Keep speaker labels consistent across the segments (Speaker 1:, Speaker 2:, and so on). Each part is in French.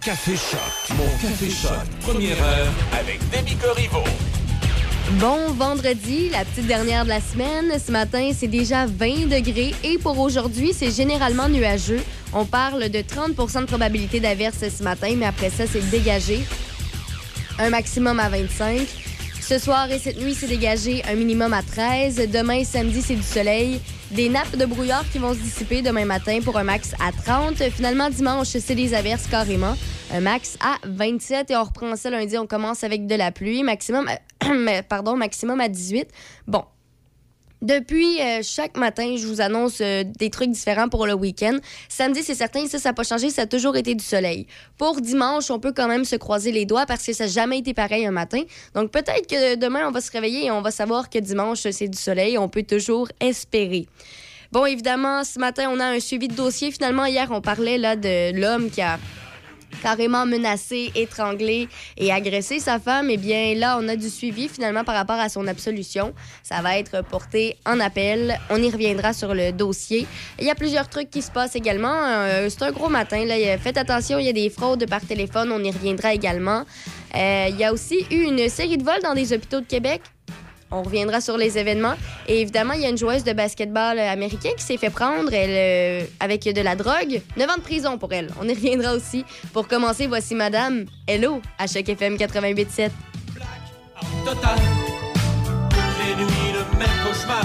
Speaker 1: Café Choc, mon Café Choc, première heure avec Demi Corriveau.
Speaker 2: Bon vendredi, la petite dernière de la semaine. Ce matin, c'est déjà 20 degrés et pour aujourd'hui, c'est généralement nuageux. On parle de 30% de probabilité d'averse ce matin, mais après ça, c'est dégagé. Un maximum à 25. Ce soir et cette nuit, c'est dégagé un minimum à 13. Demain, samedi, c'est du soleil. Des nappes de brouillard qui vont se dissiper demain matin pour un max à 30. Finalement, dimanche, c'est des averses carrément. Un max à 27 et on reprend ça lundi. On commence avec de la pluie. Maximum, pardon, maximum à 18. Bon, depuis euh, chaque matin, je vous annonce euh, des trucs différents pour le week-end. Samedi, c'est certain, ça, ça n'a pas changé, ça a toujours été du soleil. Pour dimanche, on peut quand même se croiser les doigts parce que ça n'a jamais été pareil un matin. Donc peut-être que demain, on va se réveiller et on va savoir que dimanche, c'est du soleil. On peut toujours espérer. Bon, évidemment, ce matin, on a un suivi de dossier. Finalement, hier, on parlait là de l'homme qui a carrément menacé, étranglé et agressé sa femme, eh bien là, on a du suivi finalement par rapport à son absolution. Ça va être porté en appel. On y reviendra sur le dossier. Il y a plusieurs trucs qui se passent également. Euh, c'est un gros matin. Là. Faites attention, il y a des fraudes par téléphone. On y reviendra également. Euh, il y a aussi eu une série de vols dans des hôpitaux de Québec. On reviendra sur les événements. Et évidemment, il y a une joueuse de basketball américaine qui s'est fait prendre euh, avec de la drogue. 9 ans de prison pour elle. On y reviendra aussi. Pour commencer, voici Madame Hello à chaque FM 88.7.
Speaker 3: Total. Les nuits, le même cauchemar.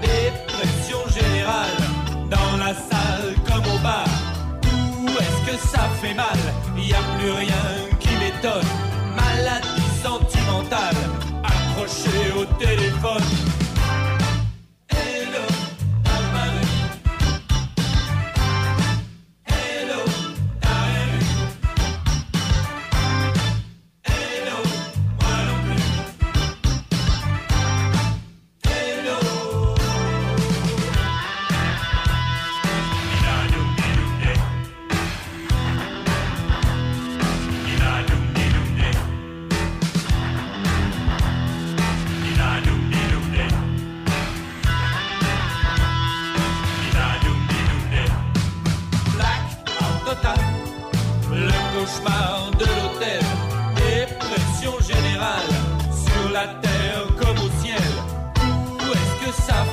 Speaker 3: Dépression générale. Dans la salle comme au bar. Où est-ce que ça fait mal? Y a plus rien qui m'étonne. Accroché au téléphone.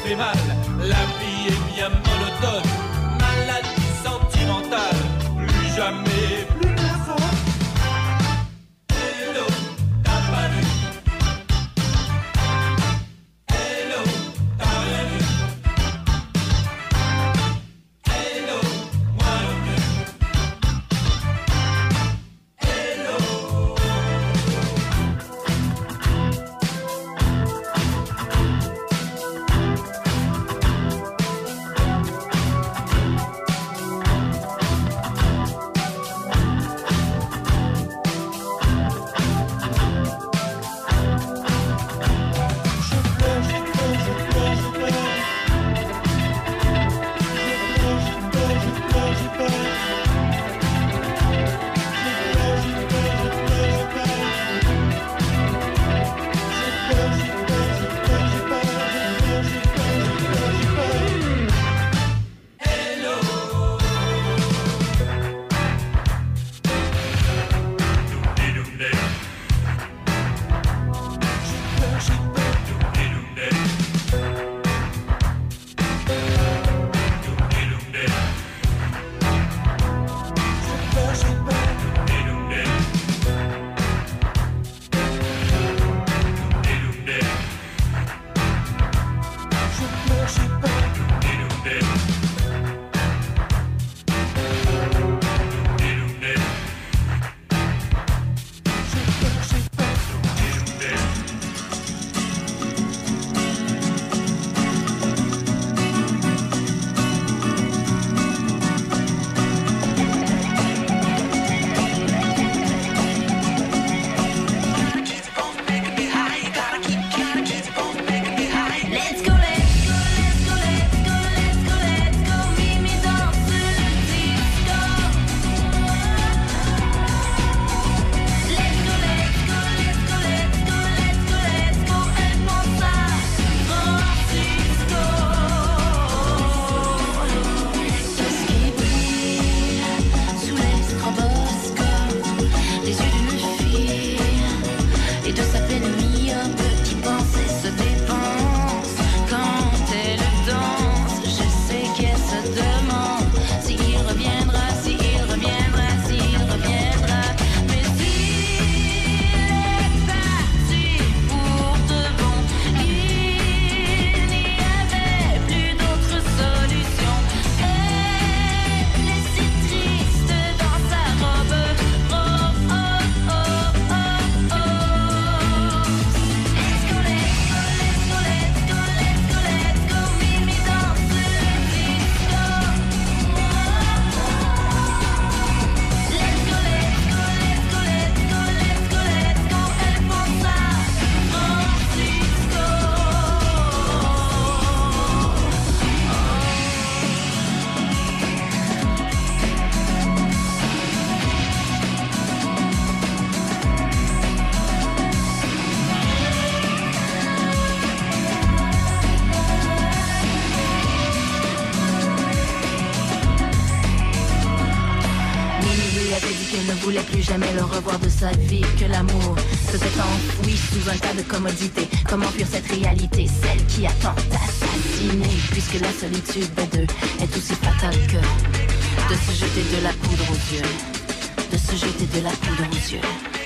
Speaker 3: Que ça
Speaker 4: le revoir de sa vie, que l'amour s'était enfoui sous un tas de commodités. Comment fuir cette réalité, celle qui attend d'assassiner, puisque la solitude de deux est aussi fatale que de se jeter de la poudre aux yeux, de se jeter de la poudre aux yeux.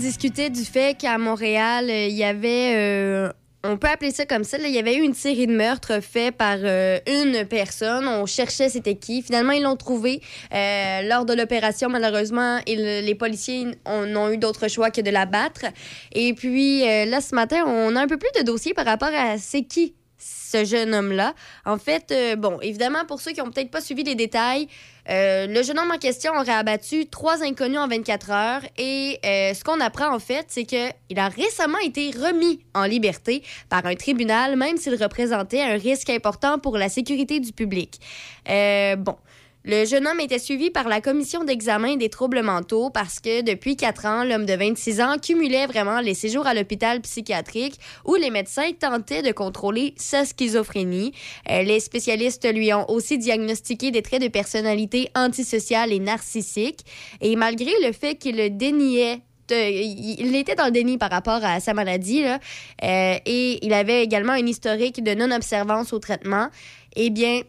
Speaker 2: Discutait du fait qu'à Montréal, euh, il y avait euh, on peut appeler ça comme ça. il y avait eu une série de meurtres faits par euh, une personne. On cherchait c'était qui. Finalement, ils l'ont trouvé. lors de l'opération, malheureusement, les policiers n'ont eu d'autre choix que de la battre. Et puis, là, ce matin, on a un peu plus de dossiers par rapport à c'est qui ce jeune homme-là. En fait, bon, évidemment, pour ceux qui n'ont peut-être pas suivi les détails, euh, le jeune homme en question aurait abattu trois inconnus en 24 heures et euh, ce qu'on apprend en fait, c'est qu'il a récemment été remis en liberté par un tribunal, même s'il représentait un risque important pour la sécurité du public. Euh, bon. Le jeune homme était suivi par la commission d'examen des troubles mentaux parce que depuis quatre ans, l'homme de 26 ans cumulait vraiment les séjours à l'hôpital psychiatrique où les médecins tentaient de contrôler sa schizophrénie. Euh, les spécialistes lui ont aussi diagnostiqué des traits de personnalité antisociale et narcissique. Et malgré le fait qu'il déniait il était dans le déni par rapport à sa maladie là, euh, et il avait également un historique de non-observance au traitement. Eh bien,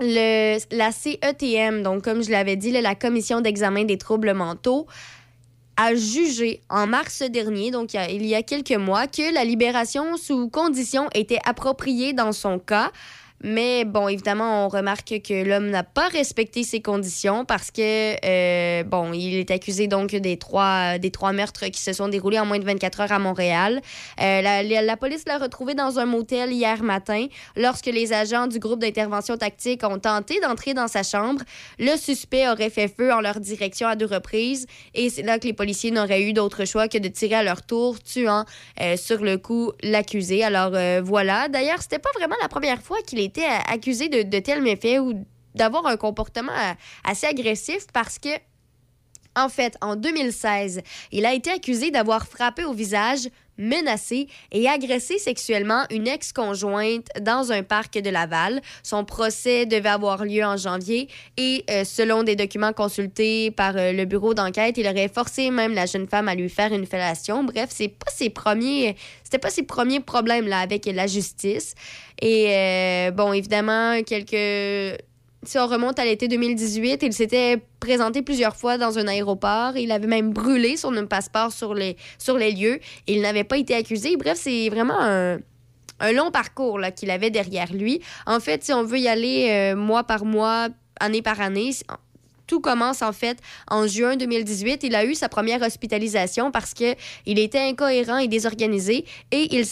Speaker 2: le, la CETM, donc comme je l'avais dit, la Commission d'examen des troubles mentaux, a jugé en mars dernier, donc il y a quelques mois, que la libération sous condition était appropriée dans son cas. Mais bon, évidemment, on remarque que l'homme n'a pas respecté ses conditions parce que, euh, bon, il est accusé donc des trois, des trois meurtres qui se sont déroulés en moins de 24 heures à Montréal. Euh, la, la, police l'a retrouvé dans un motel hier matin lorsque les agents du groupe d'intervention tactique ont tenté d'entrer dans sa chambre. Le suspect aurait fait feu en leur direction à deux reprises et c'est là que les policiers n'auraient eu d'autre choix que de tirer à leur tour, tuant euh, sur le coup l'accusé. Alors voilà. D'ailleurs, c'était pas vraiment la première fois qu'il est été accusé de, tels méfaits ou d'avoir un comportement euh, assez agressif parce que, en fait, en 2016, il a été accusé d'avoir frappé au visage menacé et agressé sexuellement une ex-conjointe dans un parc de Laval. Son procès devait avoir lieu en janvier et euh, selon des documents consultés par euh, le bureau d'enquête, il aurait forcé même la jeune femme à lui faire une fellation. Bref, c'est pas ses premiers c'était pas ses premiers problèmes là avec la justice. Et euh, bon, évidemment, quelques si on remonte à l'été 2018, il s'était présenté plusieurs fois dans un aéroport. Il avait même brûlé son passeport sur les, sur les lieux. il n'avait pas été accusé. Bref, c'est vraiment un, un long parcours qu'il avait derrière lui. En fait, si on veut y aller mois par mois, année par année, tout commence en fait en juin 2018. Il a eu sa première hospitalisation parce que il était incohérent et désorganisé et il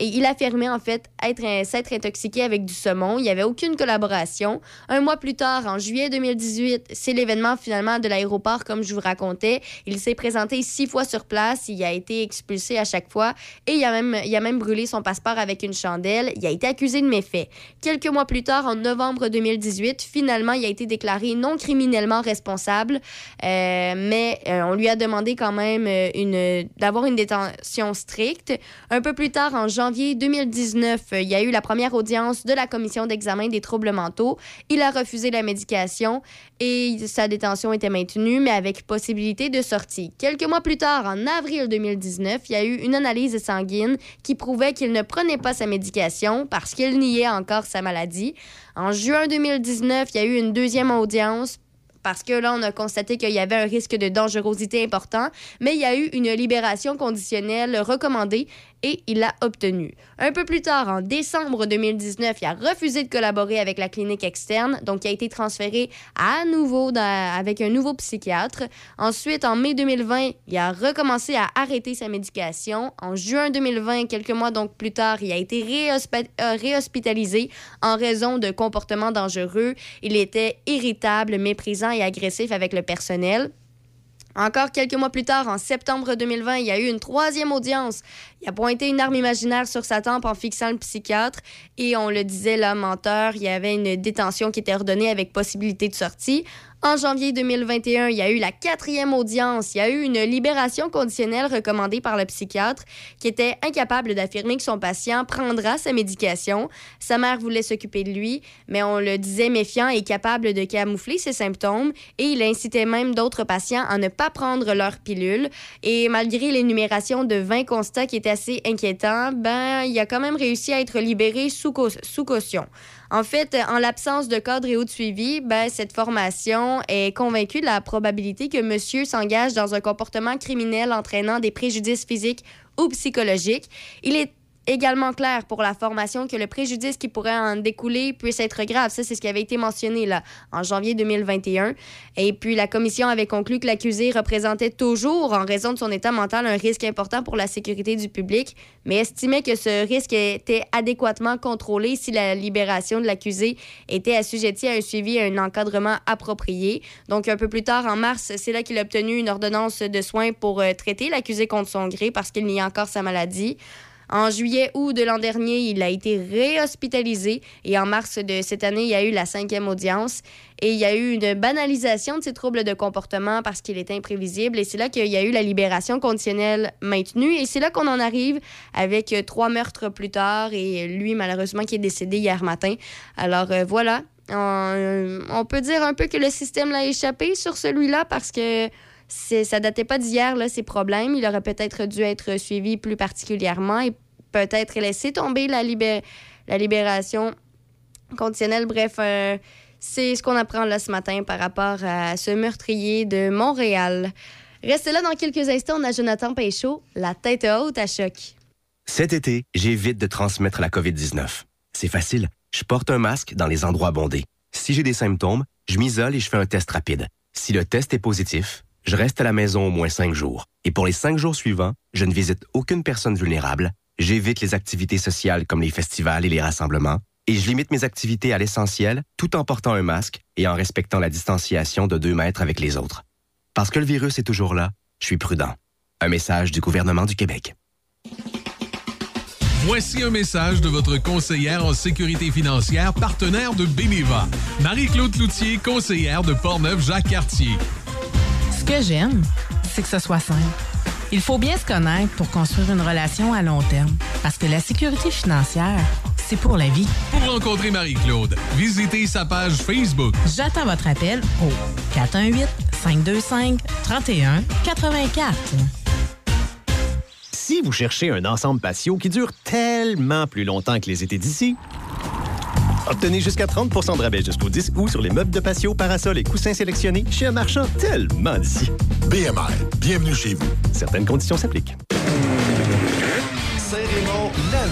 Speaker 2: il affirmait en fait être s'être intoxiqué avec du saumon. Il n'y avait aucune collaboration. Un mois plus tard, en juillet 2018, c'est l'événement finalement de l'aéroport comme je vous racontais. Il s'est présenté six fois sur place. Il a été expulsé à chaque fois et il a même il a même brûlé son passeport avec une chandelle. Il a été accusé de méfaits. Quelques mois plus tard, en novembre 2018, finalement, il a été déclaré non criminel responsable, euh, mais euh, on lui a demandé quand même euh, une, d'avoir une détention stricte. Un peu plus tard, en janvier 2019, il y a eu la première audience de la commission d'examen des troubles mentaux. Il a refusé la médication et sa détention était maintenue, mais avec possibilité de sortie. Quelques mois plus tard, en avril 2019, il y a eu une analyse sanguine qui prouvait qu'il ne prenait pas sa médication parce qu'il niait encore sa maladie. En juin 2019, il y a eu une deuxième audience parce que là, on a constaté qu'il y avait un risque de dangerosité important, mais il y a eu une libération conditionnelle recommandée et il l'a obtenu. Un peu plus tard, en décembre 2019, il a refusé de collaborer avec la clinique externe, donc il a été transféré à nouveau avec un nouveau psychiatre. Ensuite, en mai 2020, il a recommencé à arrêter sa médication. En juin 2020, quelques mois donc plus tard, il a été euh, réhospitalisé en raison de comportements dangereux. Il était irritable, méprisant et agressif avec le personnel. Encore quelques mois plus tard, en septembre 2020, il y a eu une troisième audience. Il a pointé une arme imaginaire sur sa tempe en fixant le psychiatre et on le disait là, menteur, il y avait une détention qui était ordonnée avec possibilité de sortie. En janvier 2021, il y a eu la quatrième audience. Il y a eu une libération conditionnelle recommandée par le psychiatre qui était incapable d'affirmer que son patient prendra sa médication. Sa mère voulait s'occuper de lui, mais on le disait méfiant et capable de camoufler ses symptômes et il incitait même d'autres patients à ne pas prendre leur pilule. Et malgré l'énumération de 20 constats qui étaient assez inquiétants, ben, il a quand même réussi à être libéré sous, sous caution. En fait, en l'absence de cadre et de suivi, ben, cette formation est convaincue de la probabilité que monsieur s'engage dans un comportement criminel entraînant des préjudices physiques ou psychologiques. Il est également clair pour la formation que le préjudice qui pourrait en découler puisse être grave. Ça, c'est ce qui avait été mentionné là, en janvier 2021. Et puis, la commission avait conclu que l'accusé représentait toujours, en raison de son état mental, un risque important pour la sécurité du public, mais estimait que ce risque était adéquatement contrôlé si la libération de l'accusé était assujettie à un suivi et à un encadrement approprié. Donc, un peu plus tard, en mars, c'est là qu'il a obtenu une ordonnance de soins pour euh, traiter l'accusé contre son gré parce qu'il nie encore sa maladie. En juillet-août de l'an dernier, il a été réhospitalisé et en mars de cette année, il y a eu la cinquième audience. Et il y a eu une banalisation de ses troubles de comportement parce qu'il était imprévisible et c'est là qu'il y a eu la libération conditionnelle maintenue. Et c'est là qu'on en arrive avec trois meurtres plus tard et lui malheureusement qui est décédé hier matin. Alors euh, voilà, on, peut dire un peu que le système l'a échappé sur celui-là parce que ça datait pas d'hier, là, ces problèmes. Il aurait peut-être dû être suivi plus particulièrement et peut-être laisser tomber la, la libération conditionnelle. Bref, euh, c'est ce qu'on apprend là ce matin par rapport à ce meurtrier de Montréal. Restez là dans quelques instants, on a Jonathan Péchaud, la tête haute à choc.
Speaker 5: Cet été, j'évite de transmettre la COVID-19. C'est facile, je porte un masque dans les endroits bondés. Si j'ai des symptômes, je m'isole et je fais un test rapide. Si le test est positif, je reste à la maison au moins cinq jours. Et pour les cinq jours suivants, je ne visite aucune personne vulnérable, j'évite les activités sociales comme les festivals et les rassemblements, et je limite mes activités à l'essentiel tout en portant un masque et en respectant la distanciation de deux mètres avec les autres. Parce que le virus est toujours là, je suis prudent. Un message du gouvernement du Québec.
Speaker 6: Voici un message de votre conseillère en sécurité financière, partenaire de Beneva, Marie-Claude Loutier, conseillère de Portneuf-Jacques-Cartier.
Speaker 7: Ce que j'aime, c'est que ce soit simple. Il faut bien se connaître pour construire une relation à long terme. Parce que la sécurité financière, c'est pour la vie.
Speaker 6: Pour rencontrer Marie-Claude, visitez sa page Facebook.
Speaker 7: J'attends votre appel au 418-525-3184.
Speaker 8: Si vous cherchez un ensemble patio qui dure tellement plus longtemps que les étés d'ici, Obtenez jusqu'à 30% de rabais jusqu'au 10 août sur les meubles de patio, parasols et coussins sélectionnés chez un marchand tellement d'ici.
Speaker 9: BMR, bienvenue chez vous.
Speaker 8: Certaines conditions s'appliquent.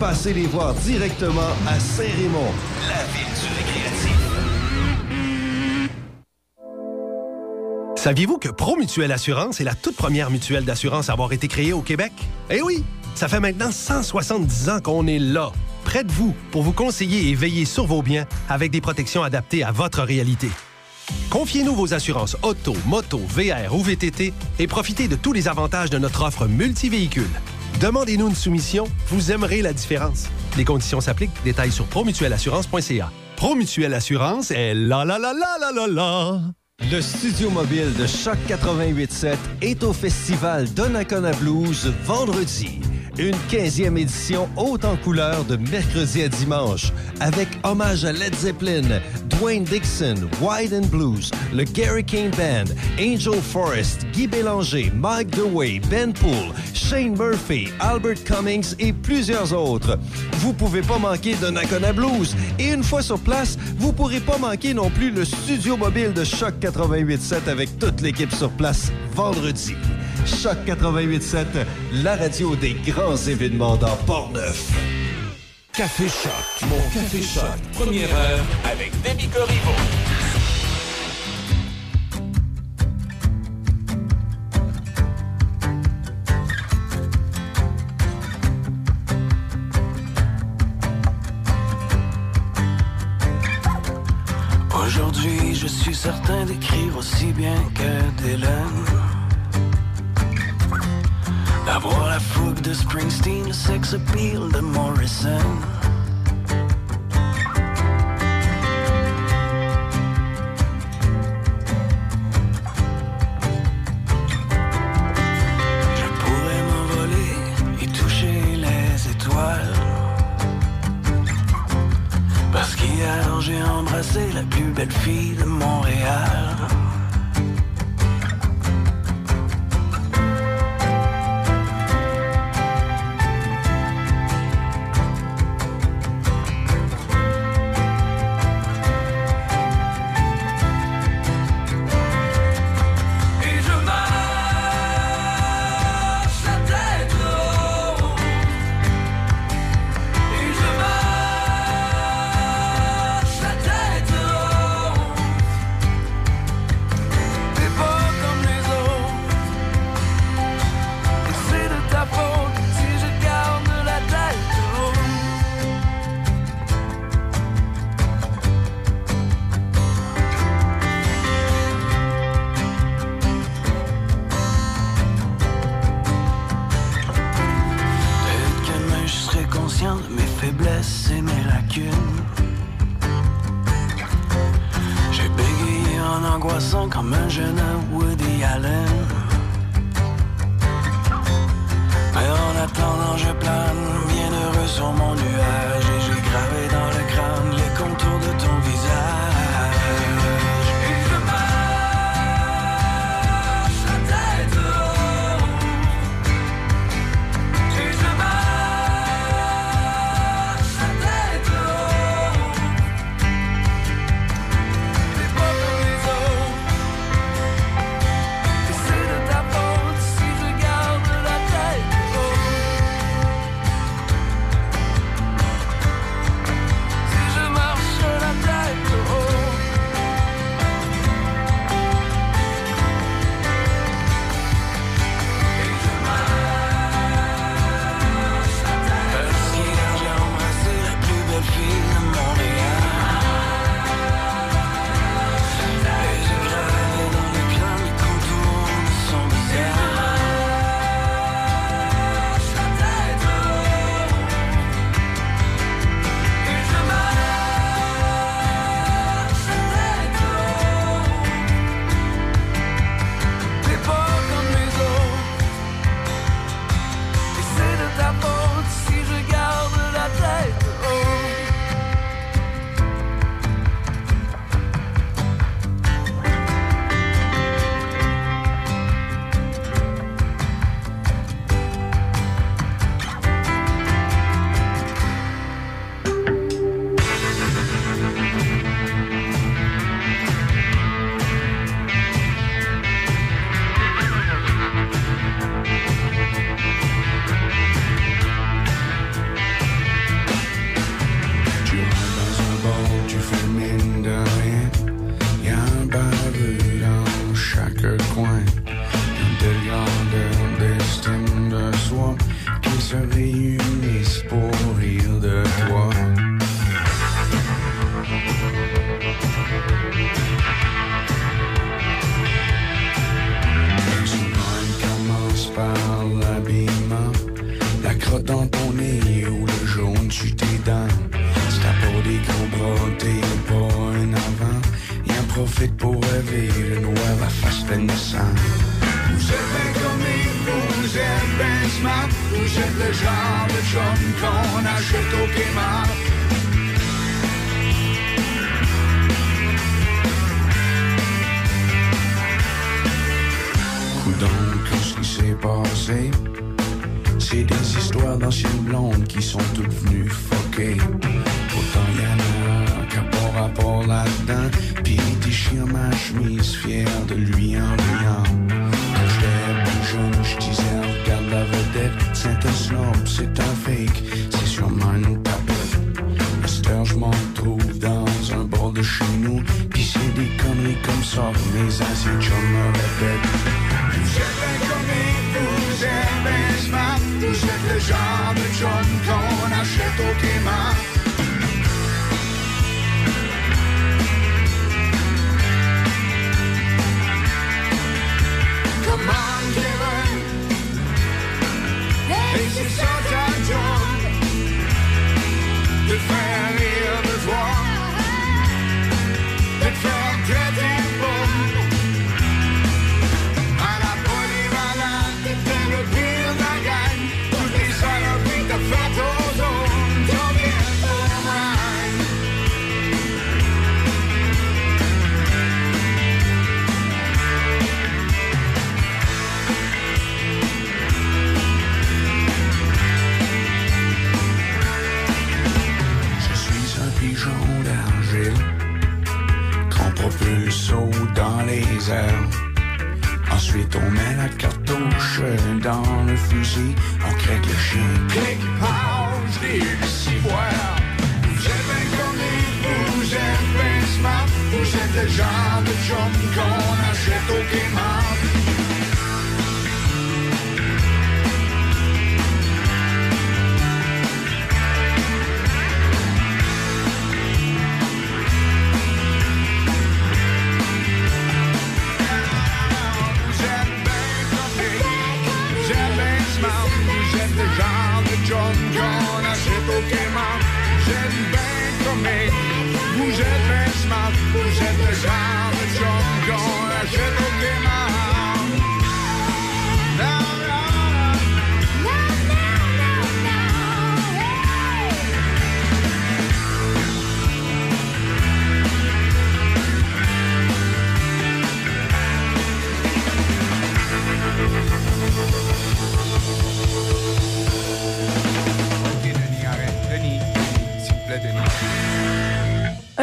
Speaker 9: Passez les voir directement à Saint-Raymond, la ville du récréatif.
Speaker 10: Saviez-vous que Promutuelle Assurance est la toute première mutuelle d'assurance à avoir été créée au Québec? Eh oui! Ça fait maintenant 170 ans qu'on est là, près de vous, pour vous conseiller et veiller sur vos biens avec des protections adaptées à votre réalité. Confiez-nous vos assurances auto, moto, VR ou VTT et profitez de tous les avantages de notre offre multivéhicule. Demandez-nous une soumission, vous aimerez la différence. Les conditions s'appliquent. Détails sur promutuellassurance.ca. Promutuelle Assurance est la la la la la la la.
Speaker 9: Le studio mobile de Choc 88.7 est au festival Donnacona Blues vendredi. Une 15e édition haute en couleur de mercredi à dimanche, avec hommage à Led Zeppelin, Dwayne Dixon, Wide and Blues, le Gary King Band, Angel Forest, Guy Bélanger, Mike DeWay, Ben Poole, Shane Murphy, Albert Cummings et plusieurs autres. Vous pouvez pas manquer de Nakona Blues. Et une fois sur place, vous pourrez pas manquer non plus le studio mobile de Choc 88.7 avec toute l'équipe sur place vendredi. Choc 88.7, la radio des grands événements dans Port-Neuf.
Speaker 1: Café Choc. Mon Café Choc. Première heure avec Demi Corriveau.
Speaker 11: Aujourd'hui, je suis certain d'écrire aussi bien que d'Hélène. D'avoir la fougue de Springsteen, le sex appeal de Morrison.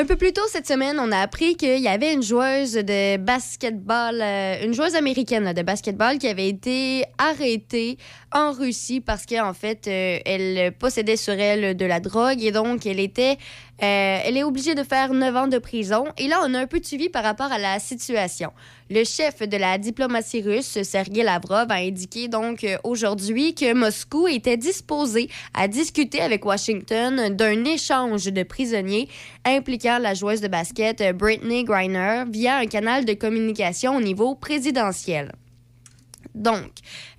Speaker 2: Peu plus tôt cette semaine, on a appris qu'il y avait une joueuse de basketball, euh, une joueuse américaine de basketball qui avait été arrêtée en Russie parce qu'en fait, euh, elle possédait sur elle de la drogue et donc elle était, euh, elle est obligée de faire 9 ans de prison. Et là, on a un peu suivi par rapport à la situation. Le chef de la diplomatie russe, Sergei Lavrov, a indiqué donc euh, aujourd'hui que Moscou était disposé à discuter avec Washington d'un échange de prisonniers impliquant la joueuse de basket Brittany Griner via un canal de communication au niveau présidentiel. Donc,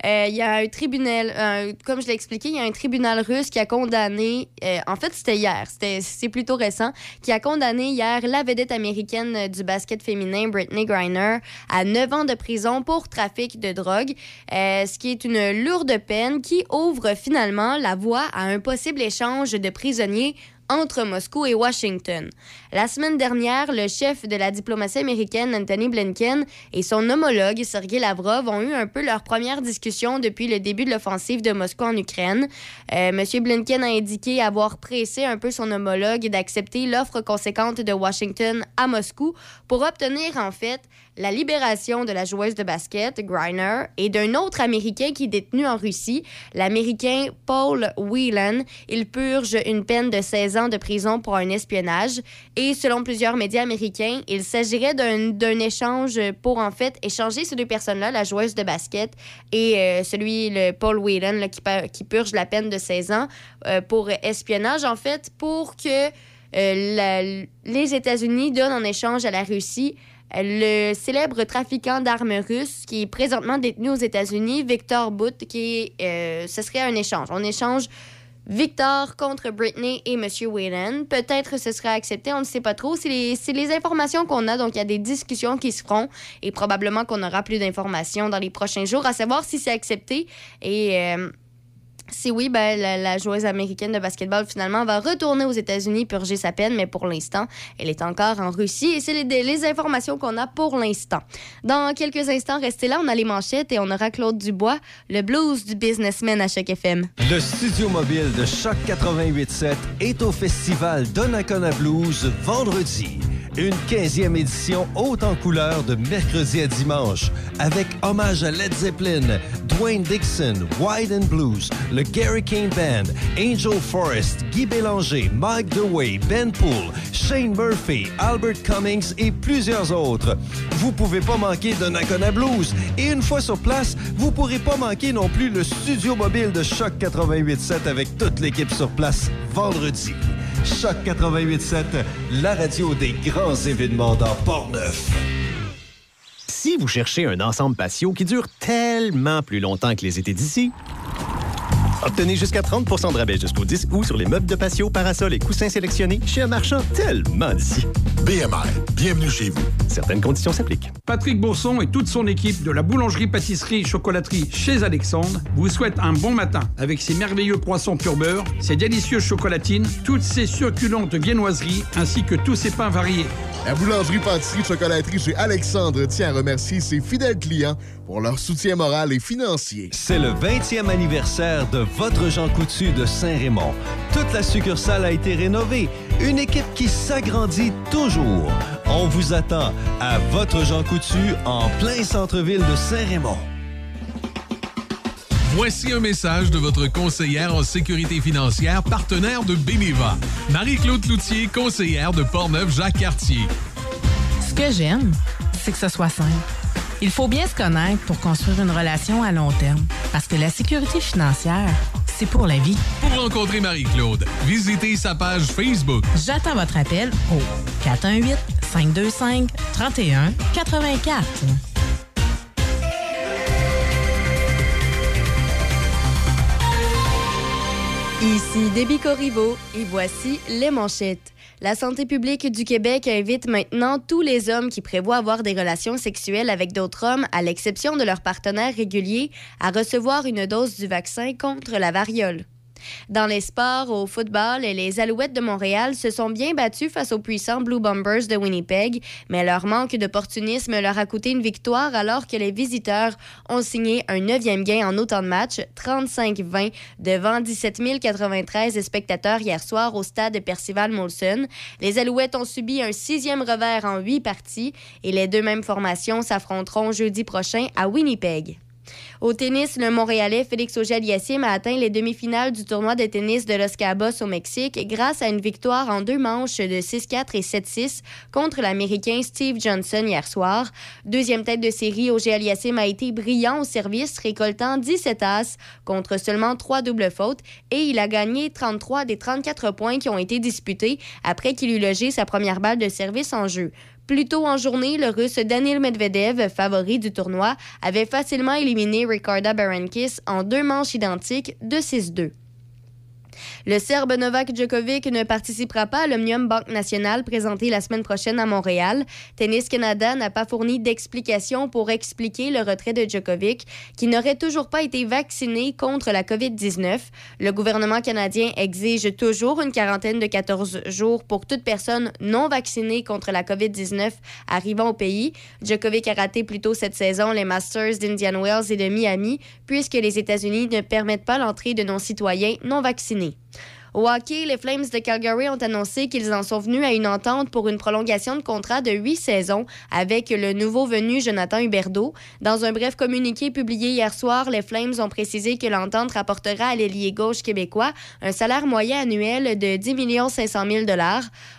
Speaker 2: euh, il y a un tribunal, comme je l'ai expliqué, il y a un tribunal russe qui a condamné, euh, en fait c'était hier, c'est plutôt récent, qui a condamné hier la vedette américaine euh, du basket féminin, Brittany Griner, à 9 ans de prison pour trafic de drogue, ce qui est une lourde peine qui ouvre finalement la voie à un possible échange de prisonniers entre Moscou et Washington. La semaine dernière, le chef de la diplomatie américaine, Anthony Blinken, et son homologue, Sergei Lavrov, ont eu un peu leur première discussion depuis le début de l'offensive de Moscou en Ukraine. Euh, Monsieur Blinken a indiqué avoir pressé un peu son homologue d'accepter l'offre conséquente de Washington à Moscou pour obtenir, en fait, la libération de la joueuse de basket, Griner, et d'un autre Américain qui est détenu en Russie, l'Américain Paul Whelan. Il purge une peine de 16 ans de prison pour un espionnage. Et selon plusieurs médias américains, il s'agirait d'un échange pour, en fait, échanger ces deux personnes-là, la joueuse de basket et euh, celui, le Paul Whelan, qui, purge la peine de 16 ans euh, pour espionnage, en fait, pour que euh, les États-Unis donnent en échange à la Russie le célèbre trafiquant d'armes russe qui est présentement détenu aux États-Unis, Victor Bout, qui ce serait un échange. On échange Victor contre Britney et Monsieur Whelan. Peut-être ce sera accepté, on ne sait pas trop. C'est les, les informations qu'on a, donc il y a des discussions qui se feront et probablement qu'on aura plus d'informations dans les prochains jours à savoir si c'est accepté. Et. euh, si oui, ben, la, joueuse américaine de basketball finalement va retourner aux États-Unis purger sa peine, mais pour l'instant, elle est encore en Russie et c'est les, informations qu'on a pour l'instant. Dans quelques instants, restez là, on a les manchettes et on aura Claude Dubois, le blues du businessman à chaque FM.
Speaker 9: Le studio mobile de Choc 88.7 est au festival Donnacona Blues vendredi. Une 15e édition haute en couleur de mercredi à dimanche avec hommage à Led Zeppelin, Dwayne Dixon, Wide and Blues, le Gary King Band, Angel Forrest, Guy Bélanger, Mike DeWay, Ben Poole, Shane Murphy, Albert Cummings et plusieurs autres. Vous pouvez pas manquer Donnacona Blues et une fois sur place, vous pourrez pas manquer non plus le studio mobile de Choc 88.7 avec toute l'équipe sur place vendredi. Choc 88.7, la radio des grands événements dans Port-Neuf.
Speaker 8: Si vous cherchez un ensemble patio qui dure tellement plus longtemps que les étés d'ici, obtenez jusqu'à 30% de rabais jusqu'au 10 août sur les meubles de patio, parasols et coussins sélectionnés chez un marchand tellement d'ici.
Speaker 12: BMR, bienvenue chez vous.
Speaker 8: Certaines conditions s'appliquent.
Speaker 13: Patrick Bourson et toute son équipe de la boulangerie-pâtisserie-chocolaterie chez Alexandre vous souhaitent un bon matin avec ses merveilleux poissons pur beurre, ses délicieuses chocolatines, toutes ses succulentes viennoiseries ainsi que tous ses pains variés.
Speaker 12: La boulangerie-pâtisserie-chocolaterie chez Alexandre tient à remercier ses fidèles clients pour leur soutien moral et financier.
Speaker 9: C'est le 20e anniversaire de votre Jean Coutu de Saint-Raymond. Toute la succursale a été rénovée. Une équipe qui s'agrandit toujours. On vous attend à votre Jean Coutu en plein centre-ville de Saint-Raymond.
Speaker 6: Voici un message de votre conseillère en sécurité financière, partenaire de Beneva. Marie-Claude Cloutier, conseillère de Portneuf-Jacques-Cartier.
Speaker 7: Ce que j'aime, c'est que ce soit simple. Il faut bien se connaître pour construire une relation à long terme. Parce que la sécurité financière, c'est pour la vie.
Speaker 6: Pour rencontrer Marie-Claude, visitez sa page Facebook.
Speaker 7: J'attends votre appel au 418-525-3184.
Speaker 2: Ici Déby Corriveau et voici les manchettes. La santé publique du Québec invite maintenant tous les hommes qui prévoient avoir des relations sexuelles avec d'autres hommes, à l'exception de leurs partenaires réguliers, à recevoir une dose du vaccin contre la variole. Dans les sports, au football, les Alouettes de Montréal se sont bien battus face aux puissants Blue Bombers de Winnipeg, mais leur manque d'opportunisme leur a coûté une victoire alors que les visiteurs ont signé un neuvième gain en autant de matchs, 35-20, devant 17 093 spectateurs hier soir au stade Percival Molson. Les Alouettes ont subi un sixième revers en huit parties et les deux mêmes formations s'affronteront jeudi prochain à Winnipeg. Au tennis, le Montréalais Félix Auger-Aliassime a atteint les demi-finales du tournoi de tennis de Los Cabos au Mexique grâce à une victoire en deux manches de 6-4 et 7-6 contre l'Américain Steve Johnson hier soir. Deuxième tête de série, Auger-Aliassime a été brillant au service, récoltant 17 as contre seulement trois doubles fautes et il a gagné 33 des 34 points qui ont été disputés après qu'il eut logé sa première balle de service en jeu. Plus tôt en journée, le russe Danil Medvedev, favori du tournoi, avait facilement éliminé Ricarda Berankis en deux manches identiques de 6-2. Le Serbe Novak Djokovic ne participera pas à l'Omnium Banque Nationale présenté la semaine prochaine à Montréal. Tennis Canada n'a pas fourni d'explication pour expliquer le retrait de Djokovic, qui n'aurait toujours pas été vacciné contre la COVID-19. Le gouvernement canadien exige toujours une quarantaine de 14 jours pour toute personne non vaccinée contre la COVID-19 arrivant au pays. Djokovic a raté plus tôt cette saison les Masters d'Indian Wells et de Miami, puisque les États-Unis ne permettent pas l'entrée de non-citoyens non vaccinés. Au hockey, les Flames de Calgary ont annoncé qu'ils en sont venus à une entente pour une prolongation de contrat de huit saisons avec le nouveau venu Jonathan Huberdeau. Dans un bref communiqué publié hier soir, les Flames ont précisé que l'entente rapportera à l'ailier gauche québécois un salaire moyen annuel de 10 500 000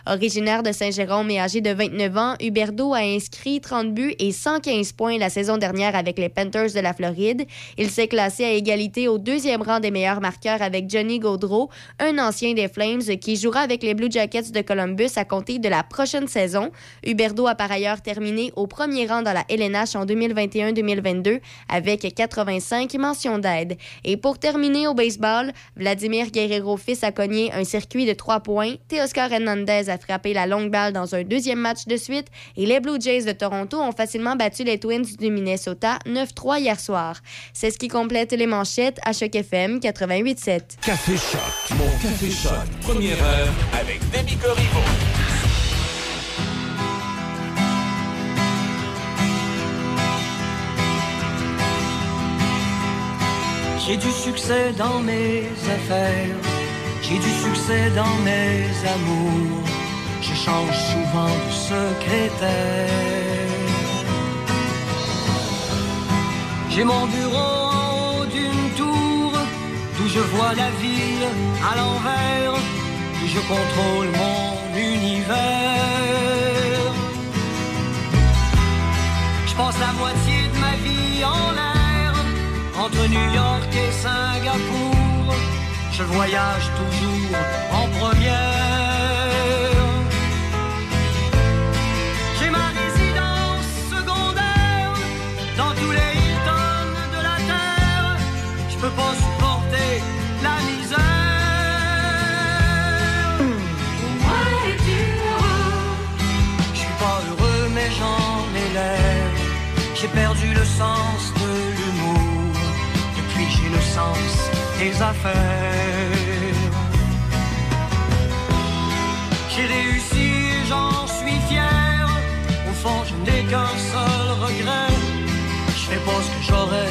Speaker 2: Originaire de Saint-Jérôme et âgé de 29 ans, Huberdeau a inscrit 30 buts et 115 points la saison dernière avec les Panthers de la Floride. Il s'est classé à égalité au deuxième rang des meilleurs marqueurs avec Johnny Gaudreau, un ancien des Flames qui jouera avec les Blue Jackets de Columbus à compter de la prochaine saison. Huberdeau a par ailleurs terminé au premier rang dans la LNH en 2021-2022 avec 85 mentions d'aide. Et pour terminer au baseball, Vladimir Guerrero-Fils a cogné un circuit de trois points, Teoscar Hernandez a frappé la longue balle dans un deuxième match de suite et les Blue Jays de Toronto ont facilement battu les Twins du Minnesota 9-3 hier soir. C'est ce qui complète les manchettes à Choc FM 88.7.
Speaker 1: Café Choc, mon Café Choc, première heure avec Demi Corriveau.
Speaker 14: J'ai du succès dans mes affaires, j'ai du succès dans mes amours. Je change souvent de secrétaire. J'ai mon bureau en haut d'une tour, d'où je vois la ville à l'envers, je contrôle mon univers. Je passe la moitié de ma vie en l'air, entre New York et Singapour. Je voyage toujours en première. Des affaires. J'ai réussi j'en suis fier. Au fond, je n'ai qu'un seul regret. Je fais pas ce que j'aurais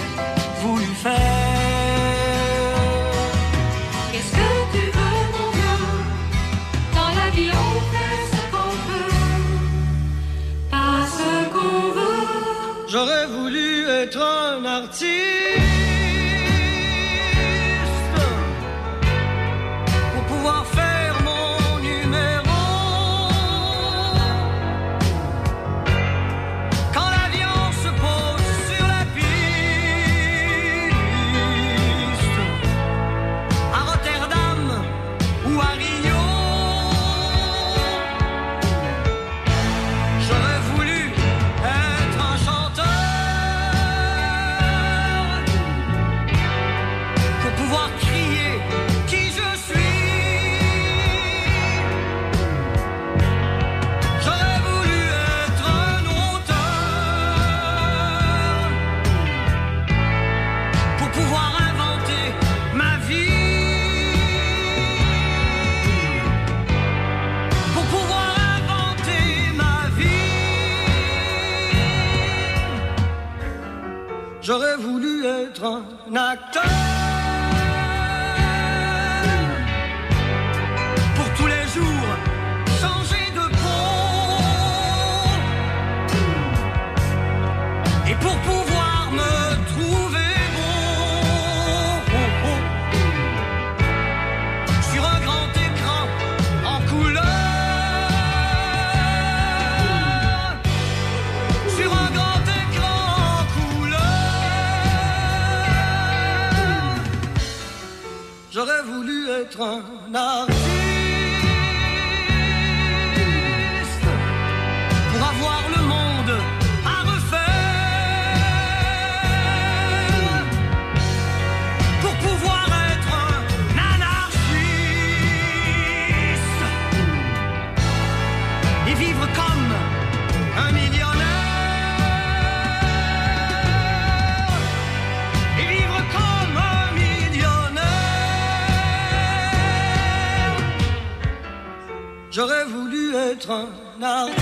Speaker 14: être un voulu un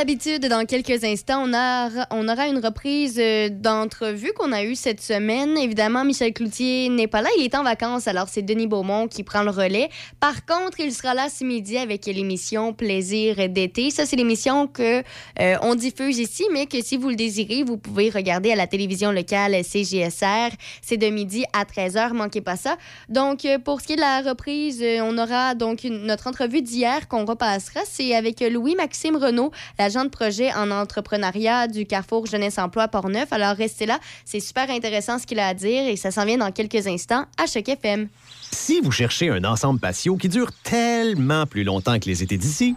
Speaker 2: l'habitude, dans quelques instants, on, a, on aura une reprise euh, d'entrevue qu'on a eue cette semaine. Évidemment, Michel Cloutier n'est pas là, il est en vacances, alors c'est Denis Beaumont qui prend le relais. Par contre, il sera là ce midi avec l'émission Plaisir d'été. Ça, c'est l'émission que euh, on diffuse ici, mais que si vous le désirez, vous pouvez regarder à la télévision locale CGSR. C'est de midi à 13h, manquez pas ça. Donc, euh, pour ce qui est de la reprise, on aura donc notre entrevue d'hier qu'on repassera. C'est avec Louis-Maxime Renault, l'agent de projet en entrepreneuriat du Carrefour Jeunesse Emploi Portneuf. Alors, restez là. C'est super intéressant ce qu'il a à dire et ça s'en vient dans quelques instants à Choc FM.
Speaker 8: Si vous cherchez un ensemble patio qui dure tellement plus longtemps que les étés d'ici,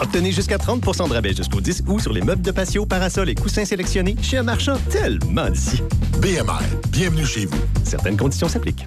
Speaker 8: obtenez jusqu'à 30% de rabais jusqu'au 10 août sur les meubles de patio, parasols et coussins sélectionnés chez un marchand tellement d'ici.
Speaker 15: BMR, bienvenue chez vous.
Speaker 8: Certaines conditions s'appliquent.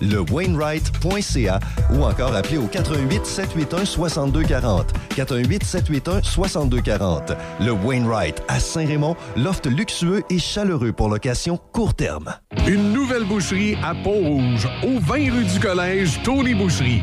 Speaker 9: le Wainwright.ca ou encore appelez au 88 781 6240. 418 781 6240. Le Wainwright à Saint-Raymond, loft luxueux et chaleureux pour location court terme.
Speaker 6: Une nouvelle boucherie à Pont-Rouge, au 20 rue du Collège, Tony Boucherie.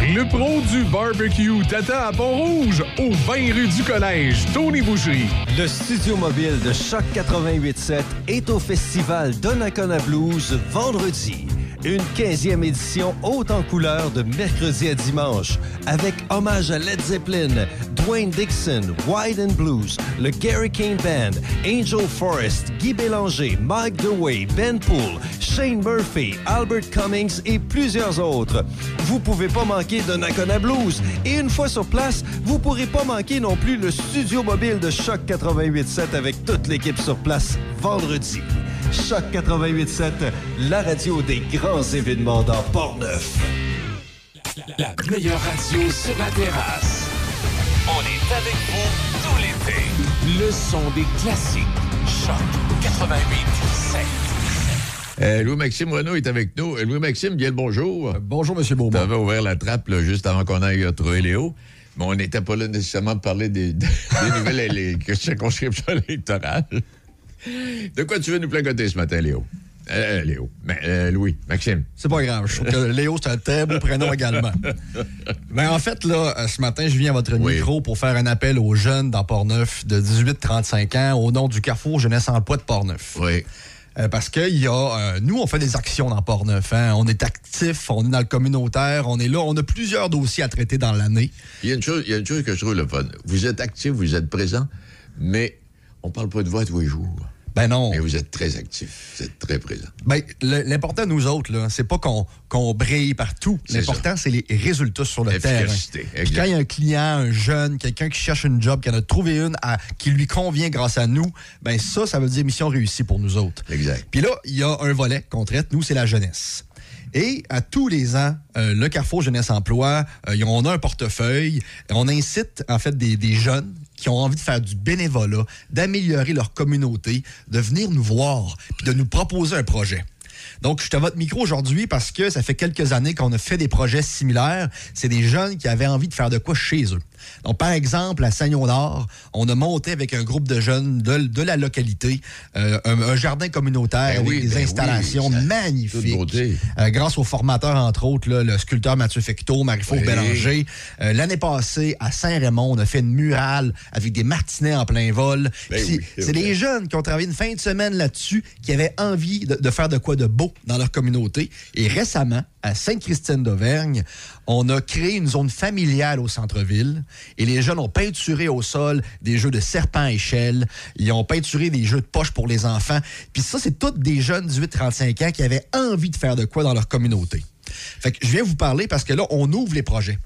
Speaker 6: Le pro du barbecue Tata à Pont-Rouge, au 20 rue du Collège, Tony Boucherie.
Speaker 9: Le studio mobile de Choc 88.7 est au festival Donnacona Blues vendredi. Une 15e édition haute en couleur de mercredi à dimanche, avec hommage à Led Zeppelin, Dwayne Dixon, Wide and Blues, le Gary Kane Band, Angel Forrest, Guy Bélanger, Mike DeWay, Ben Poole, Shane Murphy, Albert Cummings et plusieurs autres. Vous pouvez pas manquer Donnacona Blues. Et une fois sur place, vous pourrez pas manquer non plus le studio mobile de Choc 88.7 avec toute l'équipe sur place vendredi. Choc 88.7, la radio des grands événements dans Port-Neuf.
Speaker 1: La meilleure radio sur la terrasse. On est avec vous tout l'été. Le son des classiques. Choc 88.7.
Speaker 16: Euh, Louis-Maxime Renault est avec nous. Euh, Louis-Maxime, bien le bonjour. bonjour, M. Beaumont. Tu avais ouvert la trappe là, juste avant qu'on aille retrouver Léo. Mais on n'était pas là nécessairement pour parler des, des nouvelles circonscriptions électorales. De quoi tu veux nous placoter ce matin, Léo? Euh, Léo. Mais, euh, Louis. Maxime.
Speaker 17: C'est pas grave. Je trouve que Léo, c'est un très beau prénom également. Mais en fait, là, euh, ce matin, je viens à votre micro pour faire un appel aux jeunes dans Port-Neuf de 18-35 ans au nom du Carrefour Jeunesse Emploi de Port-Neuf.
Speaker 16: Oui.
Speaker 17: Euh, parce que y a, euh, nous, on fait des actions dans Port-Neuf. hein. On est actifs, on est dans le communautaire, on est là. On a plusieurs dossiers à traiter dans l'année.
Speaker 16: Il y, a une chose, il y a une chose que je trouve le fun. Vous êtes actif, vous êtes présent, mais on parle pas de vous à tous les jours.
Speaker 17: Ben non.
Speaker 16: Mais vous êtes très actif, vous êtes très présent.
Speaker 17: Ben, l'important, nous autres, là, c'est pas qu'on qu'on brille partout. L'important, c'est les résultats sur le terrain. Puis quand il y a un client, un jeune, quelqu'un qui cherche une job, qui en a trouvé une à- qui lui convient grâce à nous, ben ça, ça veut dire mission réussie pour nous autres.
Speaker 16: Exact.
Speaker 17: Puis là, il y a un volet qu'on traite, nous, c'est la jeunesse. Et à tous les ans, euh, le Carrefour Jeunesse Emploi, euh, on a un portefeuille. On incite, en fait, des, des jeunes qui ont envie de faire du bénévolat, d'améliorer leur communauté, de venir nous voir, puis de nous proposer un projet. Donc, je à votre micro aujourd'hui parce que ça fait quelques années qu'on a fait des projets similaires. C'est des jeunes qui avaient envie de faire de quoi chez eux. Donc, par exemple, à Sagnon-Nord, on a monté avec un groupe de jeunes de, de la localité euh, un, un jardin communautaire
Speaker 16: Ben
Speaker 17: avec
Speaker 16: oui,
Speaker 17: des
Speaker 16: ben
Speaker 17: installations
Speaker 16: oui,
Speaker 17: magnifiques. Euh, grâce aux formateurs, entre autres, là, le sculpteur Mathieu Fecteau, Marie-Fauve
Speaker 16: Oui.
Speaker 17: Bélanger. Euh, L'année passée, à Saint-Raymond, on a fait une murale avec des martinets en plein vol.
Speaker 16: Ben c'est
Speaker 17: des jeunes qui ont travaillé une fin de semaine là-dessus, qui avaient envie de, de faire de quoi de beau dans leur communauté. Et récemment, à Sainte-Christine d'Auvergne, on a créé une zone familiale au centre-ville et les jeunes ont peinturé au sol des jeux de serpent à échelle. Ils ont peinturé des jeux de poche pour les enfants. Puis ça, c'est tous des jeunes 18-35 ans qui avaient envie de faire de quoi dans leur communauté. Fait que je viens vous parler parce que là, on ouvre les projets.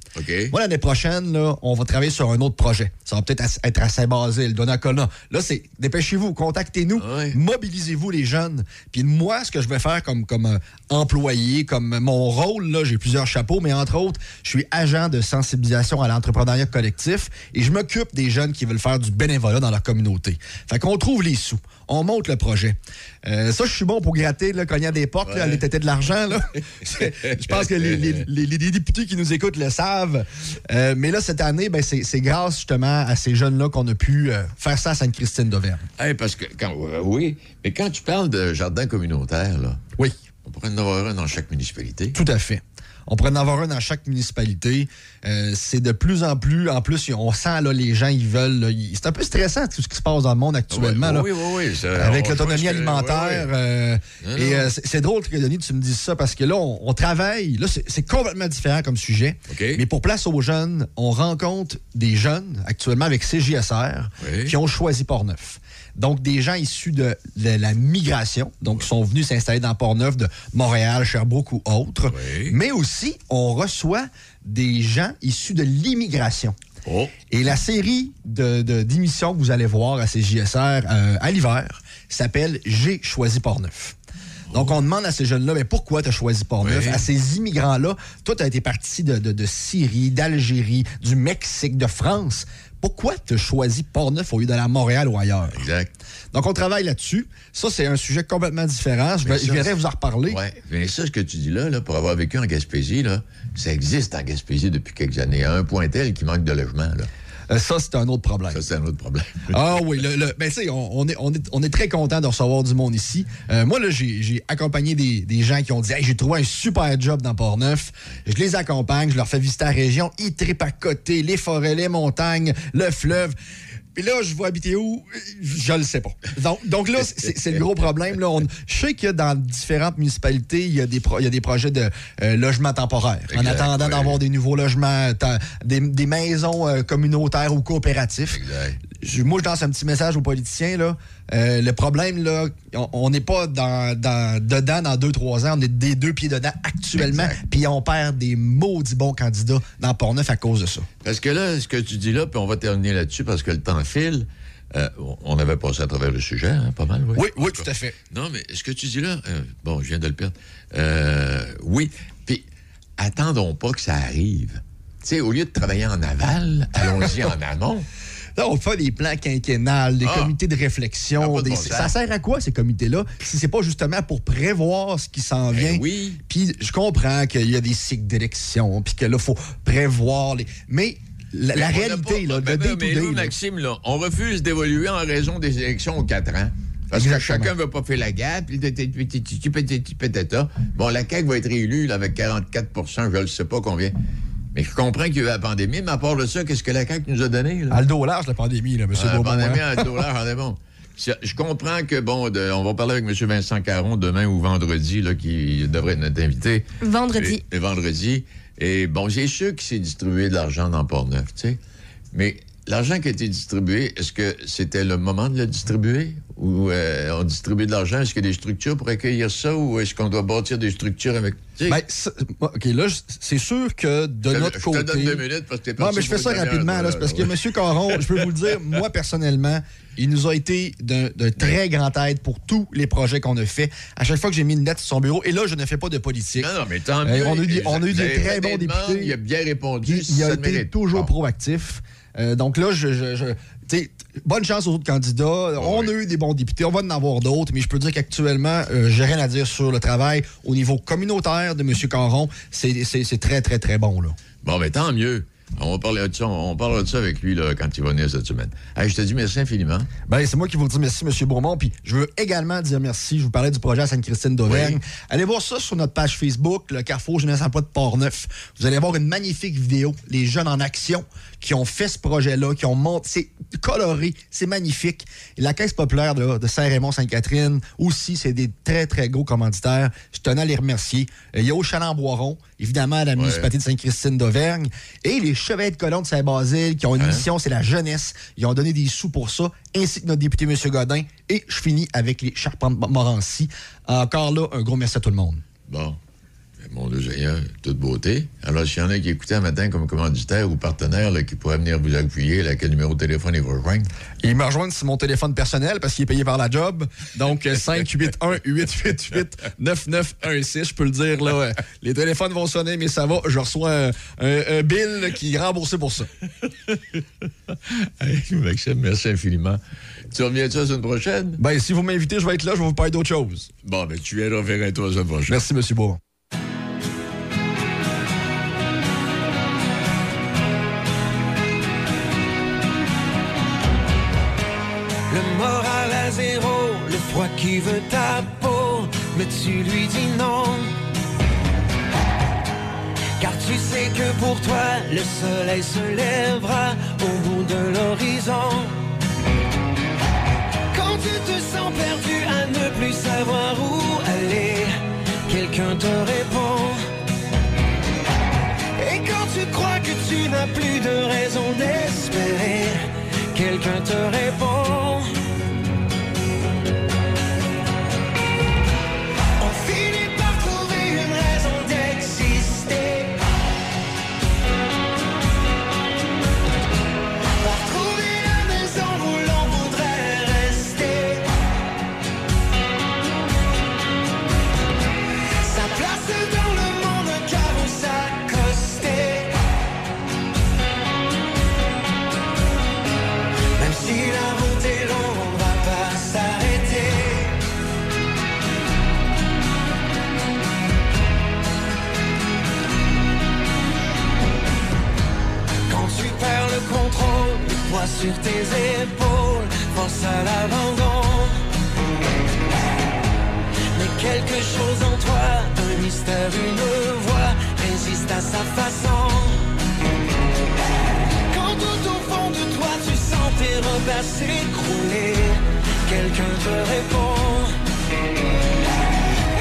Speaker 17: Moi, l'année prochaine, là, on va travailler sur un autre projet. Ça va peut-être être à Saint-Basile, Donnacona. Là, c'est dépêchez-vous, contactez-nous, mobilisez-vous les jeunes. Puis moi, ce que je vais faire comme, comme euh, employé, comme mon rôle, là, j'ai plusieurs chapeaux, mais entre autres, je suis agent de sensibilisation à l'entrepreneuriat collectif et je m'occupe des jeunes qui veulent faire du bénévolat dans leur communauté. Fait qu'on trouve les sous, on monte le projet. Euh, ça, je suis bon pour gratter, là, cogner à des portes, là, aller têter de l'argent. là. je pense que les, les- les- les députés qui nous écoutent le savent. Euh, mais là, cette année, ben, c'est grâce justement à ces jeunes-là qu'on a pu euh, faire ça à Sainte-Christine d'Auvergne.
Speaker 16: Hey, parce que, quand, oui, mais quand tu parles de jardin communautaire, là,
Speaker 17: oui.
Speaker 16: on pourrait en avoir un dans chaque municipalité.
Speaker 17: Tout à fait. On pourrait en avoir un dans chaque municipalité. Euh, c'est de plus en plus. En plus, on sent là, les gens, ils veulent. c'est un peu stressant tout ce qui se passe dans le monde actuellement.
Speaker 16: Oui,
Speaker 17: là.
Speaker 16: oui, oui, ça-
Speaker 17: Avec
Speaker 16: on-
Speaker 17: l'autonomie
Speaker 16: que-
Speaker 17: alimentaire. euh,
Speaker 16: Non,
Speaker 17: et euh, c'est drôle que Denis, tu me dises ça parce que là, on, on travaille. Là, c'est c'est complètement différent comme sujet. Mais pour place aux jeunes, on rencontre des jeunes actuellement avec CJSR qui ont choisi Port-Neuf. Donc, des gens issus de la, la migration, donc qui sont venus s'installer dans Port-Neuf de Montréal, Sherbrooke ou autres. Mais aussi, on reçoit des gens issus de l'immigration. Et la série de- de- d'émissions que vous allez voir à CJSR euh, à l'hiver, s'appelle J'ai choisi Portneuf. Donc, on demande à ces jeunes-là, mais pourquoi tu as choisi Portneuf?
Speaker 16: Oui.
Speaker 17: À ces immigrants-là, toi, tu as été parti de, de- de Syrie, d'Algérie, du Mexique, de France. Pourquoi tu as choisi Portneuf au lieu d'aller à Montréal ou ailleurs?
Speaker 16: Exact.
Speaker 17: Donc, on travaille là-dessus. Ça, c'est un sujet complètement différent. Je, je viendrai vous en reparler.
Speaker 16: Oui, mais ça, ce que tu dis là, là, pour avoir vécu en Gaspésie, là, ça existe en Gaspésie depuis quelques années, à un point tel qu'il manque de logement. Là.
Speaker 17: Euh, ça, c'est un autre problème.
Speaker 16: Ça, c'est un autre problème.
Speaker 17: Ah oui, le, le- ben, tu sais, on, on est, on, est, on est très content de recevoir du monde ici. Euh, moi, là, j'ai j'ai accompagné des, des gens qui ont dit Hey, j'ai trouvé un super job dans Port-Neuf. Je les accompagne, je leur fais visiter la région. Ils trippent à côté, les forêts, les montagnes, le fleuve. Puis là, je vais habiter où? Je le sais pas. Donc, donc là, c'est le gros problème. Là. On- je sais que dans différentes municipalités, il y a des, pro- il y a des projets de euh, logement temporaire. en attendant
Speaker 16: ouais.
Speaker 17: d'avoir des nouveaux logements, des, des maisons euh, communautaires ou coopératifs. Moi, je lance un petit message aux politiciens. Là. Euh, le problème, là, on- n'est pas dans, dans- dedans dans deux, trois ans. On est des deux pieds dedans actuellement. Puis on perd des maudits bons candidats dans Portneuf à cause de ça.
Speaker 16: Parce que là, ce que tu dis là, puis on va terminer là-dessus parce que le temps file. euh, on avait passé à travers le sujet, hein, pas mal, oui.
Speaker 17: Oui, oui, tout à fait.
Speaker 16: Non, mais ce que tu dis là, euh, bon, je viens de le perdre. Oui, puis attendons pas que ça arrive. Tu sais, au lieu de travailler en aval, allons-y en amont.
Speaker 17: Là, on fait des plans quinquennales, des
Speaker 16: Ah.
Speaker 17: comités de réflexion.
Speaker 16: de
Speaker 17: des-
Speaker 16: bon
Speaker 17: ça sert à quoi, ces comités-là, si c'est pas justement pour prévoir ce qui s'en vient?
Speaker 16: Ben oui.
Speaker 17: Puis je comprends qu'il y a des cycles d'élection, puis que là, faut prévoir les... Mais la, réalité,
Speaker 16: pas-
Speaker 17: là,
Speaker 16: ben,
Speaker 17: de
Speaker 16: ben,
Speaker 17: day
Speaker 16: mais nous, Maxime, là, on refuse d'évoluer en raison des élections aux quatre ans. Parce que chacun ne veut pas faire la gaffe. puis petit, petit, petit, petit, petit, petit. Bon, la CAQ va être réélue là, avec 44% je ne sais pas combien. Mais je comprends qu'il y a eu la pandémie, mais à part de ça, qu'est-ce que la CAQ nous a donné? Là?
Speaker 17: à le dos large, la pandémie, là, M.
Speaker 16: Ah, la
Speaker 17: Beaumont.
Speaker 16: pandémie
Speaker 17: hein?
Speaker 16: à le dollar, en est bon. Je comprends que, bon, de- on va parler avec M. Vincent Caron demain ou vendredi, là, qui devrait être notre invité.
Speaker 2: Vendredi.
Speaker 16: Et, et vendredi. Et bon, c'est sûr qu'il s'est distribué de l'argent dans Port-Neuf, tu sais. Mais l'argent qui a été distribué, est-ce que c'était le moment de le distribuer? Ou euh, on distribue de l'argent? Est-ce qu'il y a des structures pour accueillir ça? Ou est-ce qu'on doit bâtir des structures avec.
Speaker 17: Ben, OK, là, je- c'est sûr que de
Speaker 16: je
Speaker 17: notre
Speaker 16: je
Speaker 17: côté...
Speaker 16: te donne deux minutes parce que t'es
Speaker 17: Non, mais je fais ça rapidement,
Speaker 16: là,
Speaker 17: parce que. M. Caron, je peux vous le dire, moi, personnellement, il nous a été d'un très grand aide pour tous les projets qu'on a fait. À chaque fois que j'ai mis une lettre sur son bureau, et là, je ne fais pas de politique.
Speaker 16: Non, non, mais tant
Speaker 17: Euh,
Speaker 16: mieux.
Speaker 17: on a eu des, on a eu
Speaker 16: Vous
Speaker 17: des
Speaker 16: avez
Speaker 17: très bons députés.
Speaker 16: Il a bien répondu.
Speaker 17: Il a
Speaker 16: ça
Speaker 17: été
Speaker 16: mérite.
Speaker 17: toujours
Speaker 16: Bon.
Speaker 17: proactif. Euh, donc là, je, je- je- bonne chance aux autres candidats. on a eu des bons députés, on va en avoir d'autres, mais je peux dire qu'actuellement, euh, j'ai rien à dire sur le travail au niveau communautaire de M. Caron. C'est très, très, très bon. Là.
Speaker 16: Bon, mais tant mieux. On va parler de ça, on parlera de ça avec lui là, quand il va venir cette semaine. Hey, je te dis merci infiniment.
Speaker 17: Ben, c'est moi qui vous dis merci, M. Beaumont. Puis je veux également dire merci. Je vous parlais du projet à Sainte-Christine d'Auvergne.
Speaker 16: Oui.
Speaker 17: Allez voir ça sur notre page Facebook, le Carrefour Jeunesse Emploi de Port-Neuf. Vous allez voir une magnifique vidéo, les jeunes en action qui ont fait ce projet-là, qui ont monté. C'est coloré, c'est magnifique. La Caisse populaire de, de Saint-Raymond-Sainte-Catherine aussi, c'est des très, très gros commanditaires. Je tenais à les remercier. Euh, Il y a au Chaland-Boiron, évidemment, la municipalité de Sainte-Christine d'Auvergne. Et les Chevaliers de Colomb de Saint-Basile, qui ont une
Speaker 16: Hein?
Speaker 17: mission, c'est la jeunesse. Ils ont donné des sous pour ça, ainsi que notre député M. Godin. Et je finis avec les Charpentes Morancy. Encore là, un gros merci à tout le monde.
Speaker 16: Bon. Mon Dieu Seigneur, toute beauté. Alors, s'il y en a qui écoutaient un matin comme commanditaire ou partenaire là, qui pourraient venir vous appuyer, là, quel numéro de téléphone ils vont rejoindre?
Speaker 17: Ils me rejoignent sur mon téléphone personnel parce qu'il est payé par la job. Donc, 581-888-9916. Je peux le dire, là. euh, Les téléphones vont sonner, mais ça va. Je reçois un, un- un bill qui est remboursé pour ça.
Speaker 16: Hey, Maxime, merci infiniment. Tu reviens-tu la semaine prochaine?
Speaker 17: Ben, si vous m'invitez, je vais être là. Je vais vous parler d'autre chose.
Speaker 16: Bon, ben, tu viendras faire un tour la semaine prochaine.
Speaker 17: Merci, M. Beaumont.
Speaker 3: Le moral à zéro, le froid qui veut ta peau, mais tu lui dis non. Car tu sais que pour toi, le soleil se lèvera au bout de l'horizon. Quand tu te sens perdu à ne plus savoir où aller, quelqu'un te répond. Et quand tu crois que tu n'as plus de raison d'espérer, quelqu'un te répond.
Speaker 11: Poids sur tes épaules, force à l'abandon. Mais quelque chose en toi, un mystère, une voix, résiste à sa façon. Quand tout au fond de toi tu sens tes repères s'écrouler, quelqu'un te répond.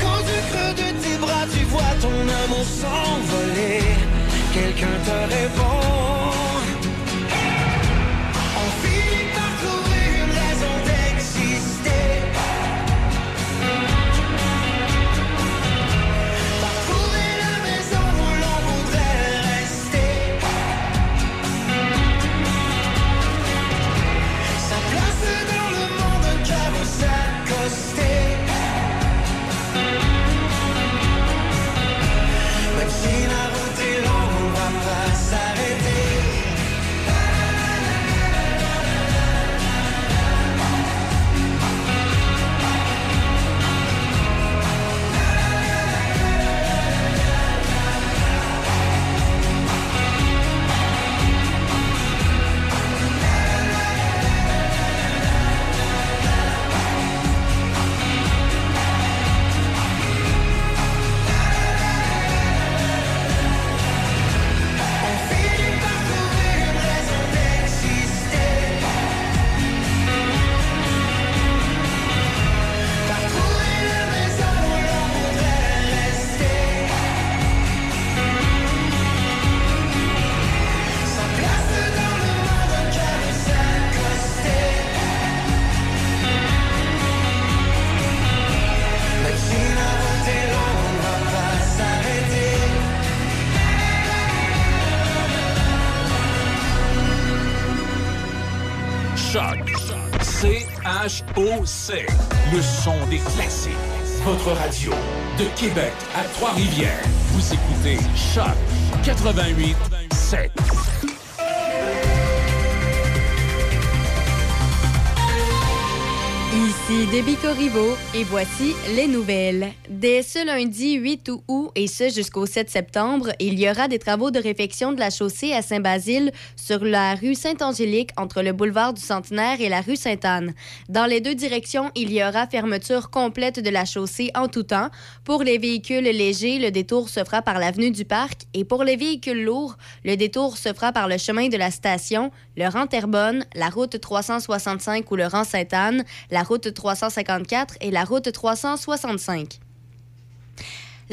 Speaker 11: Quand du creux de tes bras tu vois ton amour s'envoler, quelqu'un te répond.
Speaker 1: C-H-O-C. Le son des classiques. Votre radio. De Québec à Trois-Rivières. Vous écoutez Choc 88 7.
Speaker 2: Ici Debbie Corriveau et voici les nouvelles. Dès ce lundi 8 août et ce jusqu'au 7 septembre, il y aura des travaux de réfection de la chaussée à Saint-Basile sur la rue Saint-Angélique entre le boulevard du Centenaire et la rue Sainte-Anne. Dans les deux directions, il y aura fermeture complète de la chaussée en tout temps. Pour les véhicules légers, le détour se fera par l'avenue du Parc et pour les véhicules lourds, le détour se fera par le chemin de la station, le rang Terrebonne, la route 365 ou le rang Sainte-Anne, la route 354 et la route 365.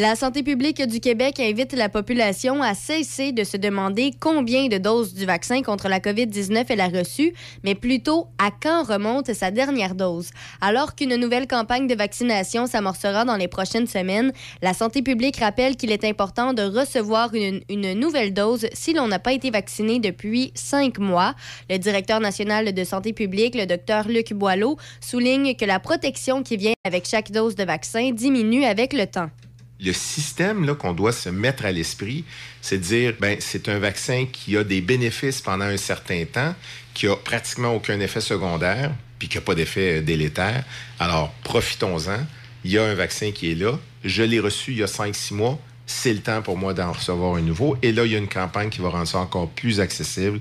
Speaker 2: La santé publique du Québec invite la population à cesser de se demander combien de doses du vaccin contre la COVID-19 elle a reçu, mais plutôt à quand remonte sa dernière dose. Alors qu'une nouvelle campagne de vaccination s'amorcera dans les prochaines semaines, la santé publique rappelle qu'il est important de recevoir une, une nouvelle dose si l'on n'a pas été vacciné depuis cinq mois. Le directeur national de santé publique, le docteur Luc Boileau, souligne que la protection qui vient avec chaque dose de vaccin diminue avec le temps.
Speaker 18: Le système qu'on doit se mettre à l'esprit, c'est de dire, ben, c'est un vaccin qui a des bénéfices pendant un certain temps, qui a pratiquement aucun effet secondaire, puis qui n'a pas d'effet euh, délétère. Alors, profitons-en. Il y a un vaccin qui est là. Je l'ai reçu il y a 5-6 mois. C'est le temps pour moi d'en recevoir un nouveau. Et là, il y a une campagne qui va rendre ça encore plus accessible.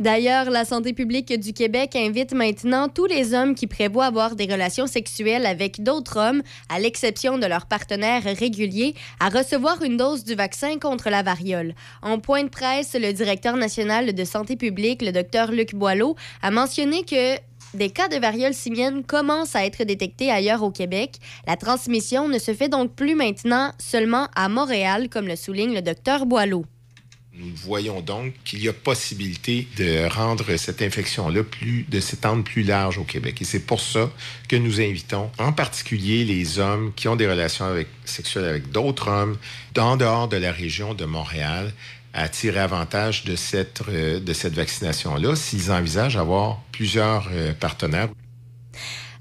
Speaker 2: D'ailleurs, la santé publique du Québec invite maintenant tous les hommes qui prévoient avoir des relations sexuelles avec d'autres hommes, à l'exception de leurs partenaires réguliers, à recevoir une dose du vaccin contre la variole. En point de presse, le directeur national de santé publique, le docteur Luc Boileau, a mentionné que des cas de variole simienne commencent à être détectés ailleurs au Québec. La transmission ne se fait donc plus maintenant seulement à Montréal, comme le souligne le docteur Boileau.
Speaker 18: Nous voyons donc qu'il y a possibilité de rendre cette infection-là plus, de s'étendre plus large au Québec. Et c'est pour ça que nous invitons en particulier les hommes qui ont des relations sexuelles avec d'autres hommes en dehors de la région de Montréal à tirer avantage de cette, euh, cette vaccination-là s'ils envisagent avoir plusieurs euh, partenaires.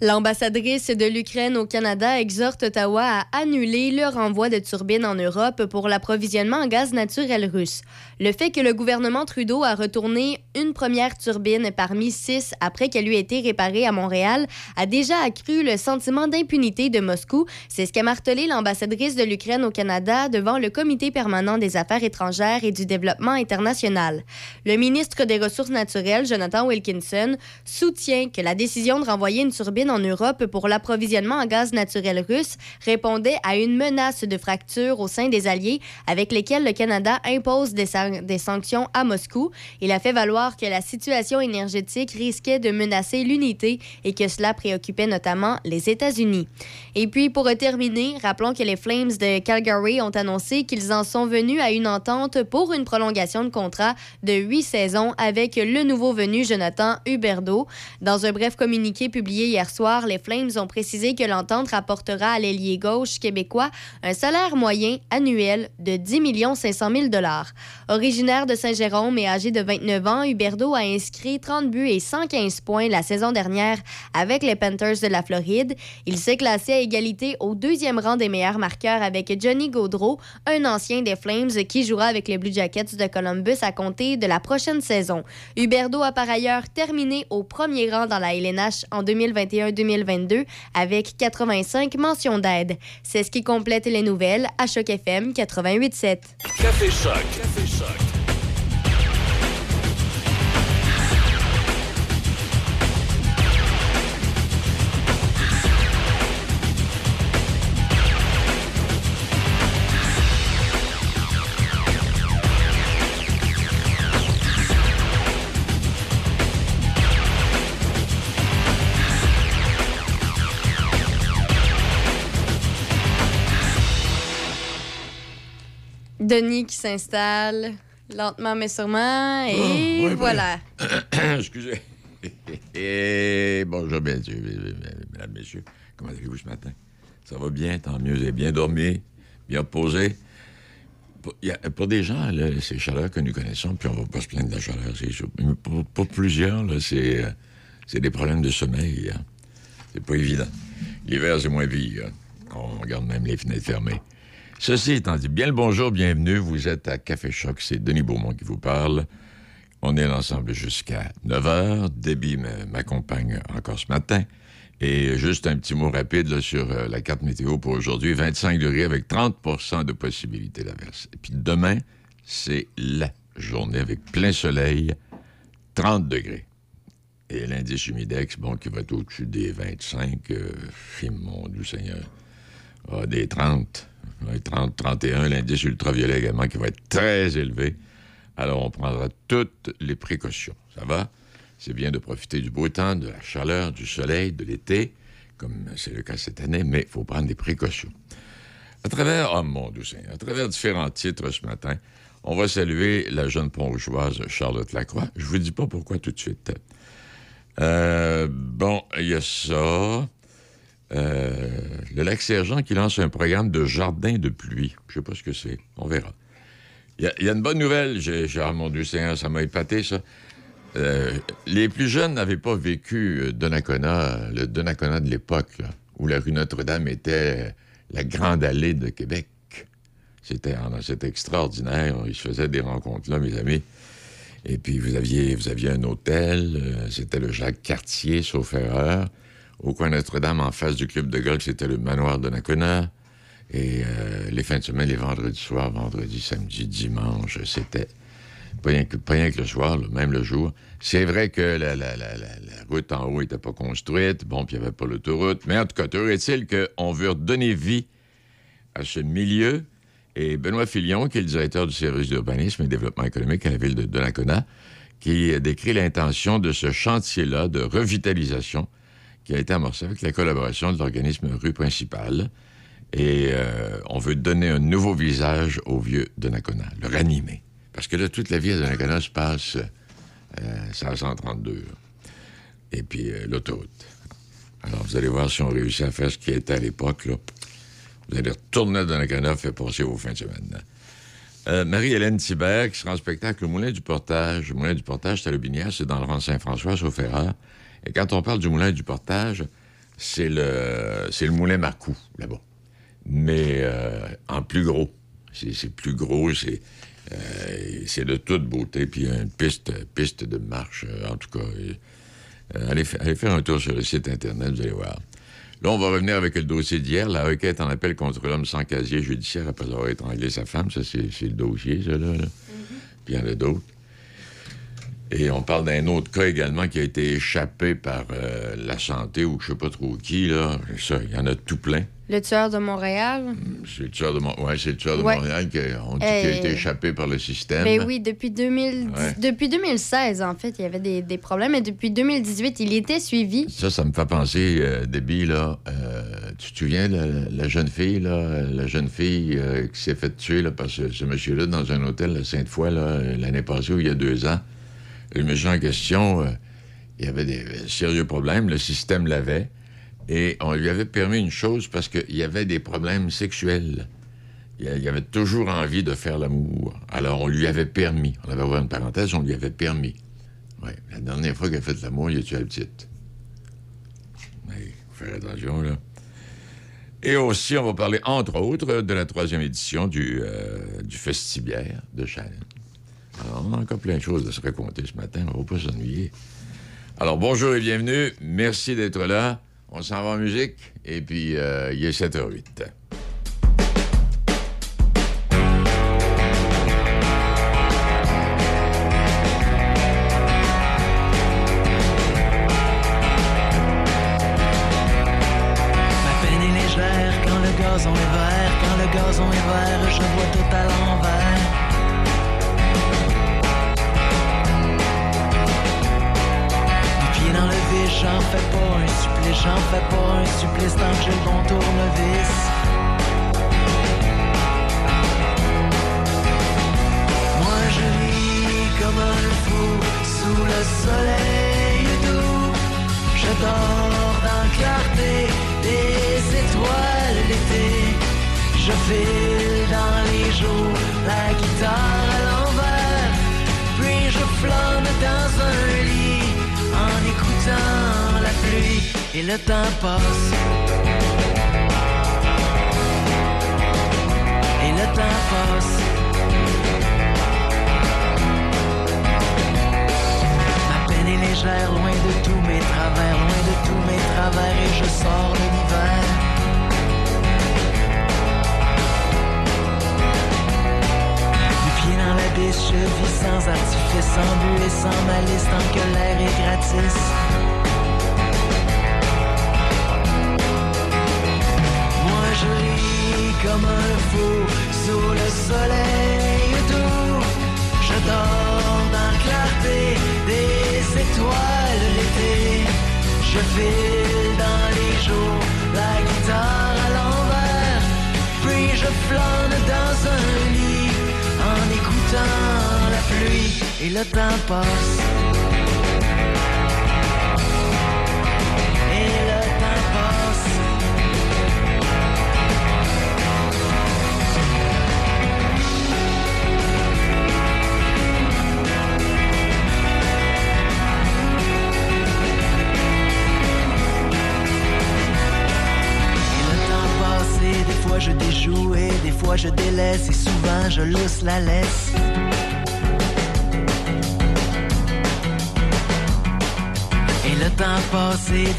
Speaker 2: L'ambassadrice de l'Ukraine au Canada exhorte Ottawa à annuler le renvoi de turbines en Europe pour l'approvisionnement en gaz naturel russe. Le fait que le gouvernement Trudeau a retourné une première turbine parmi six après qu'elle eut été réparée à Montréal a déjà accru le sentiment d'impunité de Moscou. C'est ce qu'a martelé l'ambassadrice de l'Ukraine au Canada devant le Comité permanent des affaires étrangères et du développement international. Le ministre des Ressources naturelles, Jonathan Wilkinson, soutient que la décision de renvoyer une turbine en Europe pour l'approvisionnement en gaz naturel russe répondait à une menace de fracture au sein des alliés avec lesquels le Canada impose des, des sanctions à Moscou. Il a fait valoir que la situation énergétique risquait de menacer l'unité et que cela préoccupait notamment les États-Unis. Et puis, pour terminer, rappelons que les Flames de Calgary ont annoncé qu'ils en sont venus à une entente pour une prolongation de contrat de huit saisons avec le nouveau venu Jonathan Huberdeau. Dans un bref communiqué publié hier soir, les Flames ont précisé que l'entente rapportera à l'ailier gauche québécois un salaire moyen annuel de 10 500 000 Originaire de Saint-Jérôme et âgé de 29 ans, Huberdeau a inscrit 30 buts et 115 points la saison dernière avec les Panthers de la Floride. Il s'est classé à égalité au deuxième rang des meilleurs marqueurs avec Johnny Gaudreau, un ancien des Flames qui jouera avec les Blue Jackets de Columbus à compter de la prochaine saison. Huberdeau a par ailleurs terminé au premier rang dans la LNH en 2021-2022 avec 85 mentions d'aide. C'est ce qui complète les nouvelles à Choc FM 88.7.
Speaker 1: Café Choc. Café Choc.
Speaker 2: Denis qui s'installe lentement mais sûrement et
Speaker 16: Oh,
Speaker 2: voilà.
Speaker 16: Excusez. Et bonjour, bien sûr, mesdames, messieurs. Comment allez-vous ce matin? Ça va bien, tant mieux. Vous avez bien dormi, bien reposé? Pour, il y a- pour des gens, là, c'est chaleur que nous connaissons, puis on va pas se plaindre de la chaleur, c'est sûr. Mais pour, pour plusieurs, là, c'est, euh, c'est des problèmes de sommeil. hein. C'est pas évident. L'hiver, c'est moins pire. hein. On garde même les fenêtres fermées. Ceci étant dit, bien le bonjour, bienvenue. Vous êtes à Café Choc, c'est Denis Beaumont qui vous parle. On est ensemble jusqu'à 9 h. Debbie m'accompagne encore ce matin. Et juste un petit mot rapide sur euh, la carte météo pour aujourd'hui. 25 degrés avec 30% de possibilité d'averse. Et puis demain, c'est la journée avec plein soleil, 30 degrés. Et l'indice humidex, bon, qui va être au-dessus des 25, euh, mon Dieu Seigneur, ah, des 30, ouais, 30, 31. L'indice ultraviolet également qui va être très élevé. Alors, on prendra toutes les précautions. Ça va? C'est bien de profiter du beau temps, de la chaleur, du soleil, de l'été, comme c'est le cas cette année, mais il faut prendre des précautions. À travers, oh mon Dieu à travers différents titres ce matin, on va saluer la jeune ponchoise Charlotte Lacroix. Je vous dis pas pourquoi tout de suite. Euh, bon, il y a ça. Euh, le lac Sergent qui lance un programme de jardin de pluie. Je sais pas ce que c'est. On verra. Il y a- une bonne nouvelle. J'ai, ah, mon Dieu ça m'a épaté, ça. Euh, les plus jeunes n'avaient pas vécu euh, Donnacona, le Donnacona de l'époque, où la rue Notre-Dame était la grande allée de Québec. C'était, ah, c'était extraordinaire. Il se faisait des rencontres là, mes amis. Et puis, vous aviez, vous aviez un hôtel. c'était le Jacques Cartier, sauf erreur. Au coin Notre-Dame, en face du club de golf, c'était le manoir de Nakona. Et euh, les fins de semaine, les vendredis soirs, vendredi, samedi, dimanche, c'était pas rien que, le soir, même le jour. C'est vrai que la route en haut n'était pas construite, bon, puis il n'y avait pas l'autoroute. Mais en tout cas, toujours est-il qu'on veut redonner vie à ce milieu. Et Benoît Filion, qui est le directeur du service d'urbanisme et développement économique à la ville de Donnacona, qui décrit l'intention de ce chantier-là de revitalisation qui a été amorcé avec la collaboration de l'organisme Rue Principale. Et euh, on veut donner un nouveau visage au vieux Donnacona, le ranimer. Parce que là, toute la vie à Donnacona se passe euh, c'est à 132. là. Et puis euh, l'autoroute. Alors, vous allez voir si on réussit à faire ce qui était à l'époque. Vous allez retourner la canard, faire passer vos fins de semaine. Euh, Marie-Hélène Thibert, qui sera en spectacle au Moulin du Portage. Le Moulin du Portage, c'est à Lobinière, c'est dans le rang Saint-François, sauf. Et quand on parle du Moulin du Portage, c'est le, c'est le moulin Marcoux, là-bas. Mais euh, en plus gros. C'est, c'est plus gros, c'est, euh, c'est de toute beauté. Puis il y a une piste, piste de marche, euh, en tout cas. Et, allez, fa- allez faire un tour sur le site Internet, vous allez voir. Là, on va revenir avec le dossier d'hier, la requête en appel contre l'homme sans casier judiciaire après avoir étranglé sa femme. Ça, c'est, c'est le dossier, ça, là. là. Puis il y en a d'autres. Et on parle d'un autre cas également qui a été échappé par euh, la santé ou je sais pas trop qui, là. Ça, il y en a tout plein.
Speaker 2: Le tueur de Montréal?
Speaker 16: C'est le tueur de, Mon- ouais, c'est le tueur de
Speaker 2: Ouais.
Speaker 16: Montréal qui a, on dit qu'il a été échappé par le système.
Speaker 2: Ben oui, depuis, 2010
Speaker 16: Ouais.
Speaker 2: depuis 2016, en fait, il y avait des, des problèmes. Et depuis 2018, il était suivi.
Speaker 16: Ça, ça me fait penser, euh, Debbie, là, euh, tu te souviens, la, la jeune fille, là, la jeune fille euh, qui s'est fait tuer là, par ce, ce monsieur-là dans un hôtel à Sainte-Foy, là, l'année passée ou il y a deux ans. Le monsieur en question, euh, il avait des euh, sérieux problèmes, le système l'avait, et on lui avait permis une chose parce qu'il y avait des problèmes sexuels. Il y avait toujours envie de faire l'amour. Alors, on lui avait permis. On avait ouvert une parenthèse, on lui avait permis. La dernière fois qu'il a fait l'amour, il a tué la petite. Il faut faire attention, là. Et aussi, on va parler, entre autres, de la troisième édition du, euh, du Festibière de Shannon. On a encore plein de choses à se raconter ce matin. On va pas s'ennuyer. Alors, bonjour et bienvenue. Merci d'être là. On s'en va en musique. Et puis, euh, il est 7h08.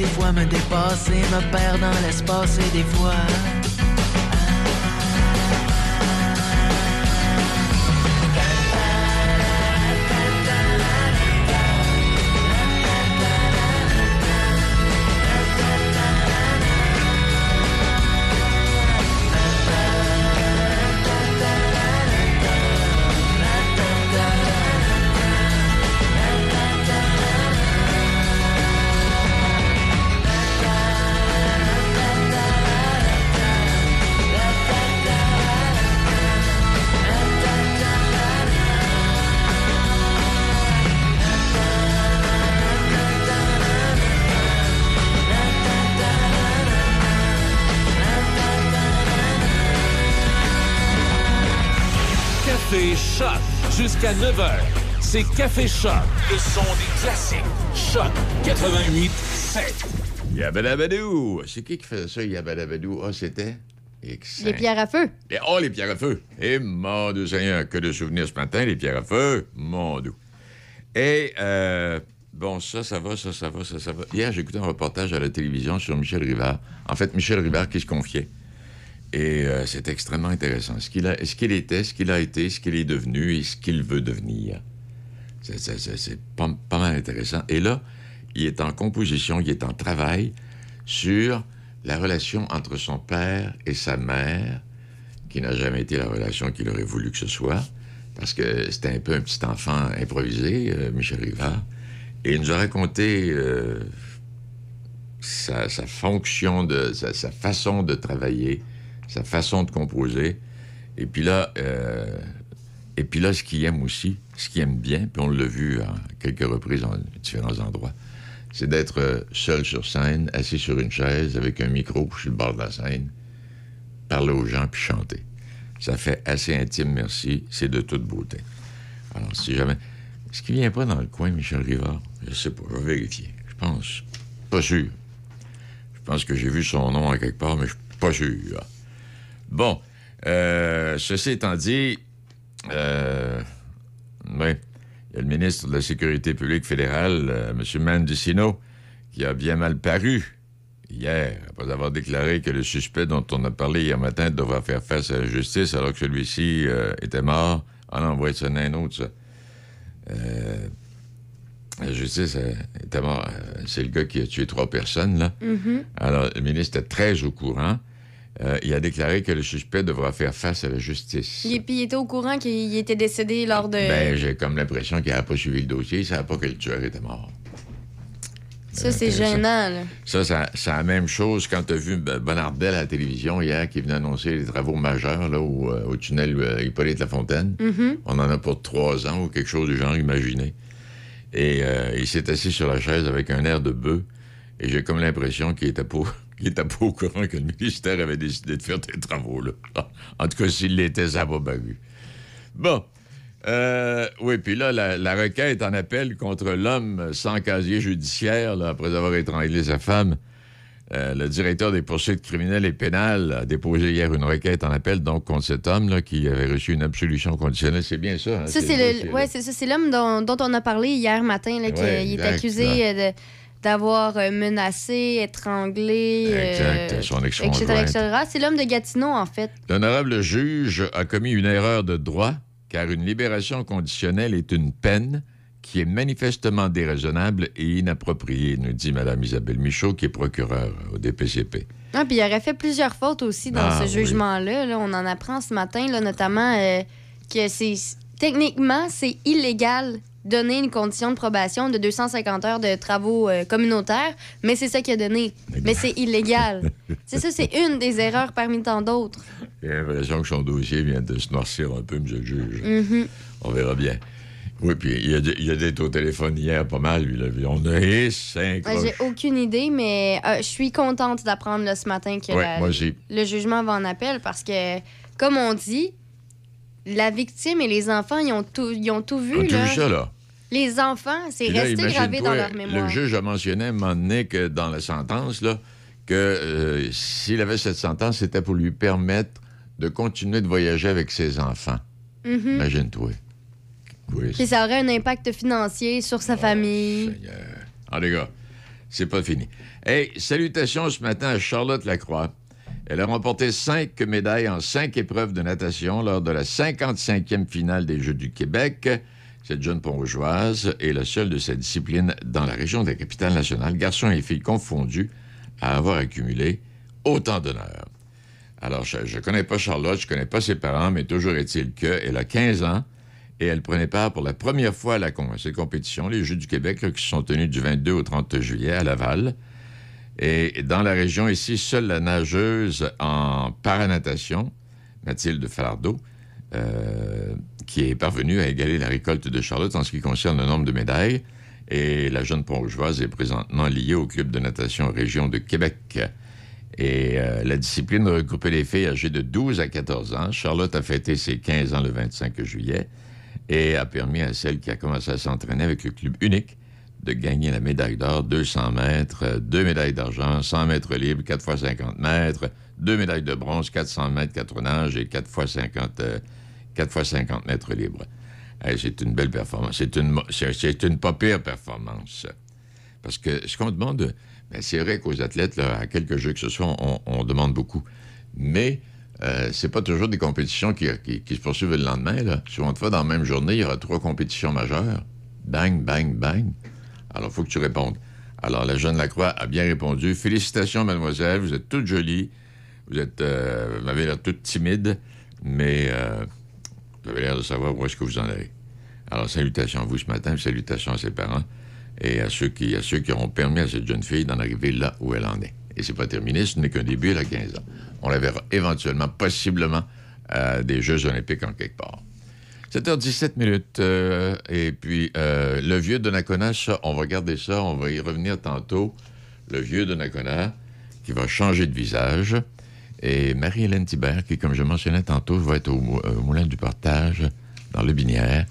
Speaker 14: Des fois me dépasse et me perd dans l'espace et des fois.
Speaker 1: Jusqu'à 9h. C'est Café Choc, le son des classiques. Choc 88 7.
Speaker 16: Yabadabadou. C'est qui qui faisait ça, Yabadabadou? Ah, c'était... Excellent.
Speaker 2: Les pierres à feu.
Speaker 16: Les- oh, les pierres à feu. Et mon Dieu Seigneur, que de souvenirs ce matin, les pierres à feu. Mon Dieu. Et, euh, bon, ça, ça va, ça, ça va, ça, ça va. Hier, j'ai écouté un reportage à la télévision sur Michel Rivard. En fait, Michel Rivard qui se confiait. Et euh, c'est extrêmement intéressant. Ce qu'il, était, ce qu'il a été, ce qu'il est devenu et ce qu'il veut devenir. C'est, pas, mal intéressant. Et là, il est en composition, il est en travail sur la relation entre son père et sa mère, qui n'a jamais été la relation qu'il aurait voulu que ce soit, parce que c'était un peu un petit enfant improvisé, euh, Michel Rivard. Et il nous a raconté euh, sa, sa fonction, de, sa, sa façon de travailler, sa façon de composer. Et puis là, euh, et puis là, ce qu'il aime aussi, ce qu'il aime bien, puis on l'a vu à quelques reprises en différents endroits, c'est d'être euh, seul sur scène, assis sur une chaise, avec un micro sur le bord de la scène, parler aux gens puis chanter. Ça fait assez intime, merci. C'est de toute beauté. Alors, si jamais. Est-ce qu'il vient pas dans le coin, Michel Rivard? Je sais pas, je vais vérifier. Je pense. Pas sûr. Je pense que j'ai vu son nom à quelque part, mais je suis pas sûr. Bon. euh, ceci étant dit, euh, oui, il y a le ministre de la Sécurité publique fédérale, euh, M. Mendicino, qui a bien mal paru hier, après avoir déclaré que le suspect dont on a parlé hier matin devra faire face à la justice alors que celui-ci était mort. Ah va sonner un autre, ça. Euh, la justice euh, était mort. Euh, C'est le gars qui a tué trois personnes, là.
Speaker 2: Mhm.
Speaker 16: Alors, le ministre était très au courant. Euh, il a déclaré que le suspect devra faire face à la justice.
Speaker 2: Il, puis il était au courant qu'il était décédé lors de.
Speaker 16: Ben, j'ai comme l'impression qu'il n'a pas suivi le dossier. Il ne savait pas que le tueur était mort.
Speaker 2: ça, c'est
Speaker 16: intéressant.
Speaker 2: gênant, là.
Speaker 16: Ça, ça- c'est la même chose quand tu as vu Ben- Bernard Bell à la télévision hier qui venait annoncer les travaux majeurs là, au, euh, au tunnel euh, Hippolyte-Lafontaine.
Speaker 2: Mhm.
Speaker 16: On en a pour trois ans ou quelque chose du genre, imaginez. Et euh, il s'est assis sur la chaise avec un air de bœuf. Et j'ai comme l'impression qu'il était pas, qu'il était pas au courant que le ministère avait décidé de faire des travaux. Là. En tout cas, s'il l'était, ça va vu. Bon. Euh, oui, puis là, la, la requête en appel contre l'homme sans casier judiciaire, là, après avoir étranglé sa femme, euh, le directeur des poursuites criminelles et pénales a déposé hier une requête en appel donc contre cet homme là, qui avait reçu une absolution conditionnelle. C'est bien ça. hein,
Speaker 2: Ça, c'est ouais, l'homme dont, dont on a parlé hier matin, là, qui
Speaker 16: Ouais,
Speaker 2: il est accusé
Speaker 16: là.
Speaker 2: euh, de- d'avoir euh, menacé, étranglé,
Speaker 16: Exact,
Speaker 2: euh,
Speaker 16: son
Speaker 2: etc.. C'est l'homme de Gatineau, en fait.
Speaker 16: L'honorable juge a commis une erreur de droit car une libération conditionnelle est une peine qui est manifestement déraisonnable et inappropriée, nous dit Mme Isabelle Michaud, qui est procureure au DPCP.
Speaker 2: Ah, puis il aurait fait plusieurs fautes aussi dans
Speaker 16: Ah,
Speaker 2: ce
Speaker 16: oui.
Speaker 2: jugement-là. là. On en apprend ce matin, là, notamment euh, que c'est techniquement, c'est illégal donner une condition de probation de 250 heures de travaux euh, communautaires, mais c'est ça qu'il a donné. Mais c'est illégal. c'est ça, c'est une des erreurs parmi tant d'autres.
Speaker 16: J'ai l'impression que son dossier vient de se noircir un peu, M. le juge.
Speaker 2: Mhm.
Speaker 16: On verra bien. Oui, puis il a, il a été au téléphone hier pas mal, lui. Là. On a et cinq.
Speaker 2: Ouais, J'ai aucune idée, mais euh, je suis contente d'apprendre ce matin que
Speaker 16: Ouais,
Speaker 2: la-
Speaker 16: moi aussi.
Speaker 2: le jugement va en appel parce que, comme on dit, la victime et les enfants, ils ont tout, ils ont tout vu.
Speaker 16: On a tout
Speaker 2: là.
Speaker 16: vu ça, là?
Speaker 2: Les enfants, c'est resté gravé dans leur mémoire.
Speaker 16: Le juge a mentionné à un moment donné que dans la sentence, là, que euh, s'il avait cette sentence, c'était pour lui permettre de continuer de voyager avec ses enfants.
Speaker 2: Mhm.
Speaker 16: Imagine-toi. Oui,
Speaker 2: Puis ça aurait un impact financier sur
Speaker 16: Oh,
Speaker 2: sa famille.
Speaker 16: En les gars, c'est pas fini. Hey, salutations ce matin à Charlotte Lacroix. Elle a remporté cinq médailles en cinq épreuves de natation lors de la 55e finale des Jeux du Québec. Cette jeune Pont-Rougeoise est la seule de sa discipline dans la région de la capitale nationale, garçons et filles confondus, à avoir accumulé autant d'honneurs. Alors, je ne connais pas Charlotte, je connais pas ses parents, mais toujours est-il qu'elle a 15 ans et elle prenait part pour la première fois à, la à cette compétition, les Jeux du Québec, qui se sont tenus du 22 au 30 juillet à Laval. Et dans la région ici, seule la nageuse en paranatation, Mathilde Falardeau, euh, qui est parvenue à égaler la récolte de Charlotte en ce qui concerne le nombre de médailles. Et la jeune Pont-Rougeoise est présentement liée au club de natation Région de Québec. Et euh, la discipline regroupait les filles âgées de 12 à 14 ans. Charlotte a fêté ses 15 ans le 25 juillet et a permis à celle qui a commencé à s'entraîner avec le club unique de gagner la médaille d'or, 200 mètres, euh, deux médailles d'argent, 100 mètres libres, 4 fois 50 mètres, deux médailles de bronze, 400 mètres, 4 nages et 4 fois 50, euh, 4 fois 50 mètres libres. C'est une belle performance. C'est une, c'est, une pas pire performance. Parce que ce qu'on demande, ben, c'est vrai qu'aux athlètes, à quelques jeux que ce soit, on, demande beaucoup. Mais euh, c'est pas toujours des compétitions qui, qui- se poursuivent le lendemain. Là. Souvent fois, dans la même journée, il y aura trois compétitions majeures. Bang, bang, bang. Alors, il faut que tu répondes. Alors, la jeune Lacroix a bien répondu. Félicitations, mademoiselle. Vous êtes toute jolie. Vous êtes, euh, vous m'avez l'air toute timide, mais euh, vous avez l'air de savoir où est-ce que vous en allez. Alors, salutations à vous ce matin, salutations à ses parents et à ceux qui, à ceux qui auront permis à cette jeune fille d'en arriver là où elle en est. Et c'est pas terminé, ce n'est qu'un début, elle a 15 ans. On la verra éventuellement, possiblement, à des Jeux olympiques en quelque part. 7h17 minutes. euh, et puis, euh, le vieux de ça, on va regarder ça, on va y revenir tantôt. Le vieux de qui va changer de visage. Et Marie-Hélène Thibert, qui, comme je mentionnais tantôt, va être au, euh, Moulin du Portage, dans le Binière.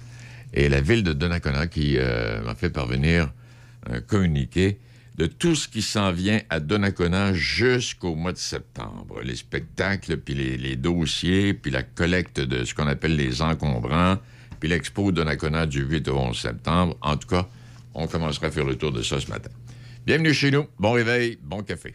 Speaker 16: Et la ville de Donnacona qui m'a fait parvenir un communiqué de tout ce qui s'en vient à Donnacona jusqu'au mois de septembre. Les spectacles, puis les, dossiers, puis la collecte de ce qu'on appelle les encombrants, puis l'expo Donnacona du 8 au 11 septembre. En tout cas, on commencera à faire le tour de ça ce matin. Bienvenue chez nous. Bon réveil, bon café.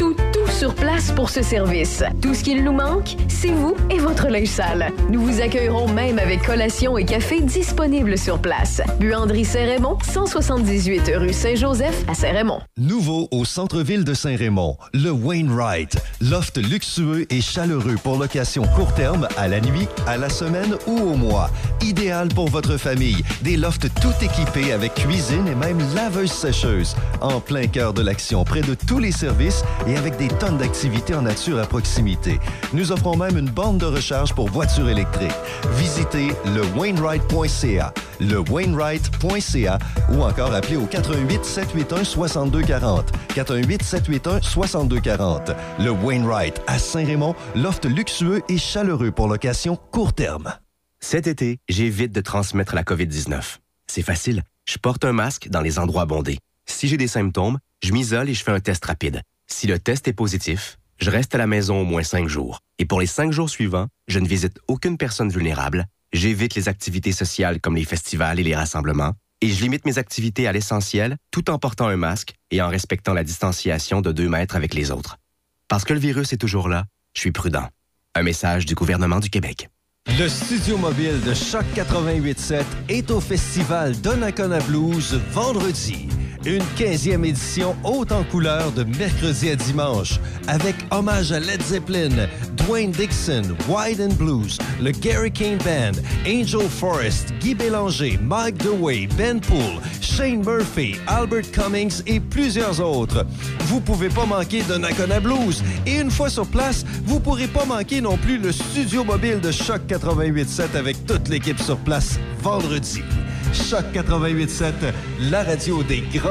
Speaker 19: sur place pour ce service. Tout ce qu'il nous manque, c'est vous et votre linge sale. Nous vous accueillerons même avec collation et café disponibles sur place. Buanderie Saint-Raymond, 178 rue Saint-Joseph à Saint-Raymond.
Speaker 9: Nouveau au centre-ville de Saint-Raymond, le Wainwright. Loft luxueux et chaleureux pour location court terme, à la nuit, à la semaine ou au mois. Idéal pour votre famille. Des lofts tout équipés avec cuisine et même laveuse-sécheuse. En plein cœur de l'action, près de tous les services et avec des tonnes d'activités en nature à proximité. Nous offrons même une borne de recharge pour voitures électriques. Visitez le Wainwright.ca, le Wainwright.ca ou encore appelez au 88 781 6240. 418 781 6240. Le Wainwright à Saint-Raymond, loft luxueux et chaleureux pour location court terme.
Speaker 5: Cet été, j'évite de transmettre la COVID-19. C'est facile. Je porte un masque dans les endroits bondés. Si j'ai des symptômes, je m'isole et je fais un test rapide. Si le test est positif, je reste à la maison au moins cinq jours. Et pour les cinq jours suivants, je ne visite aucune personne vulnérable, j'évite les activités sociales comme les festivals et les rassemblements, et je limite mes activités à l'essentiel tout en portant un masque et en respectant la distanciation de deux mètres avec les autres. Parce que le virus est toujours là, je suis prudent. Un message du gouvernement du Québec.
Speaker 9: Le studio mobile de Choc 88.7 est au festival Donnacona Blues vendredi. Une 15e édition haute en couleur de mercredi à dimanche avec hommage à Led Zeppelin, Dwayne Dixon, Wide and Blues, le Gary King Band, Angel Forrest, Guy Bélanger, Mike DeWay, Ben Poole, Shane Murphy, Albert Cummings et plusieurs autres. Vous pouvez pas manquer Donnacona Blues et une fois sur place, vous pourrez pas manquer non plus le studio mobile de Choc 88.7 avec toute l'équipe sur place vendredi. Choc 88.7, la radio des grands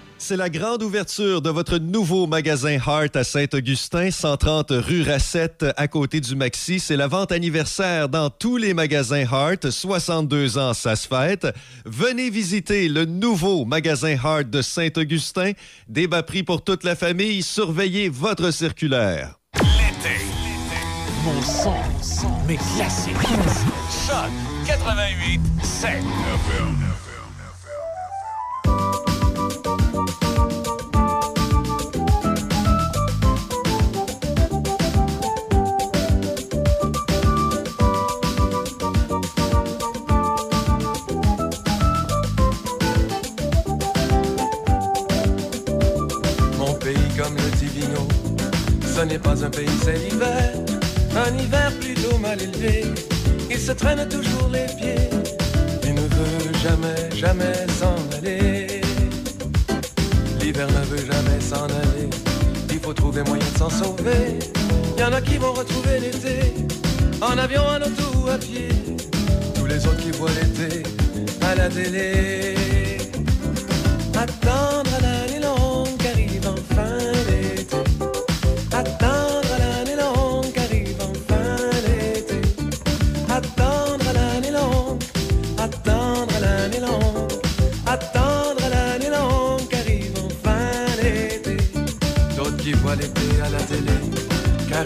Speaker 9: C'est la grande ouverture de votre nouveau magasin Heart à Saint-Augustin, 130 rue Racette, à côté du Maxi. C'est la vente anniversaire dans tous les magasins Heart. 62 ans, ça se fête. Venez visiter le nouveau magasin Heart de Saint-Augustin. Débat prix pour toute la famille. Surveillez votre circulaire.
Speaker 1: L'été. Mon mes. Choc 88 7.
Speaker 20: Ce n'est pas un pays, c'est l'hiver, un hiver plutôt mal élevé. Il se traîne toujours les pieds, il ne veut jamais, jamais s'en aller. L'hiver ne veut jamais s'en aller, il faut trouver moyen de s'en sauver. Y en a qui vont retrouver l'été, en avion, en auto ou à pied. Tous les autres qui voient l'été à la télé. Attendre l'année longue qu'arrive enfin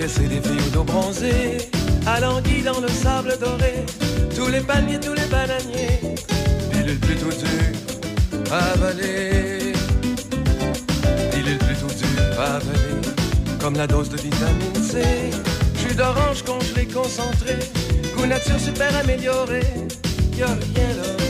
Speaker 20: caresser des filles d'eau bronzée, alanguis dans le sable doré, tous les palmiers, tous les bananiers, pilule plutôt dure à avaler. Il est le plus à avaler, comme la dose de vitamine C. Jus d'orange congelé concentré, goût nature super amélioré. Y'a rien là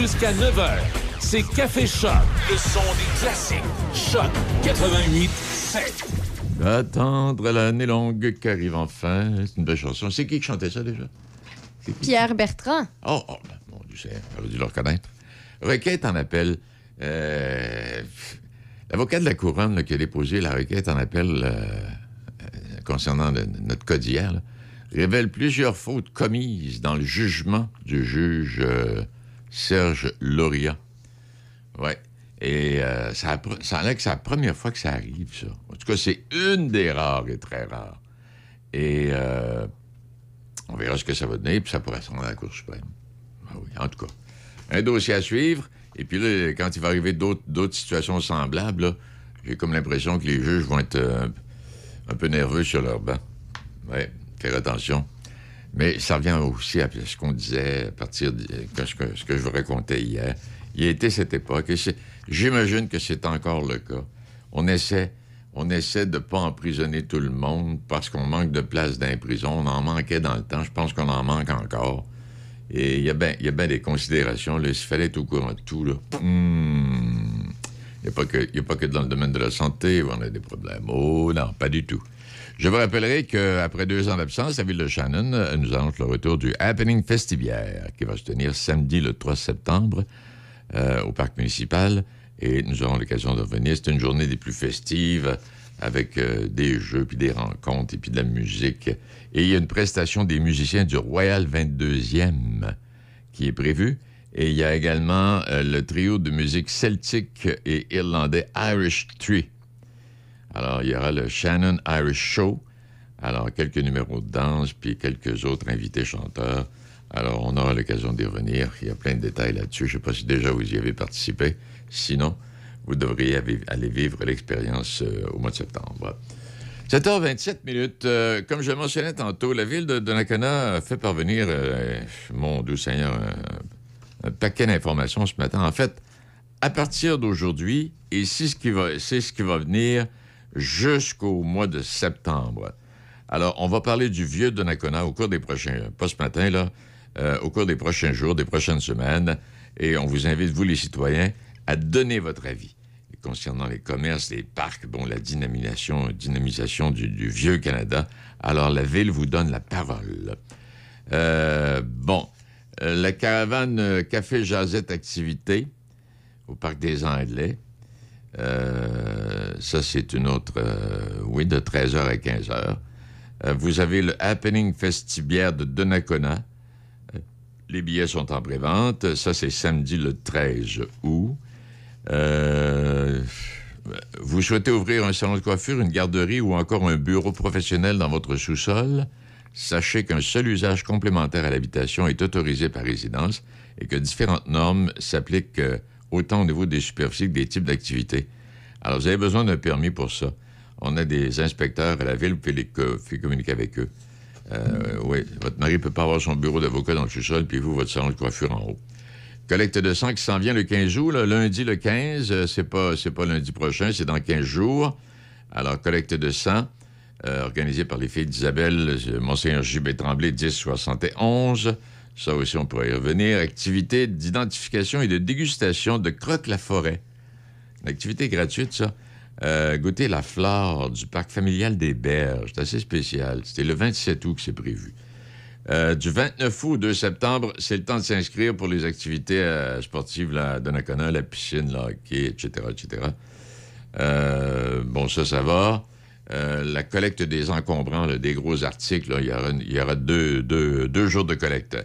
Speaker 1: jusqu'à 9h. C'est Café Choc, le son des classiques. Choc 88 7.
Speaker 16: Attendre l'année longue qu'arrive enfin. C'est une belle chanson. C'est qui qui chantait ça déjà?
Speaker 2: Pierre Bertrand.
Speaker 16: Oh, oh ben, mon Dieu, c'est- j'aurais dû le reconnaître. Requête en appel. euh, L'avocat de la couronne là, qui a déposé la requête en appel euh, euh, concernant le- notre cas d'hier là, révèle plusieurs fautes commises dans le jugement du juge euh, Serge Loria. Ouais. Et euh, ça, ça que c'est la première fois que ça arrive, ça. En tout cas, c'est une des rares et très rares. Et euh, on verra ce que ça va donner, puis ça pourrait se rendre à la Cour suprême. Ah oui, en tout cas. Un dossier à suivre. Et puis là, quand il va arriver d'autres situations semblables, j'ai comme l'impression que les juges vont être euh, un peu nerveux sur leur banc. Oui, faire attention. Mais ça revient aussi à ce qu'on disait à partir de ce, que, je vous racontais hier. Il y a été cette époque, et j'imagine que c'est encore le cas. On essaie, on essaie de ne pas emprisonner tout le monde parce qu'on manque de place dans les. On en manquait dans le temps. Je pense qu'on en manque encore. Et il y a bien il des considérations. S'il fallait être au courant de tout, hmm, il n'y il a pas que dans le domaine de la santé où on a des problèmes. Oh non, pas du tout. Je vous rappellerai qu'après deux ans d'absence, la ville de Shannon euh, nous annonce le retour du Happening Festivière qui va se tenir samedi le 3 septembre euh, au parc municipal. Et nous aurons l'occasion de revenir. C'est une journée des plus festives avec euh, des jeux, puis des rencontres, et puis de la musique. Et il y a une prestation des musiciens du Royal 22e qui est prévue. Et il y a également le trio de musique celtique et irlandais Irish Tree. Alors, il y aura le Shannon Irish Show. Alors, quelques numéros de danse, puis quelques autres invités chanteurs. Alors, on aura l'occasion d'y revenir. Il y a plein de détails là-dessus. Je ne sais pas si déjà vous y avez participé. Sinon, vous devriez aller vivre l'expérience euh, au mois de septembre. 7h27 minutes. Euh, comme je mentionnais tantôt, la ville de Donnacona fait parvenir, euh, mon doux Seigneur, un, paquet d'informations ce matin. En fait, à partir d'aujourd'hui, et c'est c'est ce qui va venir jusqu'au mois de septembre. Alors, on va parler du vieux Donnacona au cours des prochains, pas ce matin, là, euh, au cours des prochains jours, des prochaines semaines, et on vous invite, vous les citoyens, à donner votre avis concernant les commerces, les parcs, bon, la dynamisation, du, vieux Canada. Alors, la ville vous donne la parole. Euh, bon, euh, la caravane Café Jazette Activité au Parc des Anglais. Euh, ça, c'est une autre, euh, oui, de 13h à 15h. Euh, vous avez le Happening Festibière de Donnacona. Les billets sont en prévente. Ça, c'est samedi le 13 août. Vous souhaitez ouvrir un salon de coiffure, une garderie ou encore un bureau professionnel dans votre sous-sol? Sachez qu'un seul usage complémentaire à l'habitation est autorisé par résidence et que différentes normes s'appliquent autant au niveau des superficies que des types d'activités. Alors, vous avez besoin d'un permis pour ça. On a des inspecteurs à la ville, vous pouvez, les communiquer avec eux. Euh, oui, votre mari ne peut pas avoir son bureau d'avocat dans le sous-sol, puis vous, votre salon de coiffure en haut. Collecte de sang qui s'en vient le 15 août, là, lundi le 15, euh, c'est pas, pas lundi prochain, c'est dans 15 jours. Alors, collecte de sang, euh, organisée par les filles d'Isabelle, Monseigneur J.B. Tremblay, 1071. Ça aussi, on pourrait y revenir. Activité d'identification et de dégustation de croque-la-forêt. Une activité gratuite, ça. Euh, goûter la flore du parc familial des Berges. C'est assez spécial. C'était le 27 août que c'est prévu. Euh, du 29 août au 2 septembre, c'est le temps de s'inscrire pour les activités euh, sportives à Donnacona, la piscine, le hockey, etc., etc. Bon, ça, ça va. La collecte des encombrants, des gros articles, il y aura, deux jours de collecte.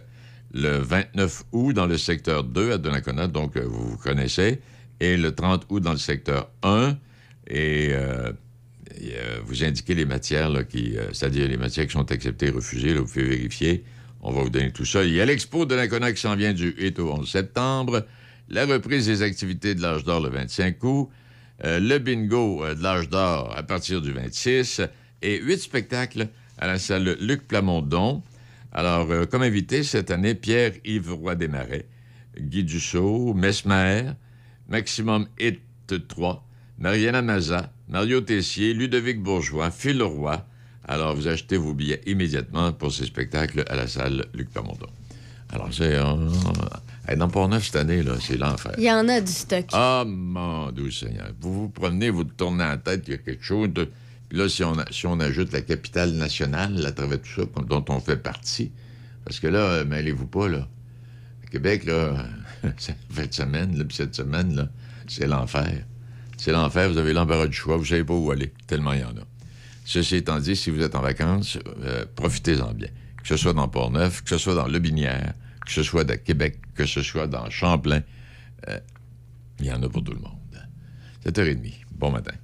Speaker 16: Le 29 août dans le secteur 2 à Donnacona, donc euh, vous vous connaissez, et le 30 août dans le secteur 1. Et euh, euh, vous indiquez les matières, qui, c'est-à-dire les matières qui sont acceptées et refusées. Là, vous pouvez vérifier. On va vous donner tout ça. Il y a l'expo de Donnacona qui s'en vient du 8 au 11 septembre. La reprise des activités de l'âge d'or le 25 août. Le bingo de l'âge d'or à partir du 26. Et huit spectacles à la salle Luc Plamondon. Alors, euh, comme invité cette année, Pierre-Yves Roy Desmarais, Guy Dussault, Mesmer, Maximum Hit 3, Mariana Maza, Mario Tessier, Ludovic Bourgeois, Phil Roy. Alors, vous achetez vos billets immédiatement pour ces spectacles à la salle Luc Plamondon. Alors, c'est... euh, euh, dans Port-Neuf, cette année, là, c'est l'enfer.
Speaker 2: Il y en a du stock.
Speaker 16: Ah, mon doux Seigneur. Vous vous promenez, vous tournez la tête, il y a quelque chose de... Puis là, si on, ajoute la capitale nationale à travers tout ça, dont on fait partie, parce que là, euh, mêlez-vous pas, là. À Québec, là, cette semaine, là, puis cette semaine, là, c'est l'enfer. C'est l'enfer, vous avez l'embarras du choix, vous savez pas où aller, tellement il y en a. Ceci étant dit, si vous êtes en vacances, euh, profitez-en bien. Que ce soit dans Port-Neuf, que ce soit dans Le Binière, que ce soit à Québec, que ce soit dans Champlain, euh, il y en a pour tout le monde. 7h30. Bon matin.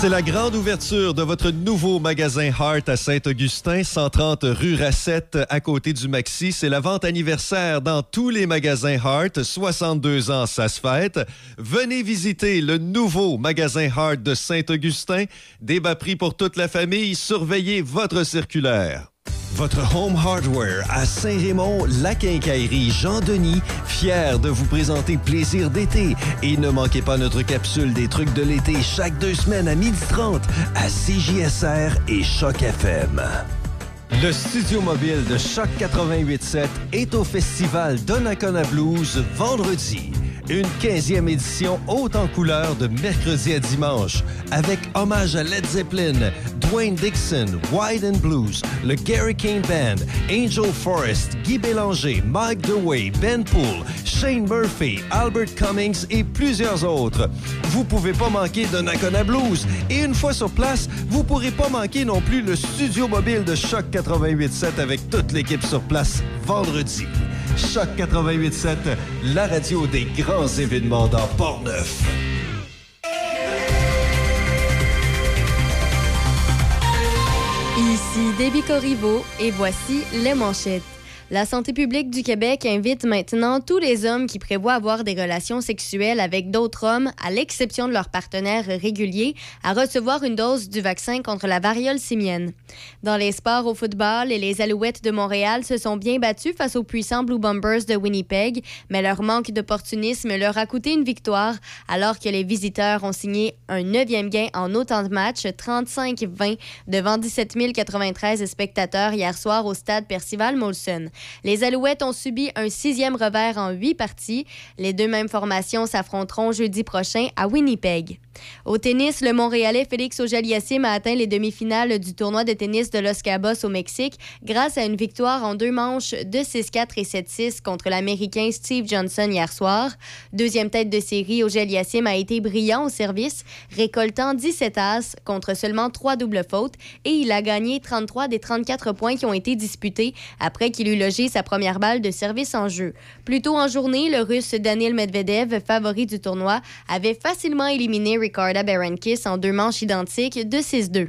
Speaker 9: C'est la grande ouverture de votre nouveau magasin Heart à Saint-Augustin, 130 rue Racette, à côté du Maxi. C'est la vente anniversaire dans tous les magasins Heart. 62 ans, ça se fête. Venez visiter le nouveau magasin Heart de Saint-Augustin. Des bas prix pour toute la famille. Surveillez votre circulaire. Votre Home Hardware à Saint-Raymond, la quincaillerie Jean-Denis, fier de vous présenter Plaisir d'été. Et ne manquez pas notre capsule des trucs de l'été chaque deux semaines à 12h30 à CJSR et Choc FM. Le studio mobile de Choc 88.7 est au festival Donnacona Blues vendredi. Une 15e édition haute en couleur de mercredi à dimanche avec hommage à Led Zeppelin, Dwayne Dixon, Wide and Blues, le Gary Kane Band, Angel Forrest, Guy Bélanger, Mike DeWay, Ben Poole, Shane Murphy, Albert Cummings et plusieurs autres. Vous pouvez pas manquer Donnacona Blues et une fois sur place, vous pourrez pas manquer non plus le studio mobile de Choc 88.7 avec toute l'équipe sur place vendredi. Choc 88.7, la radio des grands événements dans Port-Neuf.
Speaker 2: Ici Déby Corriveau et voici les manchettes. La santé publique du Québec invite maintenant tous les hommes qui prévoient avoir des relations sexuelles avec d'autres hommes, à l'exception de leurs partenaires réguliers, à recevoir une dose du vaccin contre la variole simienne. Dans les sports au football, les Alouettes de Montréal se sont bien battus face aux puissants Blue Bombers de Winnipeg, mais leur manque d'opportunisme leur a coûté une victoire, alors que les visiteurs ont signé un neuvième gain en autant de matchs, 35-20, devant 17 093 spectateurs hier soir au stade Percival Molson. Les Alouettes ont subi un sixième revers en huit parties. Les deux mêmes formations s'affronteront jeudi prochain à Winnipeg. Au tennis, le Montréalais Félix Auger-Aliassime a atteint les demi-finales du tournoi de tennis de Los Cabos au Mexique grâce à une victoire en deux manches de 6-4 et 7-6 contre l'Américain Steve Johnson hier soir. Deuxième tête de série, Auger-Aliassime a été brillant au service, récoltant 17 as contre seulement trois doubles fautes et il a gagné 33 des 34 points qui ont été disputés après qu'il eut logé sa première balle de service en jeu. Plus tôt en journée, le Russe Daniel Medvedev, favori du tournoi, avait facilement éliminé Ricarda Berankis en deux manches identiques de 6-2.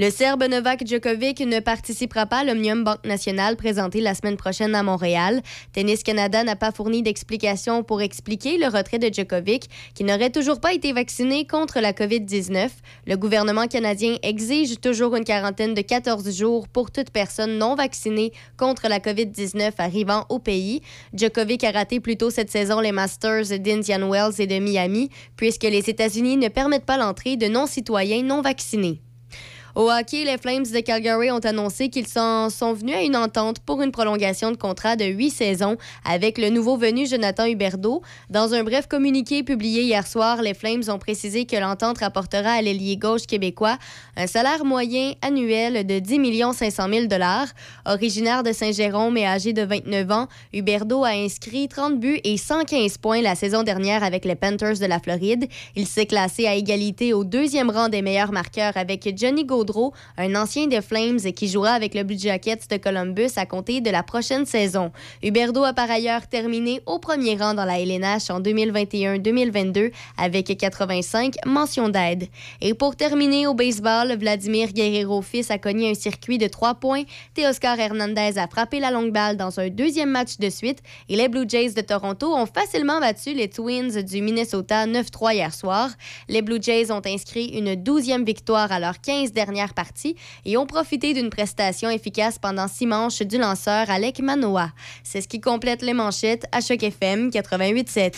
Speaker 2: Le Serbe Novak Djokovic ne participera pas à l'Omnium Banque Nationale présenté la semaine prochaine à Montréal. Tennis Canada n'a pas fourni d'explication pour expliquer le retrait de Djokovic, qui n'aurait toujours pas été vacciné contre la COVID-19. Le gouvernement canadien exige toujours une quarantaine de 14 jours pour toute personne non vaccinée contre la COVID-19 arrivant au pays. Djokovic a raté plus tôt cette saison les Masters d'Indian Wells et de Miami, puisque les États-Unis ne permettent pas l'entrée de non-citoyens non vaccinés. Au hockey, les Flames de Calgary ont annoncé qu'ils sont venus à une entente pour une prolongation de contrat de huit saisons avec le nouveau venu Jonathan Huberdeau. Dans un bref communiqué publié hier soir, les Flames ont précisé que l'entente rapportera à l'ailier gauche québécois un salaire moyen annuel de 10 500 000 Originaire de Saint-Jérôme et âgé de 29 ans, Huberdeau a inscrit 30 buts et 115 points la saison dernière avec les Panthers de la Floride. Il s'est classé à égalité au deuxième rang des meilleurs marqueurs avec Johnny Gaudreau un ancien des Flames qui jouera avec le Blue Jackets de Columbus à compter de la prochaine saison. Huberdo a par ailleurs terminé au premier rang dans la LNH en 2021-2022 avec 85 mentions d'aide. Et pour terminer au baseball, Vladimir Guerrero fils a cogné un circuit de 3 points. Teoscar Hernandez a frappé la longue balle dans un deuxième match de suite et les Blue Jays de Toronto ont facilement battu les Twins du Minnesota 9-3 hier soir. Les Blue Jays ont inscrit une douzième victoire à leurs 15 dernières partie et ont profité d'une prestation efficace pendant six manches du lanceur Alec Manoa. C'est ce qui complète les manchettes à Choc FM 88.7.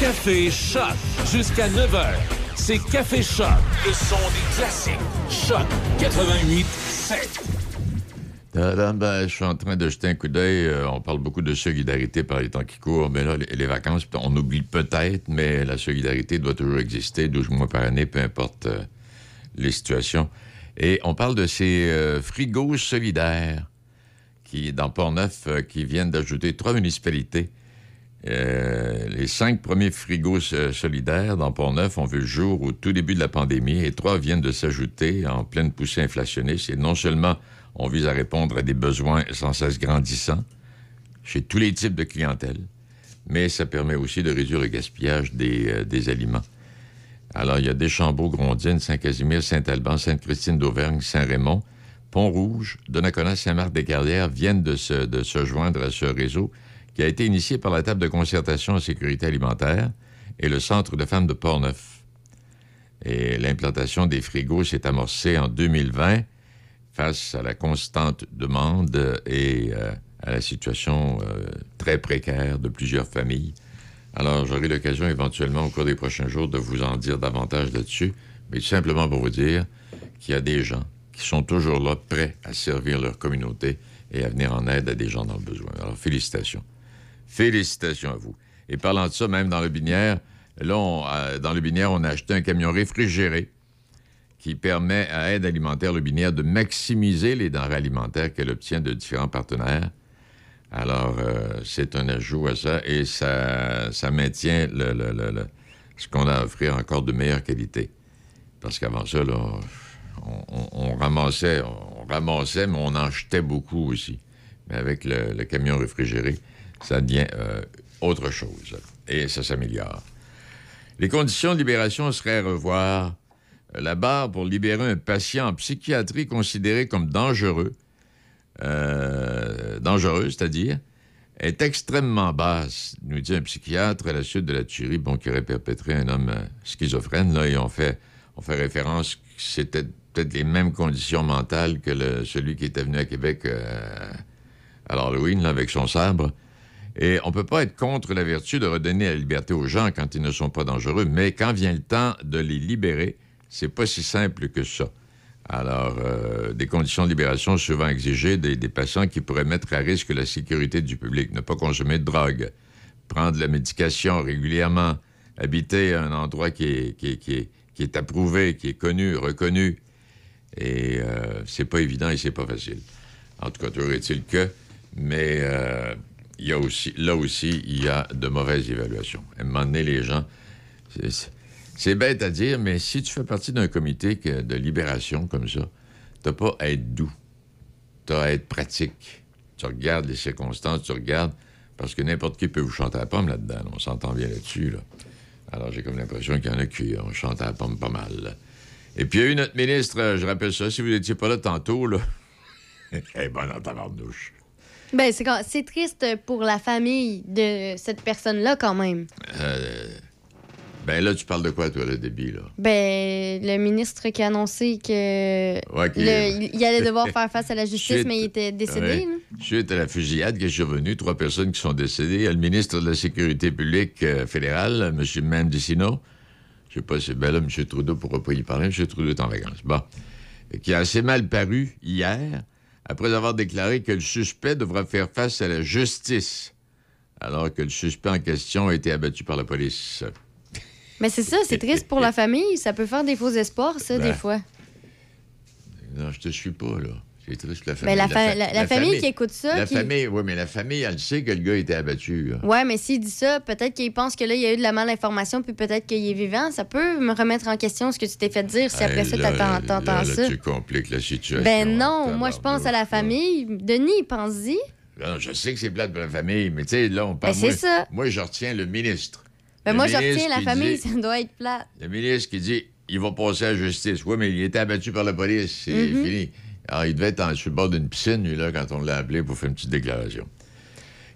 Speaker 1: Café Choc jusqu'à 9h. C'est Café Choc, le son des classiques. Choc 88.7.
Speaker 16: Tadam, ben, je suis en train de jeter un coup d'œil. Euh, on parle beaucoup de solidarité par les temps qui courent, mais là, les, les vacances, on oublie peut-être, mais la solidarité doit toujours exister 12 mois par année, peu importe euh, les situations. Et on parle de ces euh, frigos solidaires qui, dans Port-Neuf, euh, qui viennent d'ajouter trois municipalités. Euh, les cinq premiers frigos solidaires dans Port-Neuf ont vu le jour au tout début de la pandémie et trois viennent de s'ajouter en pleine poussée inflationniste. Et non seulement on vise à répondre à des besoins sans cesse grandissants chez tous les types de clientèle, mais ça permet aussi de réduire le gaspillage des, des aliments. Alors, il y a Deschambault, Grondine, Saint-Casimir, Saint-Alban, Sainte-Christine d'Auvergne, Saint-Raymond, Pont-Rouge, Donnacona, Saint-Marc-des-Carrières viennent de se, de se joindre à ce réseau qui a été initié par la table de concertation en sécurité alimentaire et le Centre de femmes de Port-Neuf. Et l'implantation des frigos s'est amorcée en 2020 face à la constante demande et euh, à la situation euh, très précaire de plusieurs familles. Alors, j'aurai l'occasion éventuellement au cours des prochains jours de vous en dire davantage là-dessus, mais simplement pour vous dire qu'il y a des gens qui sont toujours là, prêts à servir leur communauté et à venir en aide à des gens dans le besoin. Alors, félicitations. Félicitations à vous. Et parlant de ça, même dans le binière, là, euh, dans le binière, on a acheté un camion réfrigéré qui permet à Aide alimentaire Le de maximiser les denrées alimentaires qu'elle obtient de différents partenaires. Alors, euh, c'est un ajout à ça et ça, maintient ce qu'on a à offrir encore de meilleure qualité. Parce qu'avant ça, on, on, ramassait, mais on en jetait beaucoup aussi. Mais avec le, camion réfrigéré, ça devient euh, autre chose. Et ça s'améliore. Les conditions de libération seraient revoir. La barre pour libérer un patient en psychiatrie considéré comme dangereux euh, dangereuse, c'est-à-dire, est extrêmement basse, nous dit un psychiatre, à la suite de la tuerie bon, qui aurait perpétré un homme euh, schizophrène. Là, et on fait, référence que c'était peut-être les mêmes conditions mentales que celui qui était venu à Québec euh, à l'Halloween avec son sabre. Et on peut pas être contre la vertu de redonner la liberté aux gens quand ils ne sont pas dangereux, mais quand vient le temps de les libérer, c'est pas si simple que ça. Alors, euh, des conditions de libération souvent exigées des, patients qui pourraient mettre à risque la sécurité du public, ne pas consommer de drogue, prendre la médication régulièrement, habiter un endroit qui est, approuvé, qui est connu, reconnu. Et euh, c'est pas évident et c'est pas facile. En tout cas, toujours est-il que, mais euh, y a aussi, là aussi, il y a de mauvaises évaluations. À un moment donné, les gens, c'est bête à dire, mais si tu fais partie d'un comité de libération comme ça, t'as pas à être doux, t'as à être pratique. Tu regardes les circonstances, tu regardes, parce que n'importe qui peut vous chanter à la pomme là-dedans. là. On s'entend bien là-dessus. Là. Alors j'ai comme l'impression qu'il y en a qui ont chanté à la pomme pas mal. là. Et puis il y a eu notre ministre, euh, je rappelle ça, si vous n'étiez pas là tantôt, là, eh ben en tabarnouche.
Speaker 2: Ben, c'est triste pour la famille de cette personne-là, quand même.
Speaker 16: Euh, ben là, tu parles de quoi, toi, le débit, là?
Speaker 2: Ben, le ministre qui a annoncé que
Speaker 16: Ouais, qui-
Speaker 2: le- il allait devoir faire face à la justice,
Speaker 16: Suite-
Speaker 2: mais il était décédé.
Speaker 16: Ouais. Suite à la fusillade qui est survenue, trois personnes qui sont décédées. Il y a le ministre de la Sécurité publique euh, fédérale, M. Mendicino. Je sais pas si ben là, M. Trudeau pourra pas y parler. M. Trudeau est en vacances. Bon. Et Qui a assez mal paru hier, après avoir déclaré que le suspect devra faire face à la justice, alors que le suspect en question a été abattu par la police.
Speaker 2: Mais c'est ça, c'est triste pour la famille. Ça peut faire des faux espoirs, ça,
Speaker 16: Ben,
Speaker 2: des fois.
Speaker 16: Non, je te suis pas, là. C'est triste, la
Speaker 2: Mais
Speaker 16: famille.
Speaker 2: la,
Speaker 16: fa-
Speaker 2: fa- la- la famille, qui écoute ça.
Speaker 16: La
Speaker 2: qui-
Speaker 16: famille, oui, mais la famille, elle sait que le gars était abattu.
Speaker 2: Ouais, mais s'il dit ça, peut-être qu'il pense que là, il y a eu de la malinformation, puis peut-être qu'il est vivant. Ça peut me remettre en question ce que tu t'es fait dire si après
Speaker 16: Hey,
Speaker 2: ça, t'entends t'entends
Speaker 16: là,
Speaker 2: ça.
Speaker 16: tu compliques la situation.
Speaker 2: Ben non, moi, je pense à la famille. Denis, pense-y.
Speaker 16: Non, je sais que c'est plate pour la famille, mais tu sais, là, on parle...
Speaker 2: Ben, c'est ça.
Speaker 16: Moi, je retiens le ministre.
Speaker 2: Ben moi, je retiens la famille,
Speaker 16: dit-
Speaker 2: ça doit être plate.
Speaker 16: Le ministre qui dit il va passer à la justice. Oui, mais il était abattu par la police. C'est
Speaker 2: Mhm.
Speaker 16: fini. Alors, il devait être en, sur le bord d'une piscine, lui, là, quand on l'a appelé pour faire une petite déclaration.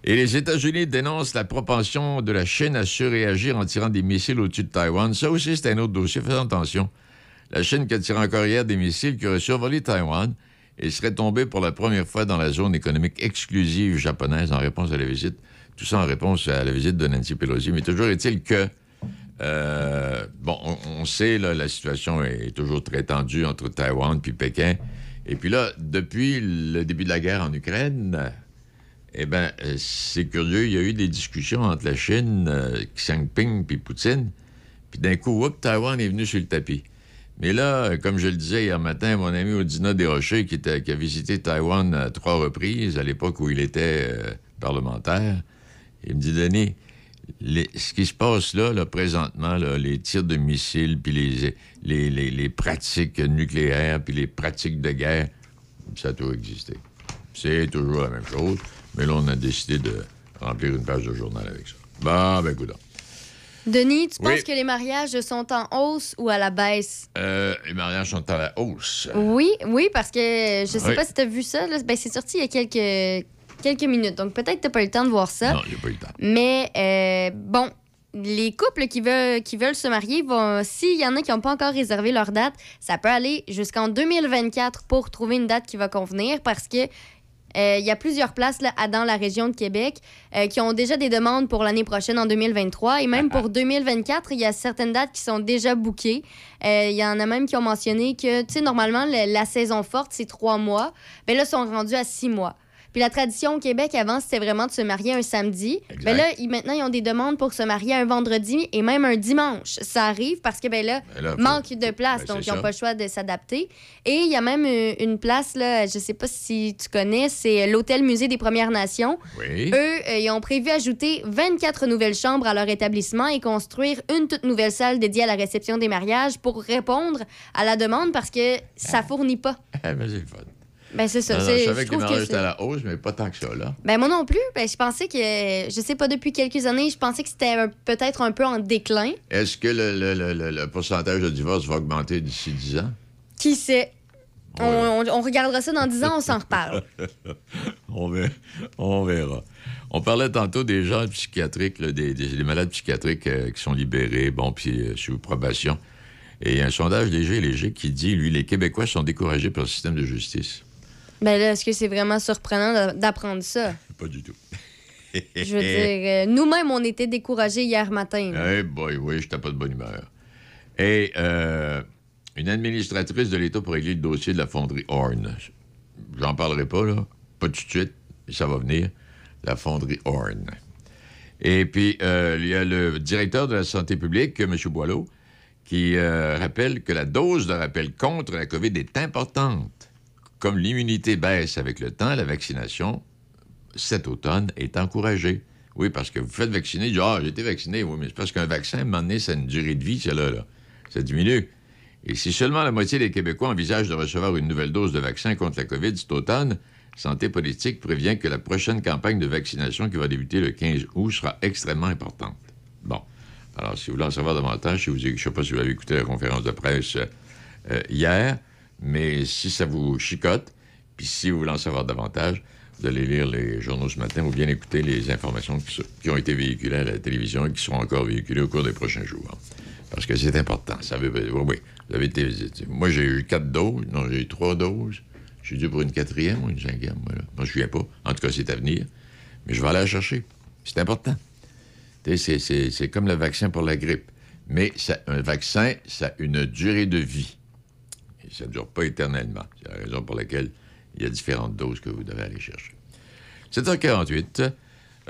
Speaker 16: Et les États-Unis dénoncent la propension de la Chine à surréagir en tirant des missiles au-dessus de Taïwan. Ça aussi, c'est un autre dossier. Faisons attention. La Chine qui a tiré encore hier des missiles qui auraient survolé Taïwan et serait tombée pour la première fois dans la zone économique exclusive japonaise en réponse à la visite. Tout ça en réponse à la visite de Nancy Pelosi. Mais toujours est-il que euh, bon, on, sait, là, la situation est toujours très tendue entre Taïwan puis Pékin. Et puis là, depuis le début de la guerre en Ukraine, eh bien, c'est curieux, il y a eu des discussions entre la Chine, euh, Xi Jinping puis Poutine. Puis d'un coup, hop, Taïwan est venu sur le tapis. Mais là, comme je le disais hier matin, mon ami Odina Desrochers, qui, était- a visité Taïwan à trois reprises à l'époque où il était euh, parlementaire, il me dit, Denis, les- ce qui se passe là, là présentement, là, les tirs de missiles, puis les, les, les- les pratiques nucléaires, puis les pratiques de guerre, ça a toujours existé. C'est toujours la même chose, mais là, on a décidé de remplir une page de journal avec ça. Bon, ben, écoute.
Speaker 2: Denis, tu
Speaker 16: Oui.
Speaker 2: penses que les mariages sont en hausse ou à la baisse?
Speaker 16: Euh, les mariages sont à la hausse.
Speaker 2: Oui, oui, parce que je sais
Speaker 16: Oui.
Speaker 2: pas si tu as vu ça. là. Ben, c'est sorti il y a quelques, quelques minutes, donc peut-être que tu pas eu le temps de voir ça.
Speaker 16: Non, j'ai pas eu le temps.
Speaker 2: Mais euh, bon, les couples qui veulent, qui veulent se marier, vont, s'il y en a qui n'ont pas encore réservé leur date, ça peut aller jusqu'en 2024 pour trouver une date qui va convenir parce que euh, il y a plusieurs places là, dans la région de Québec euh, qui ont déjà des demandes pour l'année prochaine en 2023 et même pour 2024, il y a certaines dates qui sont déjà bookées. Euh, Il y en a même qui ont mentionné que, tu sais, normalement, le- la saison forte, c'est trois mois. Mais là, ils sont rendus à six mois. Puis la tradition au Québec avant, c'était vraiment de se marier un samedi. Mais là, ils- maintenant, ils ont des demandes pour se marier un vendredi et même un dimanche. Ça arrive parce que, ben là,
Speaker 16: Ben là,
Speaker 2: manque de place,
Speaker 16: Ben,
Speaker 2: donc ils n'ont pas le choix de s'adapter. Et il y a même euh, une place, là, je sais pas si tu connais, c'est l'Hôtel Musée des Premières Nations.
Speaker 16: Oui.
Speaker 2: Eux, euh, ils ont prévu ajouter 24 nouvelles chambres à leur établissement et construire une toute nouvelle salle dédiée à la réception des mariages pour répondre à la demande parce que ça fournit pas.
Speaker 16: Ah, ben, c'est le fun.
Speaker 2: Ben, c'est ça.
Speaker 16: Non, non,
Speaker 2: c'est-
Speaker 16: je savais que les
Speaker 2: trouve
Speaker 16: mariages étaient à la hausse, mais pas tant que ça, là.
Speaker 2: ben moi non plus. Ben, je pensais que, je sais pas, depuis quelques années, je pensais que c'était peut-être un peu en déclin.
Speaker 16: Est-ce que le, le- le- le- le pourcentage de divorce va augmenter d'ici 10 ans?
Speaker 2: Qui sait? On, on- on regardera ça dans 10 ans, on s'en reparle.
Speaker 16: on, verra, on verra. On parlait tantôt des gens psychiatriques, là, des, des- des malades psychiatriques euh, qui sont libérés, bon, puis euh, sous probation. Et il y a un sondage léger, léger qui dit, lui, les Québécois sont découragés par le système de justice.
Speaker 2: Ben là, est-ce que c'est vraiment surprenant d'a- d'apprendre ça?
Speaker 16: Pas du tout.
Speaker 2: Je veux dire, euh, nous-mêmes, on était découragés hier matin.
Speaker 16: Eh boy, oui, j'étais pas de bonne humeur. Et euh, une administratrice de l'État pour régler le dossier de la fonderie Horn. J'en parlerai pas, là. Pas tout de suite, mais ça va venir. La fonderie Horn. Et puis, euh, il y a le directeur de la santé publique, M. Boileau, qui euh, rappelle que la dose de rappel contre la COVID est importante. Comme l'immunité baisse avec le temps, la vaccination cet automne est encouragée. Oui, parce que vous faites vacciner, dites, ah, j'ai été vacciné, oui, mais c'est parce qu'un vaccin, à un une durée de vie, celle-là, là. Ça diminue. Et si seulement la moitié des Québécois envisagent de recevoir une nouvelle dose de vaccin contre la COVID cet automne, Santé politique prévient que la prochaine campagne de vaccination qui va débuter le 15 août sera extrêmement importante. Bon. Alors, si vous voulez en savoir davantage, si vous, je ne sais pas si vous avez écouté la conférence de presse euh, hier, mais si ça vous chicote, puis si vous voulez en savoir davantage, vous allez lire les journaux ce matin ou bien écouter les informations qui, ont été véhiculées à la télévision et qui seront encore véhiculées au cours des prochains jours. Parce que c'est important. Ça veut, oui, oui. Vous avez été, moi, j'ai eu quatre doses. Non, j'ai eu trois doses. Je suis dû pour une quatrième ou une cinquième. Moi, je ne souviens pas. En tout cas, c'est à venir. Mais je vais aller la chercher. C'est important. C'est- comme le vaccin pour la grippe. Mais un vaccin, ça a une durée de vie. Ça ne dure pas éternellement. C'est la raison pour laquelle il y a différentes doses que vous devez aller chercher. 7h48.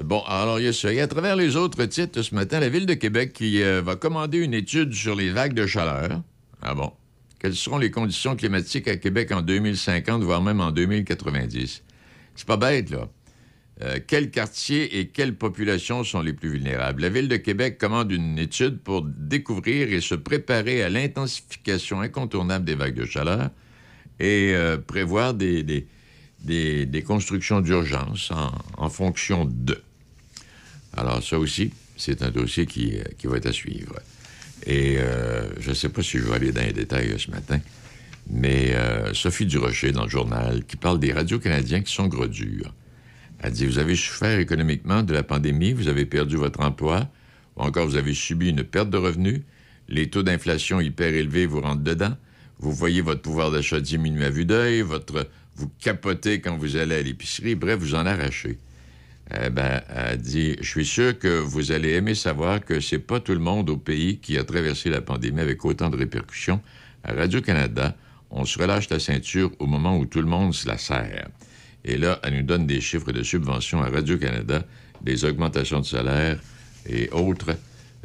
Speaker 16: Bon, alors il y a ça. Et à travers les autres titres ce matin, la Ville de Québec qui euh, va commander une étude sur les vagues de chaleur. Ah bon? Quelles seront les conditions climatiques à Québec en 2050, voire même en 2090? C'est pas bête, là. Euh, quels quartiers et quelles populations sont les plus vulnérables? La Ville de Québec commande une étude pour découvrir et se préparer à l'intensification incontournable des vagues de chaleur et euh, prévoir des, constructions d'urgence en, fonction de. Alors ça aussi, c'est un dossier qui, euh, va être à suivre. Et je ne sais pas si je vais aller dans les détails ce matin, mais Sophie Durocher, dans le journal, qui parle des radios canadiens qui sont gros durs. Elle dit, vous avez souffert économiquement de la pandémie, vous avez perdu votre emploi, ou encore vous avez subi une perte de revenus, les taux d'inflation hyper élevés vous rentrent dedans, vous voyez votre pouvoir d'achat diminuer à vue d'œil, votre, vous capotez quand vous allez à l'épicerie, bref, vous en arrachez. Eh ben, elle dit, je suis sûr que vous allez aimer savoir que c'est pas tout le monde au pays qui a traversé la pandémie avec autant de répercussions. À Radio-Canada, on se relâche la ceinture au moment où tout le monde se la serre. Et là, elle nous donne des chiffres de subventions à Radio-Canada, des augmentations de salaire et autres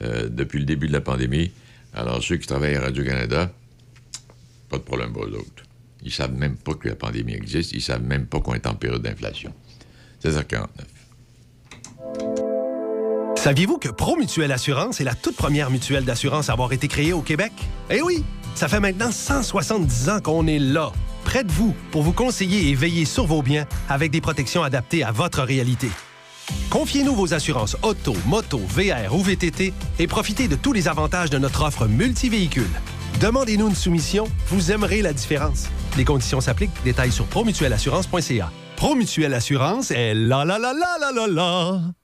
Speaker 16: euh, depuis le début de la pandémie. Alors, ceux qui travaillent à Radio-Canada, pas de problème pour eux autres. Ils savent même pas que la pandémie existe. Ils savent même pas qu'on est en période d'inflation. 16h49.
Speaker 21: Saviez-vous que Promutuelle Assurance est la toute première mutuelle d'assurance à avoir été créée au Québec? Eh oui! Ça fait maintenant 170 ans qu'on est là, près de vous, pour vous conseiller et veiller sur vos biens avec des protections adaptées à votre réalité. Confiez-nous vos assurances auto, moto, VR ou VTT et profitez de tous les avantages de notre offre multivéhicule. Demandez-nous une soumission, vous aimerez la différence. Les conditions s'appliquent. Détails sur promutuelleassurance.ca. Promutuelle Assurance est la la la la la la la.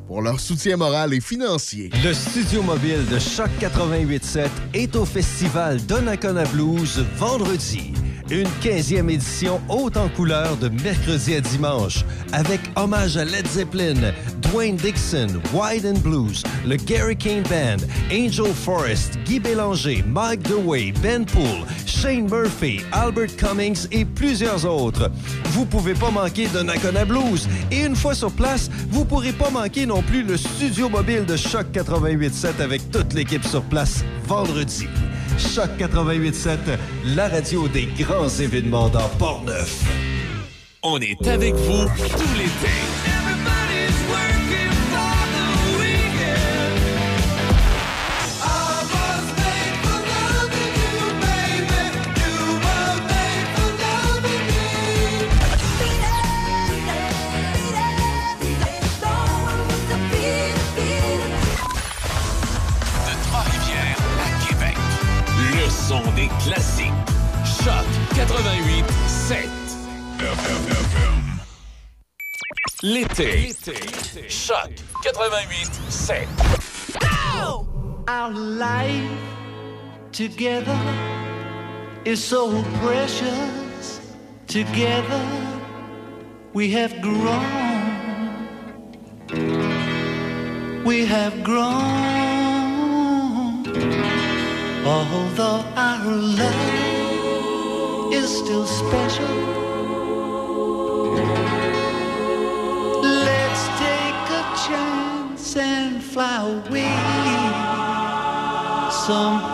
Speaker 12: pour leur soutien moral et financier.
Speaker 9: Le studio mobile de Choc 88.7 est au festival Donnacona Blues vendredi. Une 15e édition haute en couleur de mercredi à dimanche avec hommage à Led Zeppelin, Dwayne Dixon, Wide and Blues, le Gary Kane Band, Angel Forrest, Guy Bélanger, Mike DeWay, Ben Poole, Shane Murphy, Albert Cummings et plusieurs autres. Vous pouvez pas manquer Donnacona Blues et une fois sur place, vous pourrez pas manquer non plus le studio mobile de Choc 88.7 avec toute l'équipe sur place vendredi. Choc 88.7, la radio des grands événements dans Port-Neuf.
Speaker 1: On est avec vous tout l'été. Des classiques. Choc 88 7. L'été. Choc 88 7.
Speaker 22: Our life together is so precious. Together we have grown. We have grown. Although our love is still special. Let's take a chance and fly away somewhere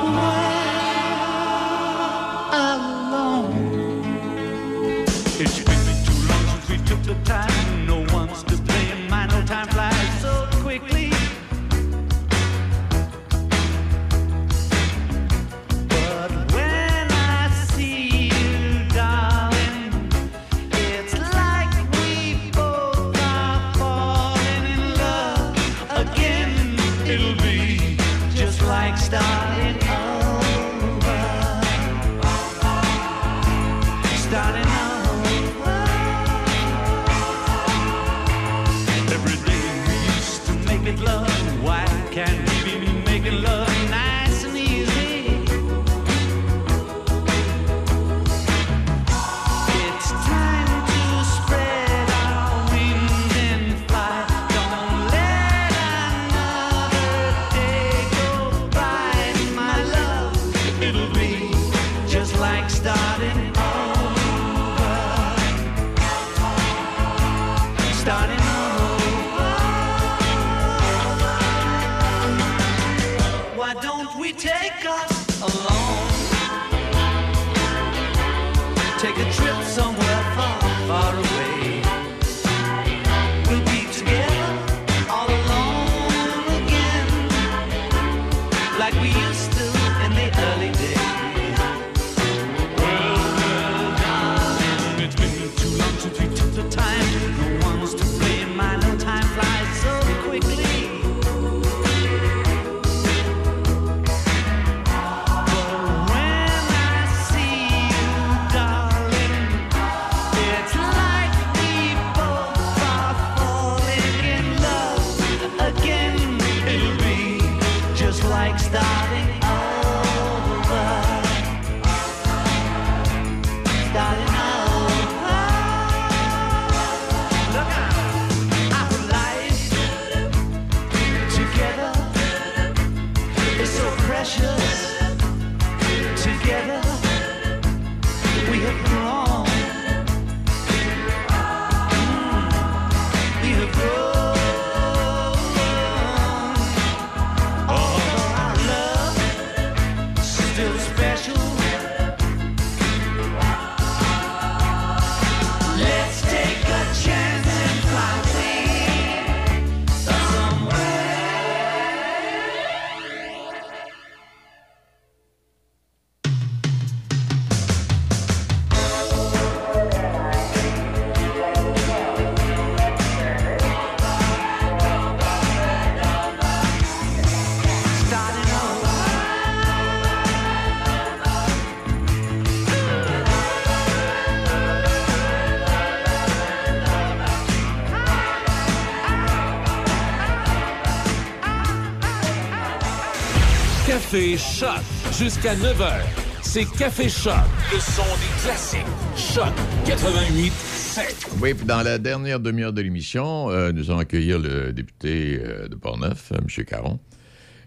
Speaker 1: Café Choc jusqu'à 9h. C'est Café Choc, le son des classiques. Choc 88 7.
Speaker 16: Oui, puis dans la dernière demi-heure de l'émission, euh, nous allons accueillir le député euh, de Portneuf, euh, M. Caron,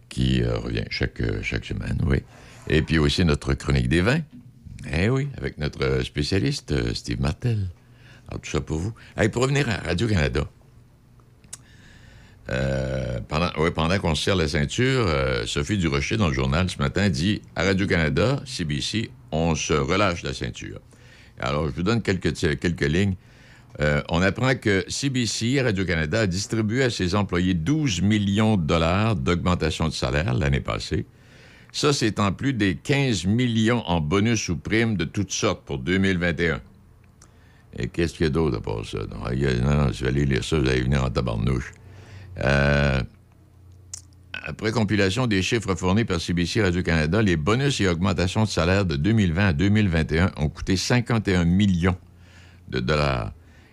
Speaker 16: qui euh, revient chaque, chaque semaine, oui. Et puis aussi notre chronique des vins. Eh oui, avec notre spécialiste, Steve Martel. Alors, tout ça pour vous. Hey, pour revenir à Radio-Canada, euh, pendant, ouais, pendant qu'on se serre la ceinture, euh, Sophie Durocher, dans le journal ce matin, dit à Radio-Canada, CBC, on se relâche la ceinture. Alors, je vous donne quelques, quelques lignes. Euh, on apprend que CBC, Radio-Canada, a distribué à ses employés 12 millions de dollars d'augmentation de salaire l'année passée. Ça, c'est en plus des 15 millions en bonus ou primes de toutes sortes pour 2021. Et qu'est-ce qu'il y a d'autre à part ça? Non, non, non, je vais aller lire ça, vous allez venir en tabarnouche. Euh, après compilation des chiffres fournis par CBC Radio-Canada, les bonus et augmentations de salaire de 2020 à 2021 ont coûté 51 millions de dollars.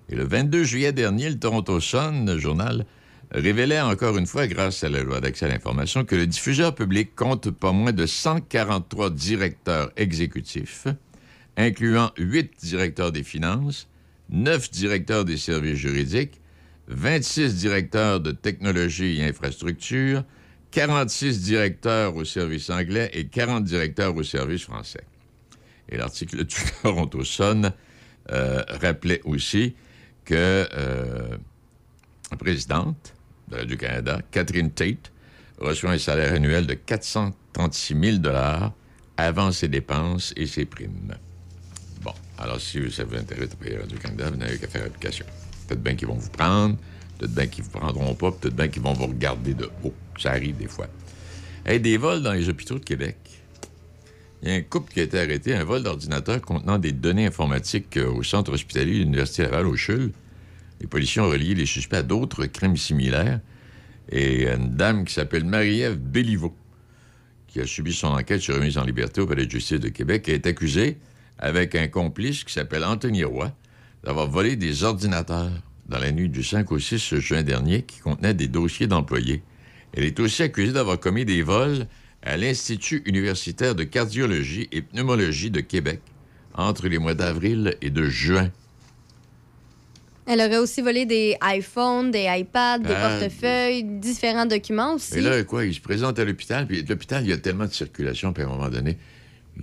Speaker 16: Et le 22 juillet dernier, le Toronto Sun, journal, révélait encore une fois, grâce à la loi d'accès à l'information, que le diffuseur public compte pas moins de 143 directeurs exécutifs, incluant 8 directeurs des finances, 9 directeurs des services juridiques, 26 directeurs de technologie et infrastructure, 46 directeurs au service anglais et 40 directeurs au service français. Et l'article du Toronto Sun euh, rappelait aussi que euh, la présidente de Radio-Canada, Catherine Tate, reçoit un salaire annuel de 436 000 avant ses dépenses et ses primes. Bon, alors si ça vous intéresse payer Radio-Canada, vous n'avez qu'à faire application. Peut-être bien qu'ils vont vous prendre, peut-être bien qu'ils vous prendront pas, peut-être bien qu'ils vont vous regarder de haut. Ça arrive des fois. Hey, des vols dans les hôpitaux de Québec. Il y a un couple qui a été arrêté, un vol d'ordinateur contenant des données informatiques euh, au centre hospitalier de l'Université Laval au CHUL. Les policiers ont relié les suspects à d'autres crimes similaires. Et une dame qui s'appelle Marie-Ève Béliveau, qui a subi son enquête sur remise en liberté au Palais de justice de Québec, est accusée, avec un complice qui s'appelle Anthony Roy, d'avoir volé des ordinateurs dans la nuit du 5 au 6 juin dernier qui contenaient des dossiers d'employés. Elle est aussi accusée d'avoir commis des vols à l'Institut universitaire de cardiologie et pneumologie de Québec entre les mois d'avril et de juin.
Speaker 2: Elle aurait aussi volé des iPhones, des iPads, des
Speaker 16: Ah,
Speaker 2: portefeuilles, différents documents aussi.
Speaker 16: Et là, quoi, il se présente à l'hôpital, puis l'hôpital, il y a tellement de circulation, puis à un moment donné,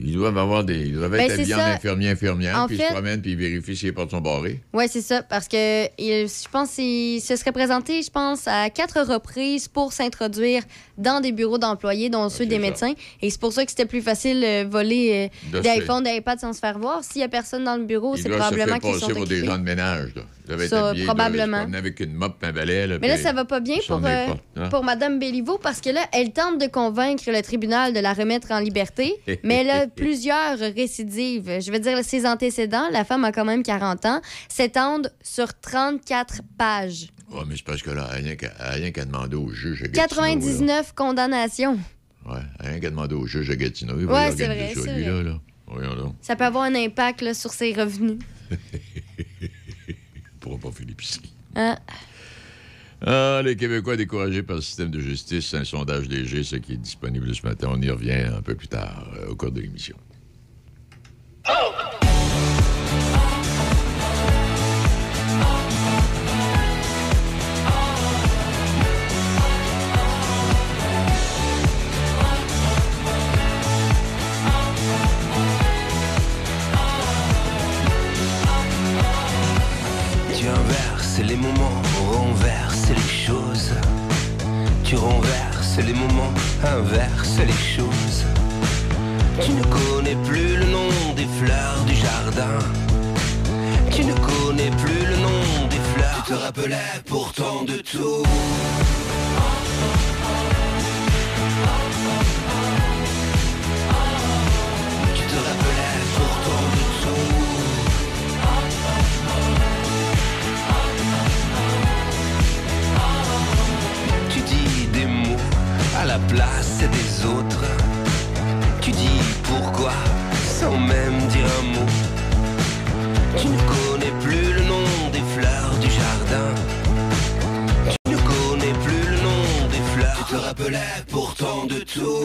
Speaker 16: ils doivent avoir des. Ils doivent
Speaker 2: Ben,
Speaker 16: être
Speaker 2: c'est
Speaker 16: habillés en infirmier, infirmière,
Speaker 2: En
Speaker 16: puis ils se promènent, puis ils vérifient si les portes sont barrées.
Speaker 2: Oui, c'est ça, parce que il- je pense qu'il se serait présenté, je pense, à quatre reprises pour s'introduire dans des bureaux d'employés, dont ceux des médecins. Et c'est pour ça que c'était plus facile de voler euh, des des iPads sans se faire voir. S'il y a personne dans le bureau,
Speaker 16: Ils
Speaker 2: c'est
Speaker 16: doivent se
Speaker 2: probablement
Speaker 16: faire
Speaker 2: qu'ils
Speaker 16: passer
Speaker 2: sont
Speaker 16: pour des
Speaker 2: occupés.
Speaker 16: gens de ménage. Là.
Speaker 2: Ça, probablement.
Speaker 16: Avec une mop, un balai. Là,
Speaker 2: Mais là, ça va pas bien pour, euh, pour Mme Béliveau parce que là, elle tente de convaincre le tribunal de la remettre en liberté, mais elle a plusieurs récidives. Je veux dire, ses antécédents, la femme a quand même 40 ans, s'étendent sur 34 pages.
Speaker 16: Ouais, mais c'est parce que là, rien qu'à rien qu'à demander au juge à Gatineau. là.
Speaker 2: 99 condamnations.
Speaker 16: Ouais, rien qu'à demander au juge à Gatineau. Il va
Speaker 2: c'est vrai,
Speaker 16: ça,
Speaker 2: c'est
Speaker 16: lui,
Speaker 2: vrai.
Speaker 16: là, là. Voyons donc.
Speaker 2: Ça peut avoir un impact là, sur ses revenus.
Speaker 16: Pourra pas faire l'épicerie.
Speaker 2: Hein?
Speaker 16: Ah, les Québécois découragés par le système de justice, c'est un sondage léger, ce qui est disponible ce matin. On y revient un peu plus tard euh, au cours de l'émission.
Speaker 23: Tu les moments, renverses les choses. Tu renverses les moments, inverses les choses. Tu ne connais plus le nom des fleurs du jardin. Tu ne connais plus le nom des fleurs. Tu te rappelais pourtant de tout. La place des autres. Tu dis pourquoi sans même dire un mot. Tu ne connais plus le nom des fleurs du jardin. Tu ne connais plus le nom des fleurs. Tu te rappelais pourtant de tout.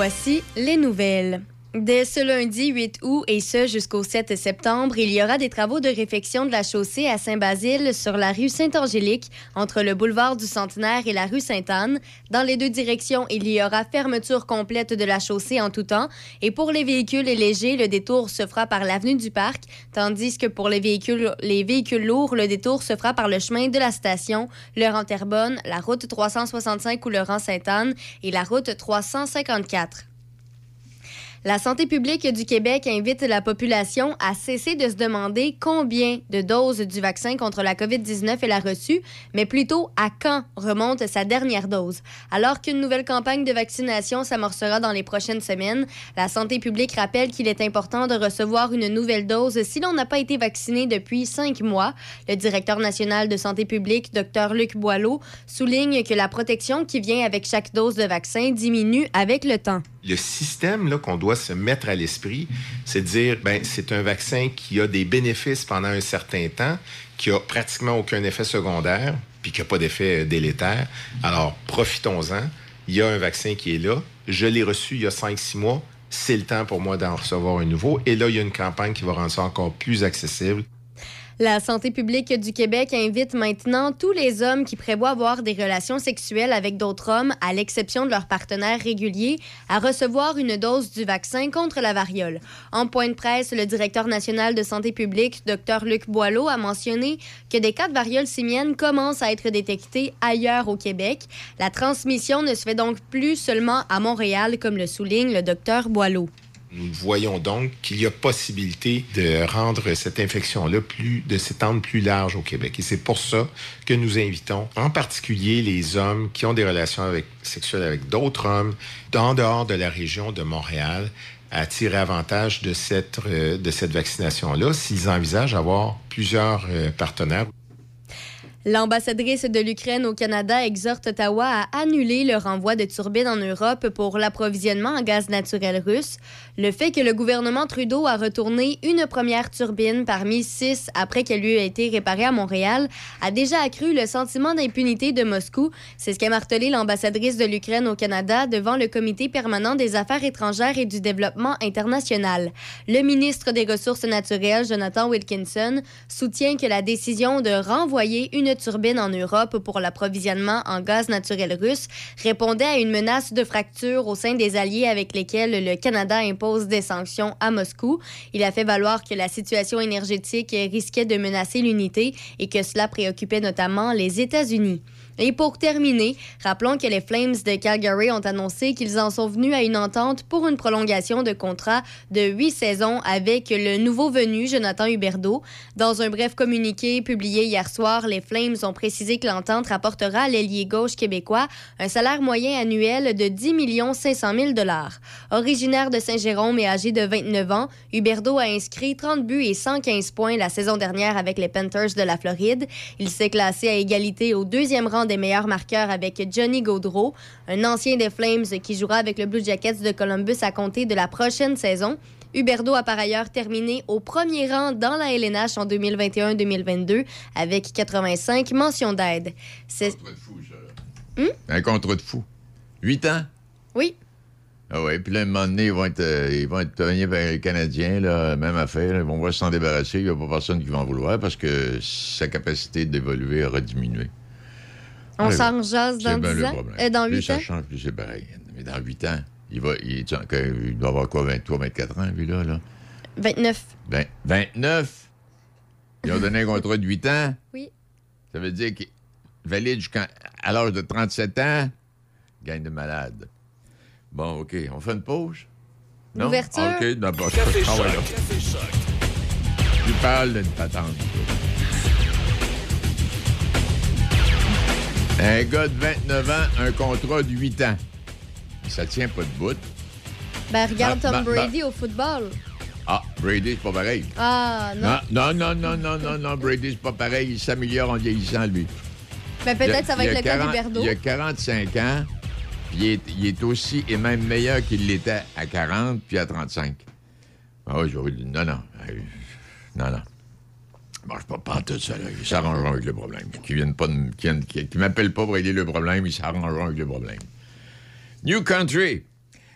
Speaker 2: Voici les nouvelles. Dès ce lundi 8 août et ce jusqu'au 7 septembre, il y aura des travaux de réfection de la chaussée à Saint-Basile sur la rue Saint-Angélique entre le boulevard du Centenaire et la rue Sainte-Anne. Dans les deux directions, il y aura fermeture complète de la chaussée en tout temps et pour les véhicules légers, le détour se fera par l'avenue du Parc, tandis que pour les véhicules, les véhicules lourds, le détour se fera par le chemin de la station, le rang Terrebonne, la route 365 ou le rang Sainte-Anne et la route 354. La santé publique du Québec invite la population à cesser de se demander combien de doses du vaccin contre la COVID-19 elle a reçu, mais plutôt à quand remonte sa dernière dose. Alors qu'une nouvelle campagne de vaccination s'amorcera dans les prochaines semaines, la santé publique rappelle qu'il est important de recevoir une nouvelle dose si l'on n'a pas été vacciné depuis cinq mois. Le directeur national de santé publique, Dr Luc Boileau, souligne que la protection qui vient avec chaque dose de vaccin diminue avec le temps.
Speaker 18: Le système qu'on doit se mettre à l'esprit, c'est de dire, ben, c'est un vaccin qui a des bénéfices pendant un certain temps, qui a pratiquement aucun effet secondaire, puis qui n'a pas d'effet euh, délétère. Alors, profitons-en. Il y a un vaccin qui est là. Je l'ai reçu il y a 5-6 mois. C'est le temps pour moi d'en recevoir un nouveau. Et là, il y a une campagne qui va rendre ça encore plus accessible.
Speaker 2: La santé publique du Québec invite maintenant tous les hommes qui prévoient avoir des relations sexuelles avec d'autres hommes, à l'exception de leurs partenaires réguliers, à recevoir une dose du vaccin contre la variole. En point de presse, le directeur national de santé publique, Dr Luc Boileau, a mentionné que des cas de variole simienne commencent à être détectés ailleurs au Québec. La transmission ne se fait donc plus seulement à Montréal, comme le souligne le docteur Boileau.
Speaker 18: Nous voyons donc qu'il y a possibilité de rendre cette infection-là plus, de s'étendre plus large au Québec. Et c'est pour ça que nous invitons en particulier les hommes qui ont des relations avec- sexuelles avec d'autres hommes en dehors de la région de Montréal à tirer avantage de cette, euh, cette vaccination-là s'ils envisagent avoir plusieurs euh, partenaires.
Speaker 2: L'ambassadrice de l'Ukraine au Canada exhorte Ottawa à annuler le renvoi de turbines en Europe pour l'approvisionnement en gaz naturel russe. Le fait que le gouvernement Trudeau a retourné une première turbine parmi six après qu'elle lui ait été réparée à Montréal a déjà accru le sentiment d'impunité de Moscou. C'est ce qu'a martelé l'ambassadrice de l'Ukraine au Canada devant le Comité permanent des affaires étrangères et du développement international. Le ministre des Ressources naturelles, Jonathan Wilkinson, soutient que la décision de renvoyer une turbine en Europe pour l'approvisionnement en gaz naturel russe répondait à une menace de fracture au sein des alliés avec lesquels le Canada impose des sanctions à Moscou. Il a fait valoir que la situation énergétique risquait de menacer l'unité et que cela préoccupait notamment les États-Unis. Et pour terminer, rappelons que les Flames de Calgary ont annoncé qu'ils en sont venus à une entente pour une prolongation de contrat de huit saisons avec le nouveau venu Jonathan Huberdeau. Dans un bref communiqué publié hier soir, les Flames ont précisé que l'entente rapportera à l'ailier gauche québécois un salaire moyen annuel de 10 500 000 Originaire de Saint-Jérôme et âgé de 29 ans, Huberdeau a inscrit 30 buts et 115 points la saison dernière avec les Panthers de la Floride. Il s'est classé à égalité au deuxième rang des meilleurs marqueurs avec Johnny Gaudreau, un ancien des Flames qui jouera avec le Blue Jackets de Columbus à compter de la prochaine saison. Huberdeau a par ailleurs terminé au premier rang dans la LNH en 2021-2022 avec 85 mentions d'aide. C'est...
Speaker 16: Un contrat de fou. Huit ans?
Speaker 2: Oui.
Speaker 16: Ah oui, puis là, un moment donné, ils vont être, euh, ils vont être venus vers les Canadiens, là, même affaire. Ils vont voir s'en débarrasser. Il n'y a pas personne qui va en vouloir parce que sa capacité d'évoluer aura diminué.
Speaker 2: On s'en jase dans
Speaker 16: bien
Speaker 2: 10
Speaker 16: le
Speaker 2: ans? Euh, dans
Speaker 16: plus
Speaker 2: 8
Speaker 16: ça
Speaker 2: ans?
Speaker 16: change, plus c'est pareil. Mais dans 8 ans, il, va, il, doit avoir quoi, 23, 24 ans, lui, là? là?
Speaker 2: 29.
Speaker 16: Ben, 29? Ils ont donné un contrat de 8 ans?
Speaker 2: Oui.
Speaker 16: Ça veut dire qu'il valide jusqu'à à l'âge de 37 ans? Gagne de malade. Bon, OK. On fait une pause? Non?
Speaker 2: L'ouverture?
Speaker 16: OK, d'abord.
Speaker 1: Café
Speaker 16: Ah ouais,
Speaker 1: Choc.
Speaker 16: là.
Speaker 1: Café Choc.
Speaker 16: Tu parles d'une patente. Un gars de 29 ans, un contrat de 8 ans. Ça tient pas de bout.
Speaker 2: Ben, regarde
Speaker 16: Bah,
Speaker 2: Tom
Speaker 16: bah,
Speaker 2: Brady au football.
Speaker 16: Ah, Brady, c'est pas pareil.
Speaker 2: Ah, non.
Speaker 16: Non, non, non, non, non, non, non, Brady, c'est pas pareil. Il s'améliore en vieillissant, lui.
Speaker 2: Ben, peut-être ça va être le cas
Speaker 16: 40
Speaker 2: d'Huberdeau.
Speaker 16: Il a 45 ans, puis il est, il est aussi et même meilleur qu'il l'était à 40 puis à 35. Ah vous dire, non, non. euh, Non, non. Bon, je pas pas tout ça. Ils s'arrangeront avec le problème. Qu'ils viennent pas, qu'ils m'appellent pas pour régler le problème, ils s'arrangeront avec le problème. New Country.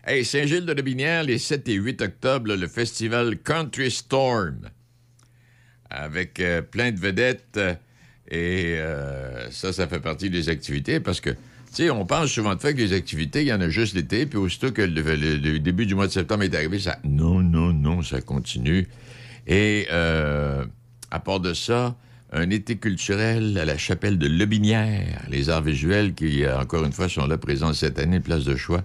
Speaker 16: Hey, Saint-Gilles de la Binière, les 7 et 8 octobre, le festival Country Storm. Avec euh, plein de vedettes. euh, et euh, ça, ça fait partie des activités parce que, tu sais, on pense souvent de fait que les activités, il y en a juste l'été, puis aussitôt que le, le- début du mois de septembre est arrivé, ça. Non, non, non, ça continue. Et à part de ça, un été culturel à la chapelle de Lebinière, les arts visuels qui, euh, encore une fois, sont là présents cette année, place de choix.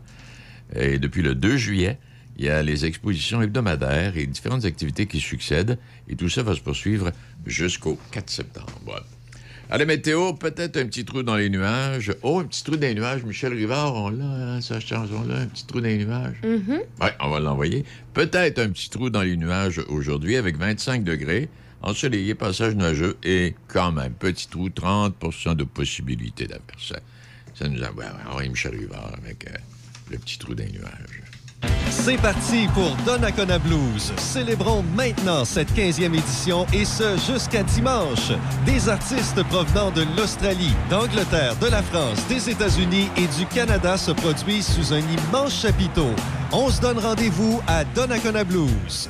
Speaker 16: Et depuis le 2 juillet, il y a les expositions hebdomadaires et différentes activités qui succèdent. Et tout ça va se poursuivre jusqu'au 4 septembre. À la météo, peut-être un petit trou dans les nuages. Oh, un petit trou dans les nuages. Michel Rivard, on l'a, hein, sa chanson-là, un petit trou dans les nuages.
Speaker 2: Mhm.
Speaker 16: Oui, on va l'envoyer. Peut-être un petit trou dans les nuages aujourd'hui avec 25 degrés, ensoleillé, passage nuageux et quand même, petit trou, 30% de possibilité d'averse. Ça nous va Michel Rivard avec euh, le petit trou dans les nuages.
Speaker 9: C'est parti pour Donnacona Blues. Célébrons maintenant cette 15e édition et ce jusqu'à dimanche. Des artistes provenant de l'Australie, d'Angleterre, de la France, des États-Unis et du Canada se produisent sous un immense chapiteau. On se donne rendez-vous à Donnacona Blues.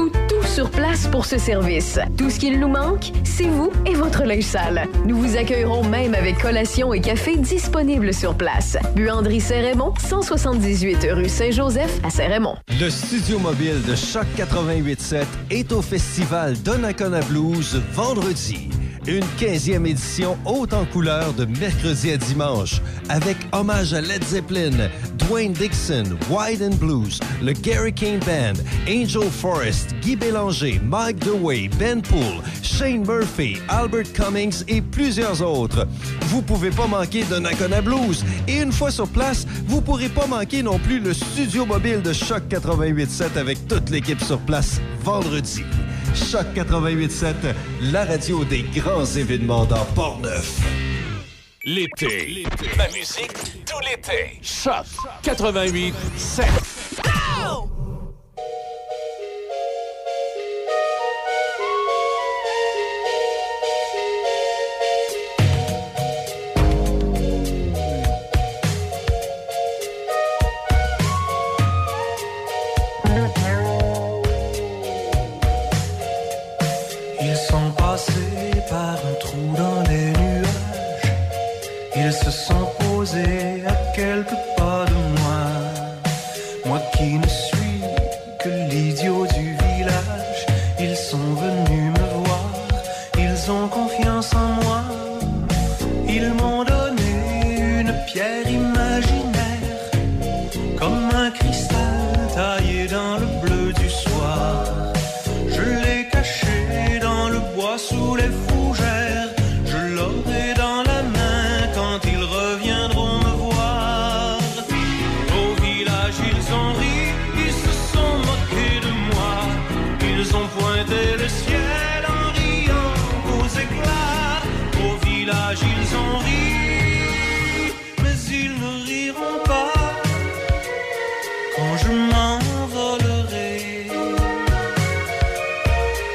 Speaker 19: tout sur place pour ce service. Tout ce qu'il nous manque, c'est vous et votre linge sale. Nous vous accueillerons même avec collation et café disponibles sur place. Buanderie Saint-Raymond, 178 rue Saint-Joseph à Saint-Raymond.
Speaker 9: Le studio mobile de Choc 88.7 est au festival Donnacona Blues vendredi. Une 15e édition haute en couleur de mercredi à dimanche avec hommage à Led Zeppelin, Dwayne Dixon, Wide and Blues, le Gary Kane Band, Angel Forrest, Guy Bélanger, Mike DeWay, Ben Poole, Shane Murphy, Albert Cummings et plusieurs autres. Vous pouvez pas manquer Donnacona Blues et une fois sur place, vous pourrez pas manquer non plus le studio mobile de Choc 88.7 avec toute l'équipe sur place vendredi. Choc 88.7, la radio des grands événements dans Port-Neuf.
Speaker 1: L'été. La musique tout l'été. Choc 88 7.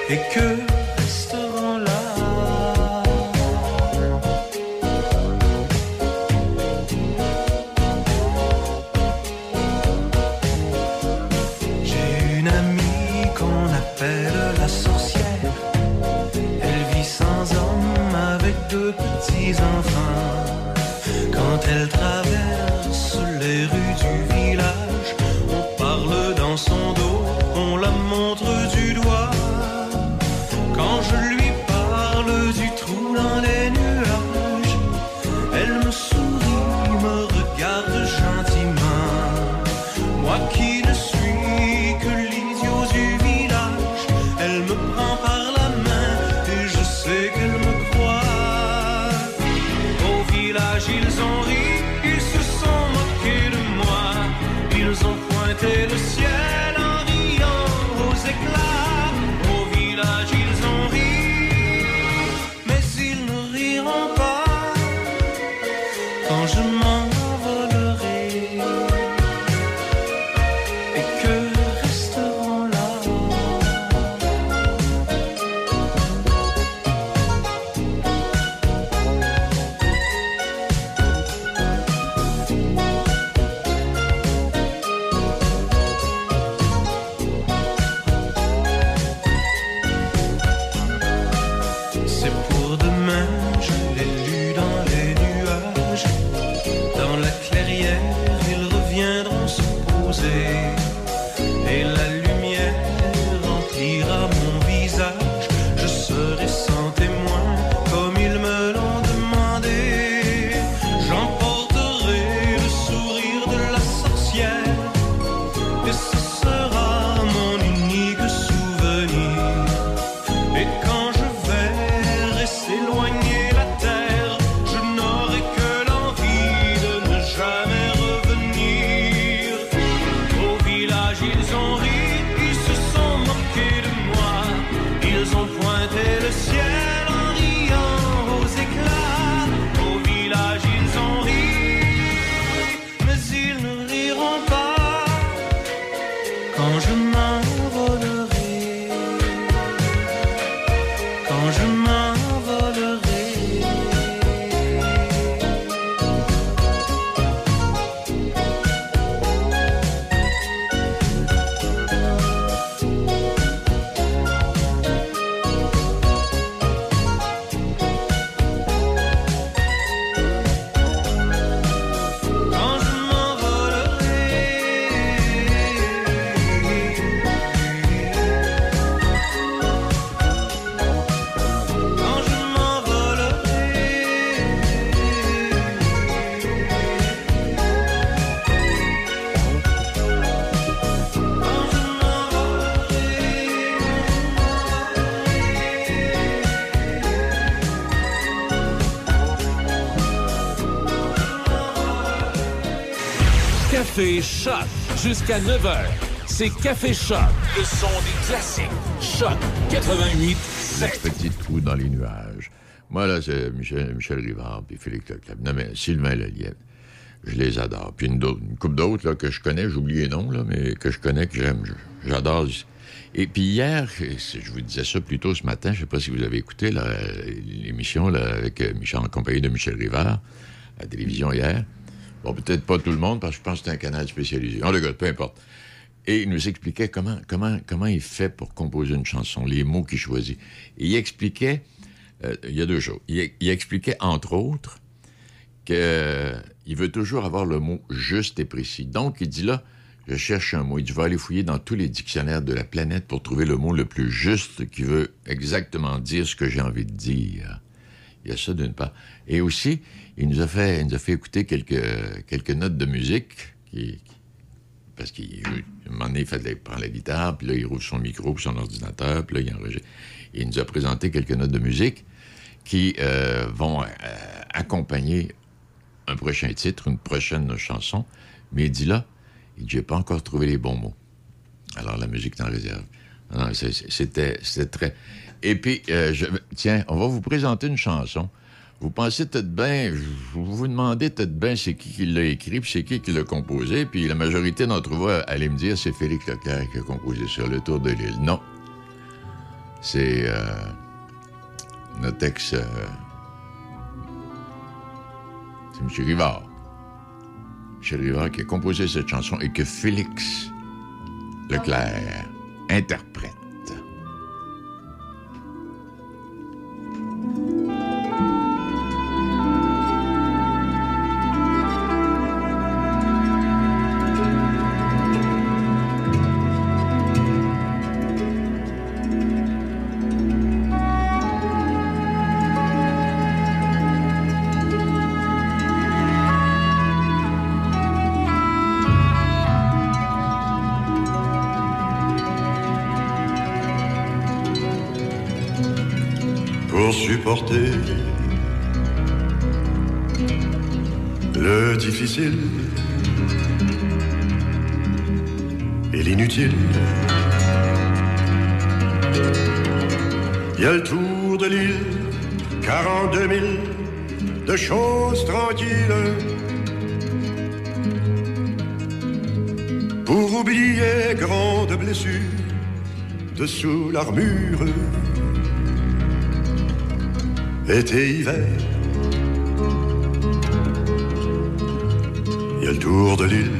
Speaker 22: Et que
Speaker 1: Café Choc jusqu'à 9h. C'est Café Choc, le son des classiques. Choc 88 7.
Speaker 16: Petite fou dans les nuages. Moi, là, c'est Michel, Michel Rivard puis Félix Leclerc. Non, mais Sylvain Lelièvre. Je les adore. Puis une, d'autre- une couple d'autres là, que je connais, j'ai oublié les noms, là, mais que je connais, que j'aime. J'adore. Et puis hier, je vous disais ça plus tôt ce matin, je ne sais pas si vous avez écouté l'émission avec euh, Michel, en compagnie de Michel Rivard à la télévision hier. Peut-être pas tout le monde, parce que je pense que c'est un canal spécialisé. En tout cas, peu importe. Et il nous expliquait comment, comment, comment il fait pour composer une chanson, les mots qu'il choisit. Il expliquait, euh, il y a deux choses. Il, expliquait, entre autres, qu'il veut toujours avoir le mot juste et précis. Donc, il dit là, je cherche un mot. Il dit, je vais aller fouiller dans tous les dictionnaires de la planète pour trouver le mot le plus juste qui veut exactement dire ce que j'ai envie de dire. Il y a ça d'une part. Et aussi, il nous a fait, écouter quelques, notes de musique parce qu'il un moment donné, il, fait de la- guitare, puis là, il rouvre son micro, puis son ordinateur, puis là, il enregistre. Il nous a présenté quelques notes de musique qui euh, vont euh, accompagner un prochain titre, une prochaine chanson. Mais il dit là, il dit, pas encore trouvé les bons mots. Alors, la musique est en réserve. C'était très... Et puis, euh, je- tiens, on va vous présenter une chanson. Vous pensez peut-être bien, vous vous demandez peut-être bien c'est qui qui l'a écrit, puis c'est qui qui l'a composé, puis la majorité d'entre vous allez me dire c'est Félix Leclerc qui a composé ça, Le Tour de l'île. Non. C'est euh, notre ex... euh, c'est M. Rivard. M. Rivard qui a composé cette chanson et que Félix Leclerc interprète.
Speaker 24: Supporter le difficile et l'inutile. Il y a le tour de l'île, 42 000 de choses tranquilles. Pour oublier grande blessure dessous l'armure été hiver. Il y a le tour de l'île,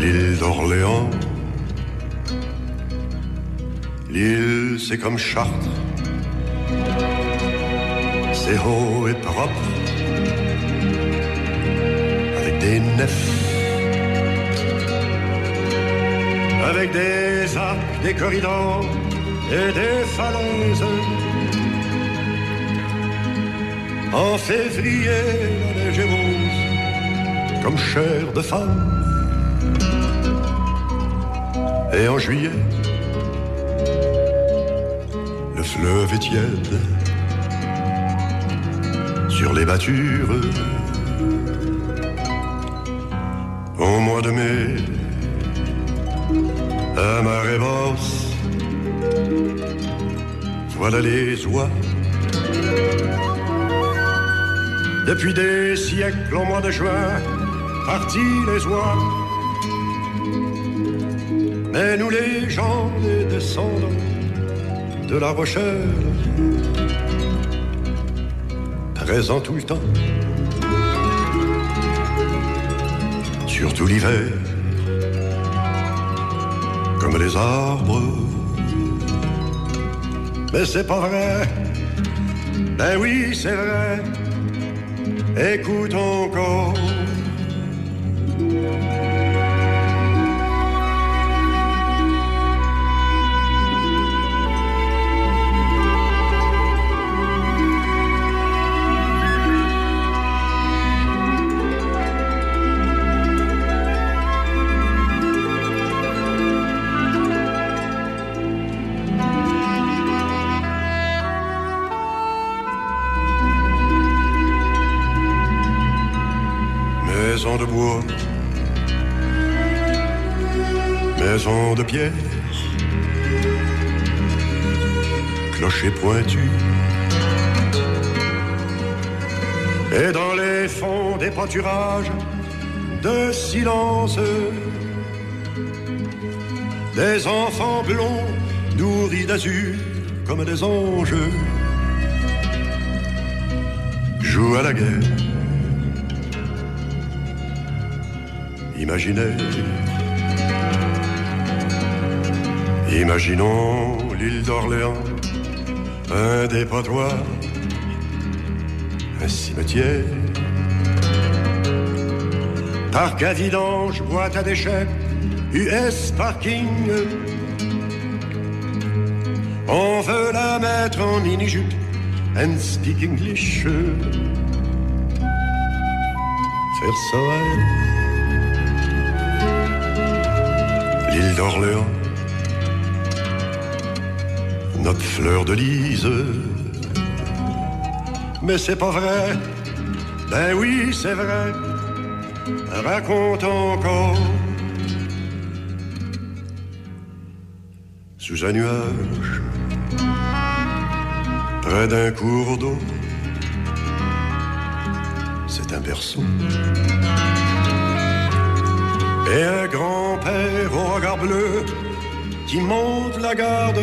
Speaker 24: l'île d'Orléans. L'île, c'est comme Chartres, c'est haut et propre, avec des nefs, avec des arcs, des corridors et des falaises. En février, la neige comme chair de femme. Et en juillet, le fleuve est tiède sur les battures. Au mois de mai, à marée basse, voilà les oies. Depuis des siècles, au mois de juin, partis les oies. Mais nous les gens, les descendants de la Rochelle, présents tout le temps, surtout l'hiver, comme les arbres. Mais c'est pas vrai, ben oui, c'est vrai, écoute encore. Clocher pointu. Et dans les fonds des pâturages de silence, des enfants blonds nourris d'azur comme des anges jouent à la guerre. Imaginez, imaginons l'île d'Orléans, un dépotoir, un cimetière, parc à vidange, boîte à déchets, US parking. On veut la mettre en mini-jupe and speak English. Faire ça l'île d'Orléans, notre fleur de lys. Mais c'est pas vrai, ben oui, c'est vrai, raconte encore. Sous un nuage, près d'un cours d'eau. C'est un berceau. Et un grand-père au regard bleu qui monte la garde.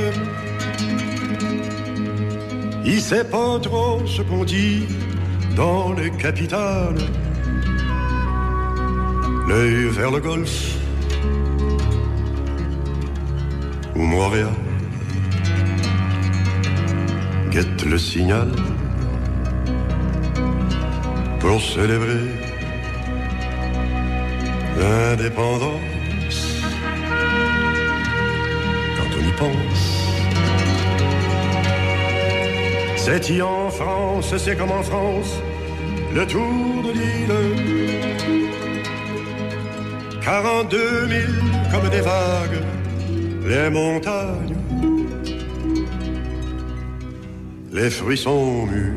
Speaker 24: Il sait pas trop ce qu'on dit dans les capitales. L'œil vers le golfe ou Montréal guette le signal pour célébrer l'indépendance. Quand on y pense, c'est y en France, c'est comme en France, le tour de l'île. 42 000 comme des vagues, les montagnes. Les fruits sont mûrs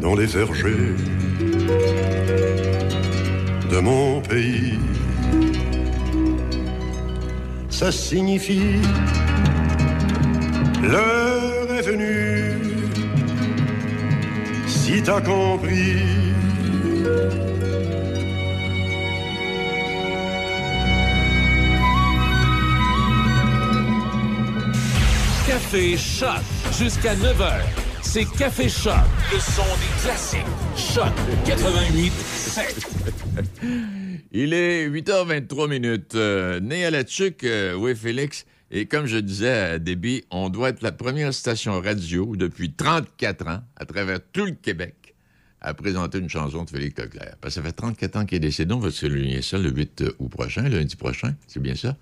Speaker 24: dans les vergers de mon pays. Ça signifie l'heure est venue. Si t'as compris.
Speaker 1: Café Choc jusqu'à 9h. C'est Café Choc, le son des classiques. Choc 88 7.
Speaker 16: Il est 8h23 minutes. Euh, né à la Tuque, euh, oui, Félix. Et comme je disais à Déby, on doit être la première station radio depuis 34 ans, à travers tout le Québec, à présenter une chanson de Félix Leclerc. Parce que ça fait 34 ans qu'il est décédé. On va souligner ça le 8 août prochain, lundi prochain. C'est bien ça?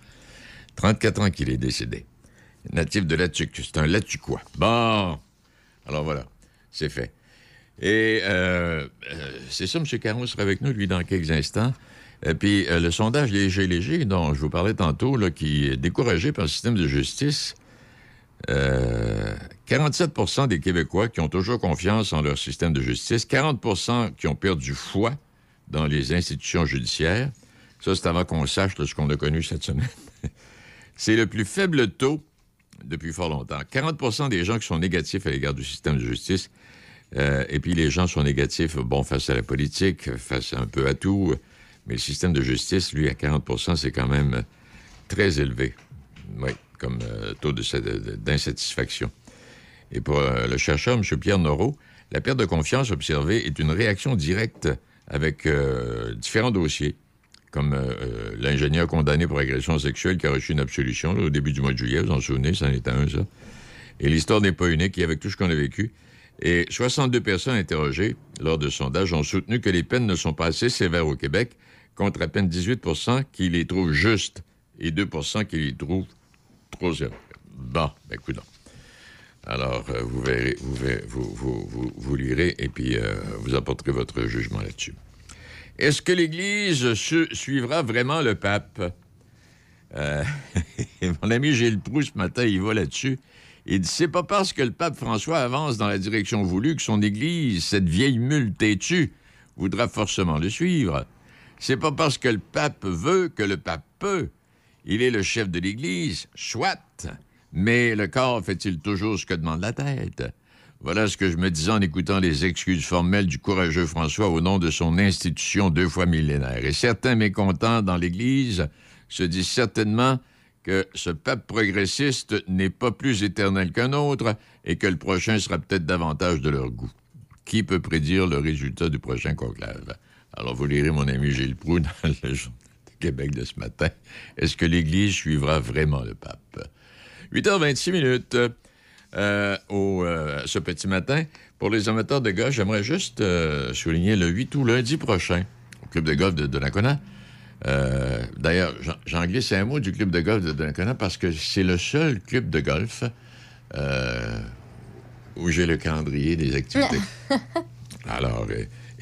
Speaker 16: 34 ans qu'il est décédé. Natif de la Tuque. C'est un Latuquois. Bon. Alors voilà, c'est fait. Et euh, euh, c'est ça, M. Caron sera avec nous, lui, dans quelques instants. Et puis, euh, le sondage léger-léger dont je vous parlais tantôt, qui est découragé par le système de justice, 47% des Québécois qui ont toujours confiance en leur système de justice, 40% qui ont perdu foi dans les institutions judiciaires. Ça, c'est avant qu'on sache là, ce qu'on a connu cette semaine. c'est le plus faible taux depuis fort longtemps. 40% des gens qui sont négatifs à l'égard du système de justice, euh, et puis les gens sont négatifs, bon, face à la politique, face un peu à tout, mais le système de justice, lui, à 40% c'est quand même très élevé, oui, comme euh, taux d'insatisfaction. Et pour euh, le chercheur, M. Pierre Noreau, la perte de confiance observée est une réaction directe avec euh, différents dossiers, comme l'ingénieur condamné pour agression sexuelle qui a reçu une absolution au début du mois de juillet, vous en souvenez, c'en est un, ça. Et l'histoire n'est pas unique, et avec tout ce qu'on a vécu. Et 62 personnes interrogées lors de sondage ont soutenu que les peines ne sont pas assez sévères au Québec, contre à peine 18% qui les trouvent justes et 2% qui les trouvent trop sévères. Bon, ben écoute. Alors, euh, vous verrez, vous, verrez- vous, vous, vous- vous lirez et puis euh, vous apporterez votre jugement là-dessus. Est-ce que l'Église su- suivra vraiment le pape? Euh, mon ami Gilles Proust, ce matin, il va là-dessus. Il dit C'est pas parce que le pape François avance dans la direction voulue que son Église, cette vieille mule têtue, voudra forcément le suivre. C'est pas parce que le pape veut que le pape peut. Il est le chef de l'Église, soit. Mais le corps fait-il toujours ce que demande la tête? Voilà ce que je me disais en écoutant les excuses formelles du courageux François au nom de son institution deux fois millénaire. Et certains mécontents dans l'Église se disent certainement que ce pape progressiste n'est pas plus éternel qu'un autre et que le prochain sera peut-être davantage de leur goût. Qui peut prédire le résultat du prochain conclave? Alors, vous lirez mon ami Gilles Proux dans le Journal de Québec de ce matin. Est-ce que l'Église suivra vraiment le pape? 8h26 minutes euh, au, euh, ce petit matin. Pour les amateurs de golf, j'aimerais juste euh, souligner le 8 août, lundi prochain, au club de golf de Donnacona. D'ailleurs, j'en- glisse un mot du club de golf de Donnacona parce que c'est le seul club de golf où j'ai le calendrier des activités. Alors,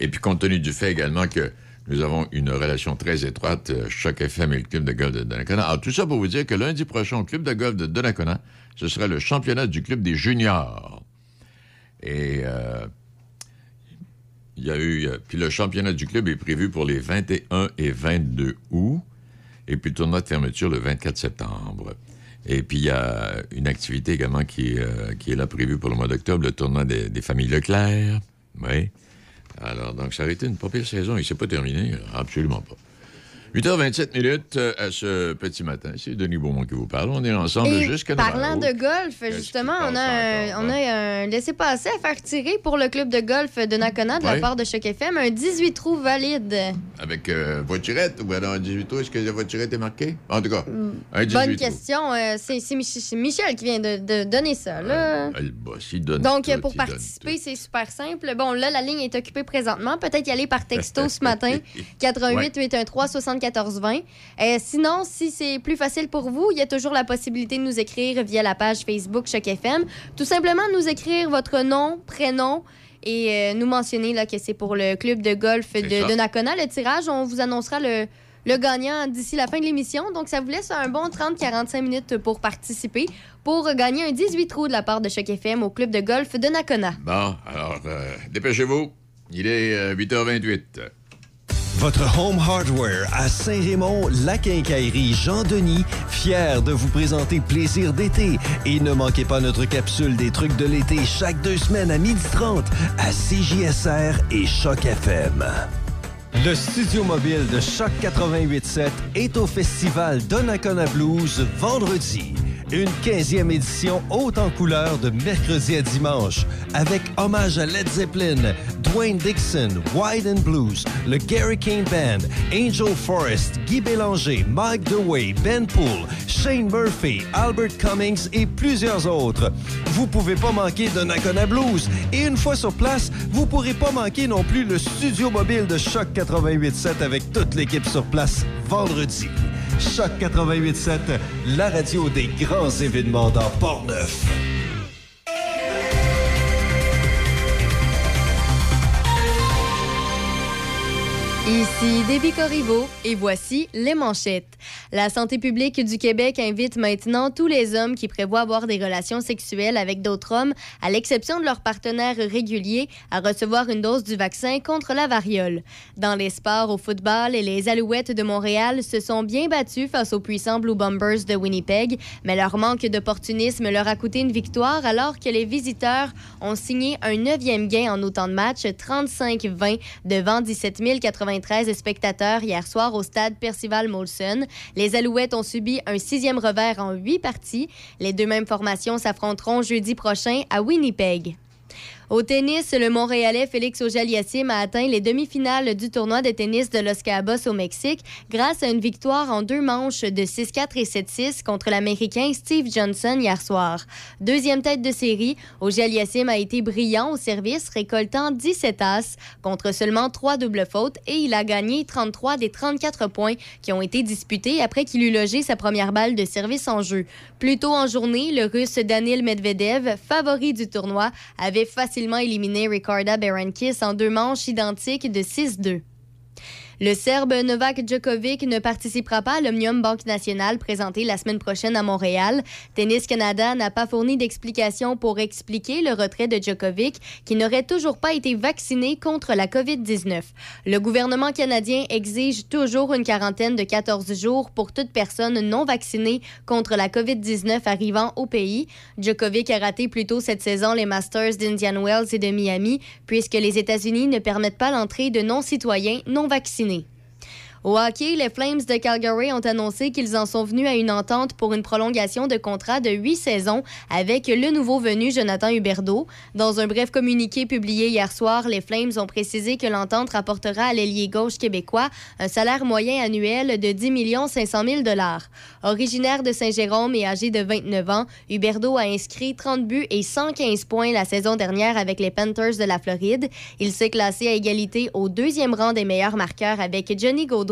Speaker 16: et puis compte tenu du fait également que nous avons une relation très étroite, euh, Choc FM et le club de golf de Donnacona. Alors, tout ça pour vous dire que lundi prochain, au club de golf de Donnacona, ce sera le championnat du club des juniors. Et euh, il y a eu. euh, Puis le championnat du club est prévu pour les 21 et 22 août. Et puis le tournoi de fermeture le 24 septembre. Et puis, il y a une activité également qui, qui est là prévue pour le mois d'octobre, le tournoi des, des familles Leclerc. Oui. Alors, donc, ça a été une pas saison. Il s'est pas terminé. Absolument pas. 8h27 minutes euh, à ce petit matin. C'est Denis Beaumont qui vous parle. On est ensemble jusqu'à
Speaker 2: parlant de golf, justement, on a, un, on a un laissez-passer à faire tirer pour le club de golf de Nakona de la part de Choc FM, un 18 trous valide.
Speaker 16: Avec euh, voiturette ou alors un 18 trous, est-ce que la voiturette est marquée? En tout cas, un 18
Speaker 2: Mm. Bonne
Speaker 16: trous.
Speaker 2: question. euh, c'est c'est Mich- c'est Michel qui vient de, de donner ça. Là.
Speaker 16: Donne
Speaker 2: Donc,
Speaker 16: tout,
Speaker 2: pour participer, c'est super simple. Bon, là, la ligne est occupée présentement. Peut-être y aller par texto ce matin. 88 813 74 20. Euh, sinon, si c'est plus facile pour vous, il y a toujours la possibilité de nous écrire via la page Facebook Choc FM. Tout simplement, nous écrire votre nom, prénom et euh, nous mentionner là, que c'est pour le club de golf de, de Nakona. Le tirage, on vous annoncera le, le gagnant d'ici la fin de l'émission. Donc, ça vous laisse un bon 30-45 minutes pour participer pour gagner un 18 trous de la part de Choc FM au club de golf de Nakona.
Speaker 16: Bon, alors, euh, dépêchez-vous. Il est euh, 8h28.
Speaker 9: Votre Home Hardware à Saint-Raymond, la quincaillerie Jean-Denis, fier de vous présenter Plaisir d'été. Et ne manquez pas notre capsule des trucs de l'été chaque deux semaines à 12h30 à CJSR et Choc FM. Le studio mobile de Choc 88.7 est au festival Donnacona Blues vendredi. Une 15e édition haute en couleur de mercredi à dimanche avec hommage à Led Zeppelin, Dwayne Dixon, Wide Blues, le Gary King Band, Angel Forrest, Guy Bélanger, Mike DeWay, Ben Poole, Shane Murphy, Albert Cummings et plusieurs autres. Vous pouvez pas manquer Donnacona Blues et une fois sur place, vous pourrez pas manquer non plus le studio mobile de Choc 88.7 avec toute l'équipe sur place vendredi. Choc 88.7, la radio des grands événements dans Port-Neuf.
Speaker 2: Ici Déby Corriveau et voici les manchettes. La santé publique du Québec invite maintenant tous les hommes qui prévoient avoir des relations sexuelles avec d'autres hommes, à l'exception de leurs partenaires réguliers, à recevoir une dose du vaccin contre la variole. Dans les sports au football, les Alouettes de Montréal se sont bien battus face aux puissants Blue Bombers de Winnipeg, mais leur manque d'opportunisme leur a coûté une victoire alors que les visiteurs ont signé un neuvième gain en autant de matchs, 35-20 devant 17 093 spectateurs hier soir au stade Percival Molson. Les Alouettes ont subi un sixième revers en huit parties. Les deux mêmes formations s'affronteront jeudi prochain à Winnipeg. Au tennis, le Montréalais Félix Auger-Aliassime a atteint les demi-finales du tournoi de tennis de Los Cabos au Mexique grâce à une victoire en deux manches de 6-4 et 7-6 contre l'Américain Steve Johnson hier soir. Deuxième tête de série, Auger-Aliassime a été brillant au service, récoltant 17 as contre seulement trois doubles fautes et il a gagné 33 des 34 points qui ont été disputés après qu'il eut logé sa première balle de service en jeu. Plus tôt en journée, le Russe Danil Medvedev, favori du tournoi, avait facilement éliminé Ricarda Berankis en deux manches identiques de 6-2. Le Serbe Novak Djokovic ne participera pas à l'Omnium Banque Nationale présenté la semaine prochaine à Montréal. Tennis Canada n'a pas fourni d'explication pour expliquer le retrait de Djokovic, qui n'aurait toujours pas été vacciné contre la COVID-19. Le gouvernement canadien exige toujours une quarantaine de 14 jours pour toute personne non vaccinée contre la COVID-19 arrivant au pays. Djokovic a raté plus tôt cette saison les Masters d'Indian Wells et de Miami, puisque les États-Unis ne permettent pas l'entrée de non-citoyens non vaccinés. Au hockey, les Flames de Calgary ont annoncé qu'ils en sont venus à une entente pour une prolongation de contrat de huit saisons avec le nouveau venu Jonathan Huberdeau. Dans un bref communiqué publié hier soir, les Flames ont précisé que l'entente rapportera à l'ailier gauche québécois un salaire moyen annuel de 10 500 000 Originaire de Saint-Jérôme et âgé de 29 ans, Huberdeau a inscrit 30 buts et 115 points la saison dernière avec les Panthers de la Floride. Il s'est classé à égalité au deuxième rang des meilleurs marqueurs avec Johnny Gaudreau,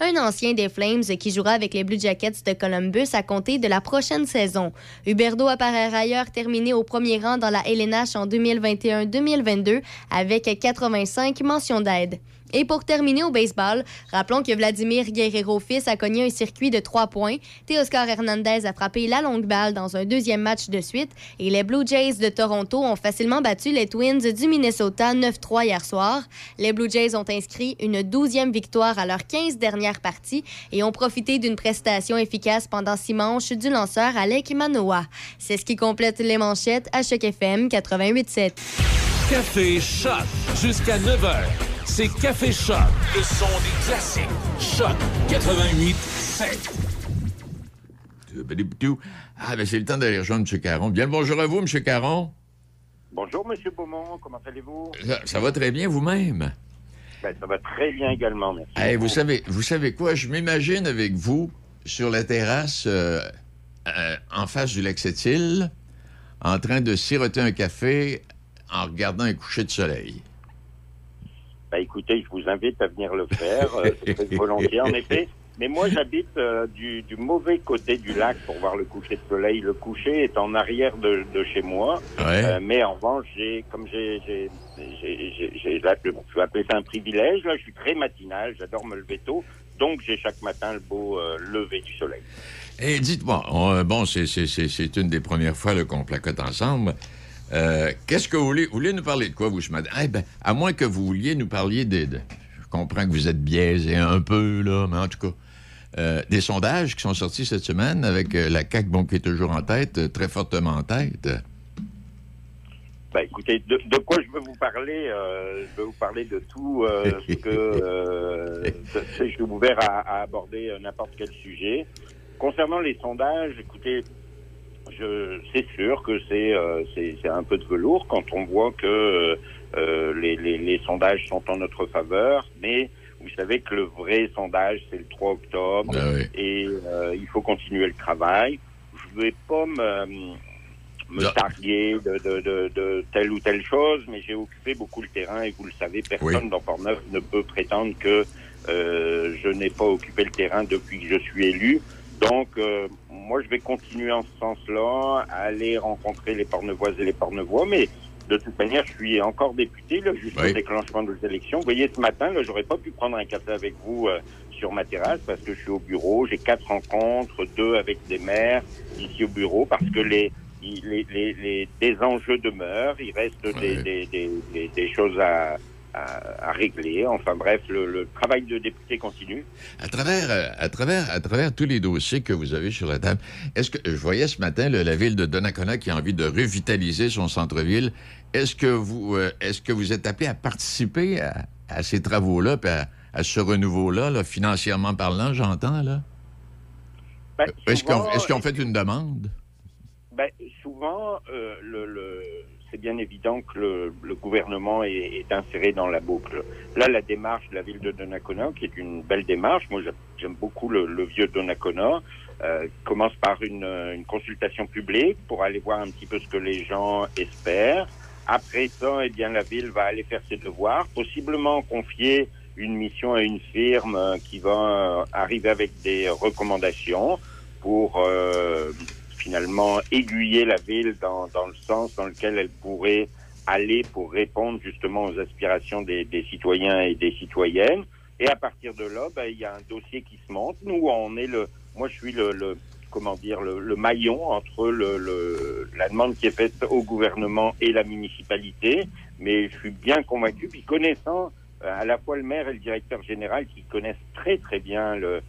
Speaker 2: un ancien des Flames qui jouera avec les Blue Jackets de Columbus à compter de la prochaine saison. Huberdeau a par ailleurs terminé au premier rang dans la LNH en 2021-2022 avec 85 mentions d'aide. Et pour terminer au baseball, rappelons que Vladimir Guerrero fils a cogné un circuit de trois points. Teoscar Hernandez a frappé la longue balle dans un deuxième match de suite. Et les Blue Jays de Toronto ont facilement battu les Twins du Minnesota 9-3 hier soir. Les Blue Jays ont inscrit une douzième victoire à leurs 15 dernières parties et ont profité d'une prestation efficace pendant six manches du lanceur Alec Manoa. C'est ce qui complète les manchettes à Choc FM 88.7.
Speaker 1: Café Choc jusqu'à 9h. C'est Café Choc, le son des classiques. Choc 88 7.
Speaker 16: Ah, ben c'est le temps d'aller rejoindre M. Caron. Bien le bonjour à vous, M. Caron.
Speaker 25: Bonjour, Monsieur Beaumont, comment allez-vous?
Speaker 16: Ça, ça va très bien vous-même?
Speaker 25: Ben, ça va très bien également, merci.
Speaker 16: Hey, vous, savez, vous savez quoi? Je m'imagine avec vous sur la terrasse euh, euh, en face du lac Sept-Îles, en train de siroter un café en regardant un coucher de soleil.
Speaker 25: Ben, écoutez, je vous invite à venir le faire, euh, c'est très volontiers, en effet. Mais moi, j'habite euh, du, du mauvais côté du lac pour voir le coucher de soleil. Le coucher est en arrière de, de chez moi.
Speaker 16: Ouais.
Speaker 25: Euh, mais en revanche, j'ai, comme j'ai, j'ai, j'ai, j'ai, j'ai- là, je vais appeler ça un privilège. Là, je suis très matinal. J'adore me lever tôt. Donc, j'ai chaque matin le beau euh, lever du soleil.
Speaker 16: Et dites-moi, on- bon, c'est- c'est c'est- c'est une des premières fois là, qu'on placote ensemble. Euh, Qu'est-ce que vous voulez? Vous voulez nous parler de quoi, vous, ce matin? Eh ben, à moins que vous vouliez nous parliez des... de- je comprends que vous êtes biaisé un peu, là, mais en tout cas, euh, des sondages qui sont sortis cette semaine avec euh, la CAQ, bon, qui est toujours en tête, très fortement en tête.
Speaker 25: Ben, écoutez, de, de quoi je veux vous parler euh, Je veux vous parler de tout euh, ce que euh, je suis ouvert à, à aborder n'importe quel sujet. Concernant les sondages, écoutez, je c'est sûr que c'est euh, c'est c'est un peu de velours quand on voit que euh, les, les, les sondages sont en notre faveur, mais vous savez que le vrai sondage c'est le 3 octobre et euh, il faut continuer le travail. Je vais pas me me targuer de, de, de, de telle ou telle chose, mais j'ai occupé beaucoup le terrain et vous le savez, personne dans Port-Neuf ne peut prétendre que je n'ai pas occupé le terrain depuis que je suis élu. Donc, euh, moi, je vais continuer en ce sens-là, à aller rencontrer les Portneuvoises et les Portneuvois, mais de toute manière, je suis encore député là, jusqu'au déclenchement des élections. Vous voyez, ce matin, là, j'aurais pas pu prendre un café avec vous euh, sur ma terrasse parce que je suis au bureau. J'ai quatre rencontres, deux avec des maires ici au bureau, parce que les les, les, les- des enjeux demeurent, il reste des, des, des, des choses à, à, à régler. Enfin bref, le, le travail de député continue.
Speaker 16: À travers, euh, à, travers, à travers tous les dossiers que vous avez sur la table, est-ce que je voyais ce matin la ville de Donnacona qui a envie de revitaliser son centre-ville. Est-ce que vous euh, est-ce que vous êtes appelé à participer à, à ces travaux-là, à, à ce renouveau-là, là, financièrement parlant, j'entends là?
Speaker 25: Ben,
Speaker 16: Est-ce qu'on fait une demande?
Speaker 25: Ben, souvent, euh, le, le- c'est bien évident que le, gouvernement est, inséré dans la boucle. Là, la démarche de la ville de Donnacona, qui est une belle démarche, moi j'aime- beaucoup le, vieux Donnacona, euh, commence par une, consultation publique pour aller voir un petit peu ce que les gens espèrent. Après ça, eh bien, la ville va aller faire ses devoirs, possiblement confier une mission à une firme euh, qui va euh, arriver avec des recommandations pour finalement aiguiller la ville dans, le sens dans lequel elle pourrait aller pour répondre justement aux aspirations des, citoyens et des citoyennes. Et à partir de là, ben, il y a un dossier qui se monte. Nous, on est le, moi, je suis le, comment dire, le, maillon entre la demande qui est faite au gouvernement et la municipalité. Mais je suis bien convaincu, puis connaissant euh, à la fois le maire et le directeur général qui connaissent très très bien le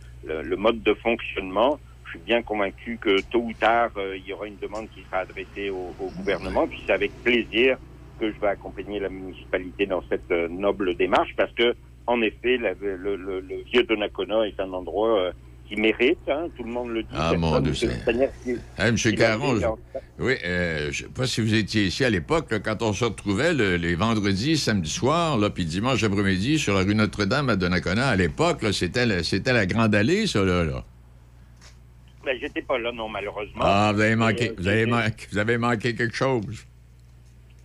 Speaker 25: mode de fonctionnement, je suis bien convaincu que tôt ou tard, euh, il y aura une demande qui sera adressée au, au gouvernement. Puis c'est avec plaisir que je vais accompagner la municipalité dans cette euh, noble démarche parce que, en effet, la- le, le- le vieux Donnacona est un endroit euh, qui mérite. hein, tout le monde le dit.
Speaker 16: Ah, mon Dieu, c'est- Monsieur
Speaker 25: l'a
Speaker 16: Caron, je- oui, euh, je sais pas si vous étiez ici à l'époque, quand on se retrouvait le- les vendredis, samedi soir, là, puis dimanche après-midi sur la rue Notre-Dame à Donnacona, à l'époque, c'était la, c'était la grande allée, ça, là. là.
Speaker 25: Ben, j'étais pas là, non, malheureusement.
Speaker 16: Ah, vous avez manqué,
Speaker 25: Euh,
Speaker 16: vous avez manqué, vous avez manqué quelque chose.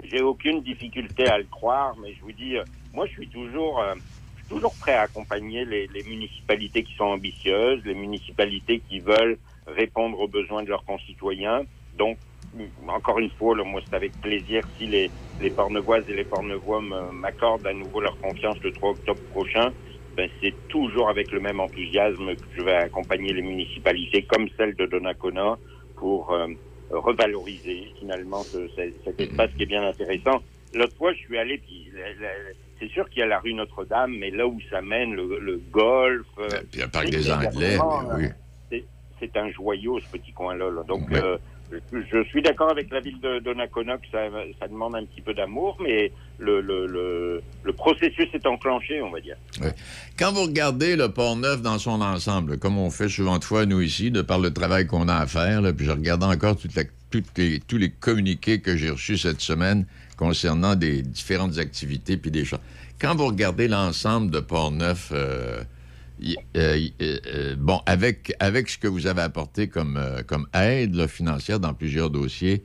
Speaker 25: J'ai aucune difficulté à le croire, mais je vous dis, euh, moi, je suis toujours, euh, je suis toujours prêt à accompagner les, les municipalités qui sont ambitieuses, les municipalités qui veulent répondre aux besoins de leurs concitoyens. Donc, encore une fois, moi, c'est avec plaisir si les, les Pornevoises et les Pornevois m'accordent à nouveau leur confiance le 3 octobre prochain. Ben, c'est toujours avec le même enthousiasme que je vais accompagner les municipalités comme celle de Donnacona pour euh, revaloriser finalement ce- ce- cet espace qui est bien intéressant. L'autre fois, je suis allé, puis c'est sûr qu'il y a la rue Notre-Dame, mais là où ça mène, le, le golf... euh,
Speaker 16: Puis le parc des Anglais, mais oui.
Speaker 25: c'est- C'est un joyau, ce petit coin-là. là. Donc,
Speaker 16: Ouais.
Speaker 25: euh, je, suis d'accord avec la ville de Donnacona que ça, demande un petit peu d'amour, mais le, processus est enclenché, on va dire.
Speaker 16: Quand vous regardez le Port-Neuf dans son ensemble, comme on fait souvent de fois, nous, ici, de par le travail qu'on a à faire, puis je regarde encore toutes les- tous les communiqués que j'ai reçus cette semaine concernant des différentes activités puis des choses. Quand vous regardez l'ensemble de Port-Neuf, euh, euh, euh, euh, bon, avec, avec ce que vous avez apporté comme, comme aide financière dans plusieurs dossiers,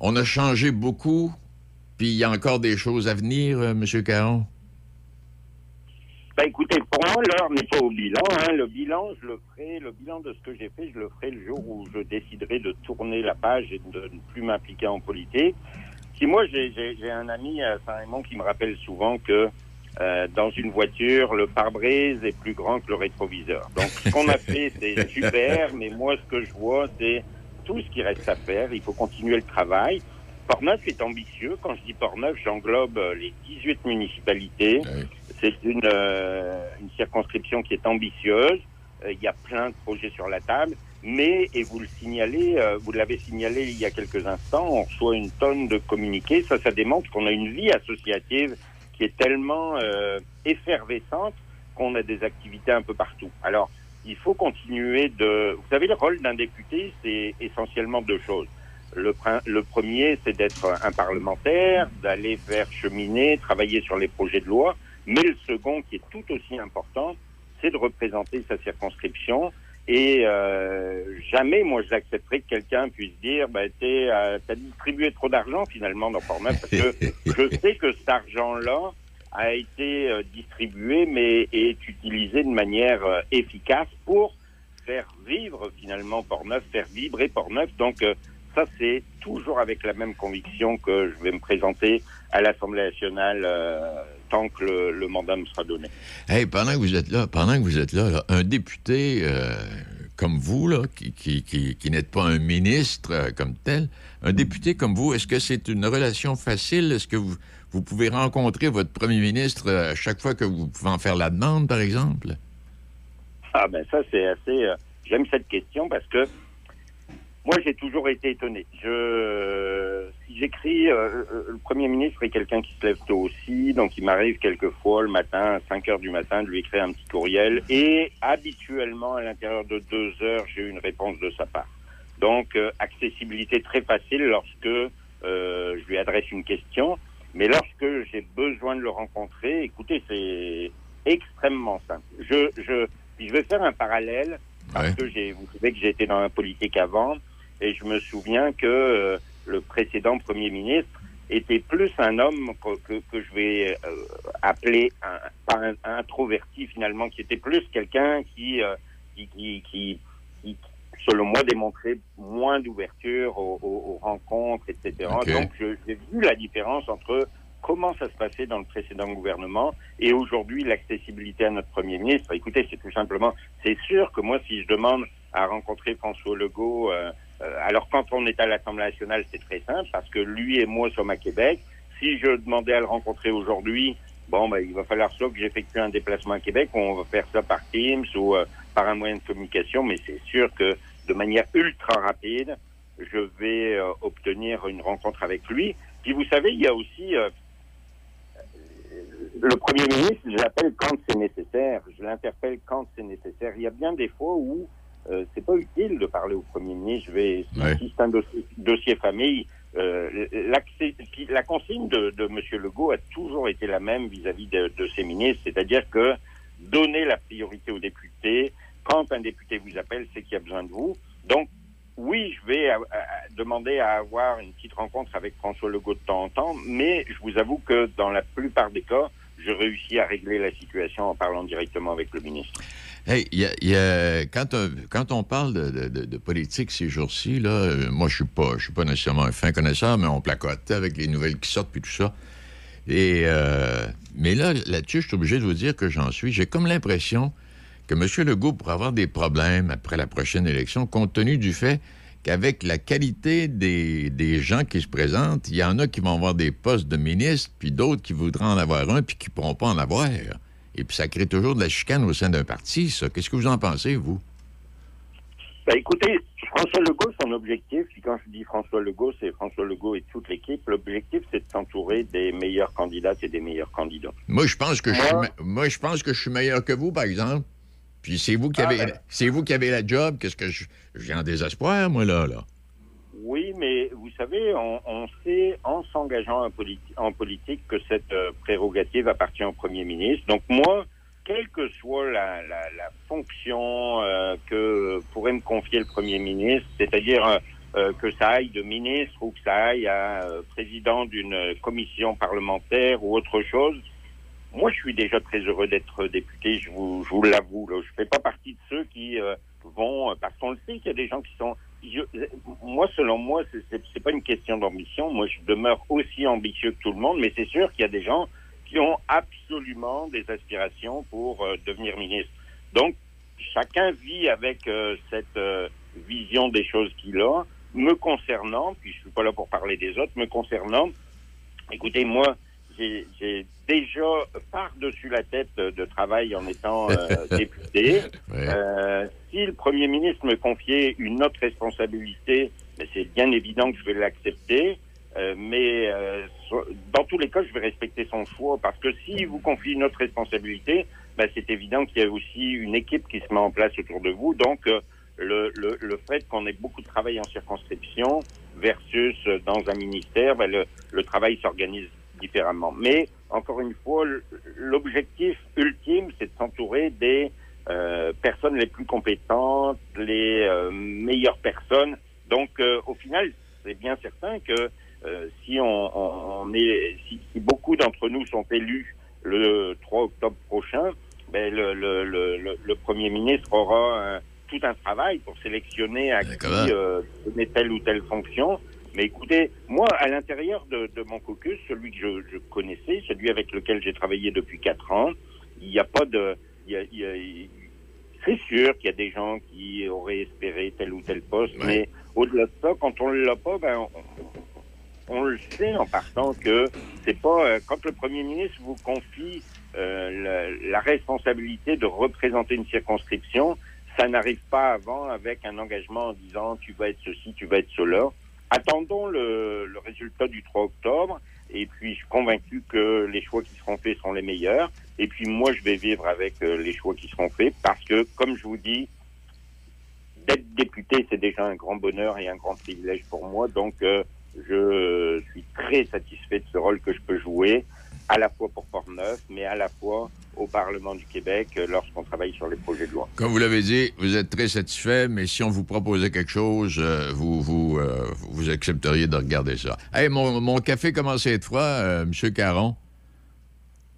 Speaker 16: on a changé beaucoup, puis il y a encore des choses à venir, M. Caron?
Speaker 25: Ben écoutez, pour moi, l'heure n'est pas au bilan. hein. Le bilan, je le ferai, le bilan de ce que j'ai fait, je le ferai le jour où je déciderai de tourner la page et de ne plus m'impliquer en politique. Si moi, j'ai un ami à Saint-Raymond qui me rappelle souvent que euh, dans une voiture, le pare-brise est plus grand que le rétroviseur. Donc, ce qu'on a fait, c'est super, mais moi, ce que je vois, c'est tout ce qui reste à faire. Il faut continuer le travail. Portneuf est ambitieux. Quand je dis Portneuf, j'englobe euh, les 18 municipalités. C'est une, euh, une circonscription qui est ambitieuse. Euh, Il y a plein de projets sur la table. Mais, et vous le signalez, euh, vous l'avez signalé il y a quelques instants, on reçoit une tonne de communiqués. Ça, ça démontre qu'on a une vie associative qui est tellement euh, effervescente qu'on a des activités un peu partout. Alors, il faut continuer de... Vous savez, le rôle d'un député, c'est essentiellement deux choses. Le, le premier, c'est d'être un parlementaire, d'aller faire cheminer, travailler sur les projets de loi. Mais le second, qui est tout aussi important, c'est de représenter sa circonscription. Et euh, jamais, moi, j'accepterais que quelqu'un puisse dire, bah, t'es, euh, t'as distribué trop d'argent finalement dans Portneuf, parce que je sais que cet argent-là a été euh, distribué, mais est utilisé de manière euh, efficace pour faire vivre finalement Portneuf, faire vibrer Portneuf. Donc euh, ça, c'est toujours avec la même conviction que je vais me présenter à l'Assemblée nationale euh, tant que le, le mandat me sera donné.
Speaker 16: Hey, pendant que vous êtes là, pendant que vous êtes là, là, un député euh, comme vous, là, qui, qui, qui, qui n'êtes pas un ministre euh, comme tel, un député comme vous, est-ce que c'est une relation facile? Est-ce que vous, vous pouvez rencontrer votre premier ministre à chaque fois que vous pouvez en faire la demande, par exemple?
Speaker 25: Ah ben ça c'est assez. J'aime cette question parce que moi j'ai toujours été étonné. Je si j'écris, euh, euh, le premier ministre est quelqu'un qui se lève tôt aussi, donc il m'arrive quelquefois le matin à 5 heures du matin de lui écrire un petit courriel et habituellement à l'intérieur de deux heures j'ai eu une réponse de sa part. Donc euh, accessibilité très facile lorsque euh, je lui adresse une question, mais lorsque j'ai besoin de le rencontrer, écoutez c'est extrêmement simple. Je je je vais faire un parallèle parce que j'ai, vous savez que été dans la politique avant, et je me souviens que euh, le précédent Premier ministre était plus un homme que, que, que je vais euh, appeler un, pas un, un introverti finalement, qui était plus quelqu'un qui, euh, qui, qui, qui, qui, selon moi, démontrait moins d'ouverture aux, aux- aux rencontres, etc.
Speaker 16: Ok.
Speaker 25: Donc, j'ai vu la différence entre comment ça se passait dans le précédent gouvernement et aujourd'hui l'accessibilité à notre Premier ministre. Écoutez, c'est tout simplement, c'est sûr que moi, si je demande à rencontrer François Legault, euh, alors quand on est à l'Assemblée nationale, c'est très simple parce que lui et moi sommes à Québec. Si je demandais à le rencontrer aujourd'hui, bon, ben, il va falloir soit que j'effectue un déplacement à Québec, ou on va faire ça par Teams ou euh, par un moyen de communication, mais c'est sûr que de manière ultra rapide, je vais euh, obtenir une rencontre avec lui. Puis vous savez, il y a aussi euh, le Premier ministre, je l'appelle quand c'est nécessaire, je l'interpelle quand c'est nécessaire. Il y a bien des fois où euh, c'est pas utile de parler au Premier ministre. Je vais, si,
Speaker 16: Ouais.
Speaker 25: si c'est un dossier, dossier famille, euh, la consigne de, de M. Legault a toujours été la même vis-à-vis de, de ses ministres, c'est-à-dire que donner la priorité aux députés. Quand un député vous appelle, c'est qu'il y a besoin de vous. Donc, oui, je vais euh, euh, demander à avoir une petite rencontre avec François Legault de temps en temps, mais je vous avoue que dans la plupart des cas, je réussis à régler la situation en parlant directement avec le ministre.
Speaker 16: Hey, y y a- quand, on, quand on parle de politique ces jours-ci, là, euh, moi, je suis pas, je suis pas nécessairement un fin connaisseur, mais on placote avec les nouvelles qui sortent puis tout ça. Et, euh, mais là, là-dessus, je suis obligé de vous dire que j'en suis. J'ai comme l'impression que M. Legault pourrait avoir des problèmes après la prochaine élection, compte tenu du fait qu'avec la qualité des, des gens qui se présentent, il y en a qui vont avoir des postes de ministre, puis d'autres qui voudraient en avoir un, puis qui ne pourront pas en avoir. Et puis ça crée toujours de la chicane au sein d'un parti, ça. Qu'est-ce que vous en pensez, vous?
Speaker 25: Bah, écoutez, François Legault, son objectif, puis quand je dis François Legault, c'est François Legault et toute l'équipe, l'objectif, c'est de s'entourer des meilleurs candidats et des meilleurs candidats.
Speaker 16: Moi, je pense que je suis,
Speaker 25: moi,
Speaker 16: je pense que je suis meilleur que vous, par exemple. Puis c'est vous qui
Speaker 25: Ah,
Speaker 16: avez,
Speaker 25: ben.
Speaker 16: c'est vous qui avez la job. Qu'est-ce que je, viens en désespoir, moi, là, là.
Speaker 25: Oui, mais vous savez, on, on sait en s'engageant en, politi- en politique que cette euh, prérogative appartient au Premier ministre. Donc moi, quelle que soit la, la- la fonction euh, que pourrait me confier le Premier ministre, c'est-à-dire euh, que ça aille de ministre ou que ça aille à président d'une commission parlementaire ou autre chose, moi, je suis déjà très heureux d'être député, je vous, je vous l'avoue. Je fais pas partie de ceux qui euh, vont, euh, parce qu'on le sait qu'il y a des gens qui sont. je- moi, selon moi, c'est- c'est pas une question d'ambition. Moi, je demeure aussi ambitieux que tout le monde, mais c'est sûr qu'il y a des gens qui ont absolument des aspirations pour euh, devenir ministre. Donc, chacun vit avec euh, cette euh, vision des choses qu'il a. Me concernant, puis je suis pas là pour parler des autres, me concernant, écoutez, moi, j'ai déjà par-dessus la tête de travail en étant euh, député. Euh, si le Premier ministre me confiait une autre responsabilité, ben, c'est bien évident que je vais l'accepter. Euh, mais so- dans tous les cas, je vais respecter son choix parce que s'il vous confie une autre responsabilité, ben, c'est évident qu'il y a aussi une équipe qui se met en place autour de vous. Donc, le, le, le fait qu'on ait beaucoup de travail en circonscription versus dans un ministère, ben, le, le travail s'organise différemment. Mais encore une fois, l'objectif ultime, c'est de s'entourer des euh, personnes les plus compétentes, les euh, meilleures personnes. Donc, euh, au final, c'est bien certain que si on, on- on est, si, si beaucoup d'entre nous sont élus le 3 octobre prochain, ben le, le, le, le- le premier ministre aura un- tout un travail pour sélectionner à qui donner telle ou telle fonction. Mais écoutez, moi, à l'intérieur de, de mon caucus, celui que je, je connaissais, celui avec lequel j'ai travaillé depuis quatre ans, il n'y a pas de... il y a- il y a- il- c'est sûr qu'il y a des gens qui auraient espéré tel ou tel poste, mais au-delà de ça, quand on ne l'a pas, ben, on, on le sait en partant que c'est pas euh, quand le premier ministre vous confie euh, la, la responsabilité de représenter une circonscription, ça n'arrive pas avant avec un engagement en disant tu vas être ceci, tu vas être cela. Attendons le, le résultat du 3 octobre et puis je suis convaincu que les choix qui seront faits sont les meilleurs. Et puis moi je vais vivre avec euh, les choix qui seront faits parce que comme je vous dis, d'être député, c'est déjà un grand bonheur et un grand privilège pour moi. Donc, euh, je suis très satisfait de ce rôle que je peux jouer, à la fois pour Port-Neuf, mais à la fois au Parlement du Québec euh, lorsqu'on travaille sur les projets de loi.
Speaker 16: Comme vous l'avez dit, vous êtes très satisfait, mais si on vous proposait quelque chose, euh, vous, vous, euh, vous accepteriez de regarder ça. Hey, mon, mon café commence à être froid, euh, M. Caron.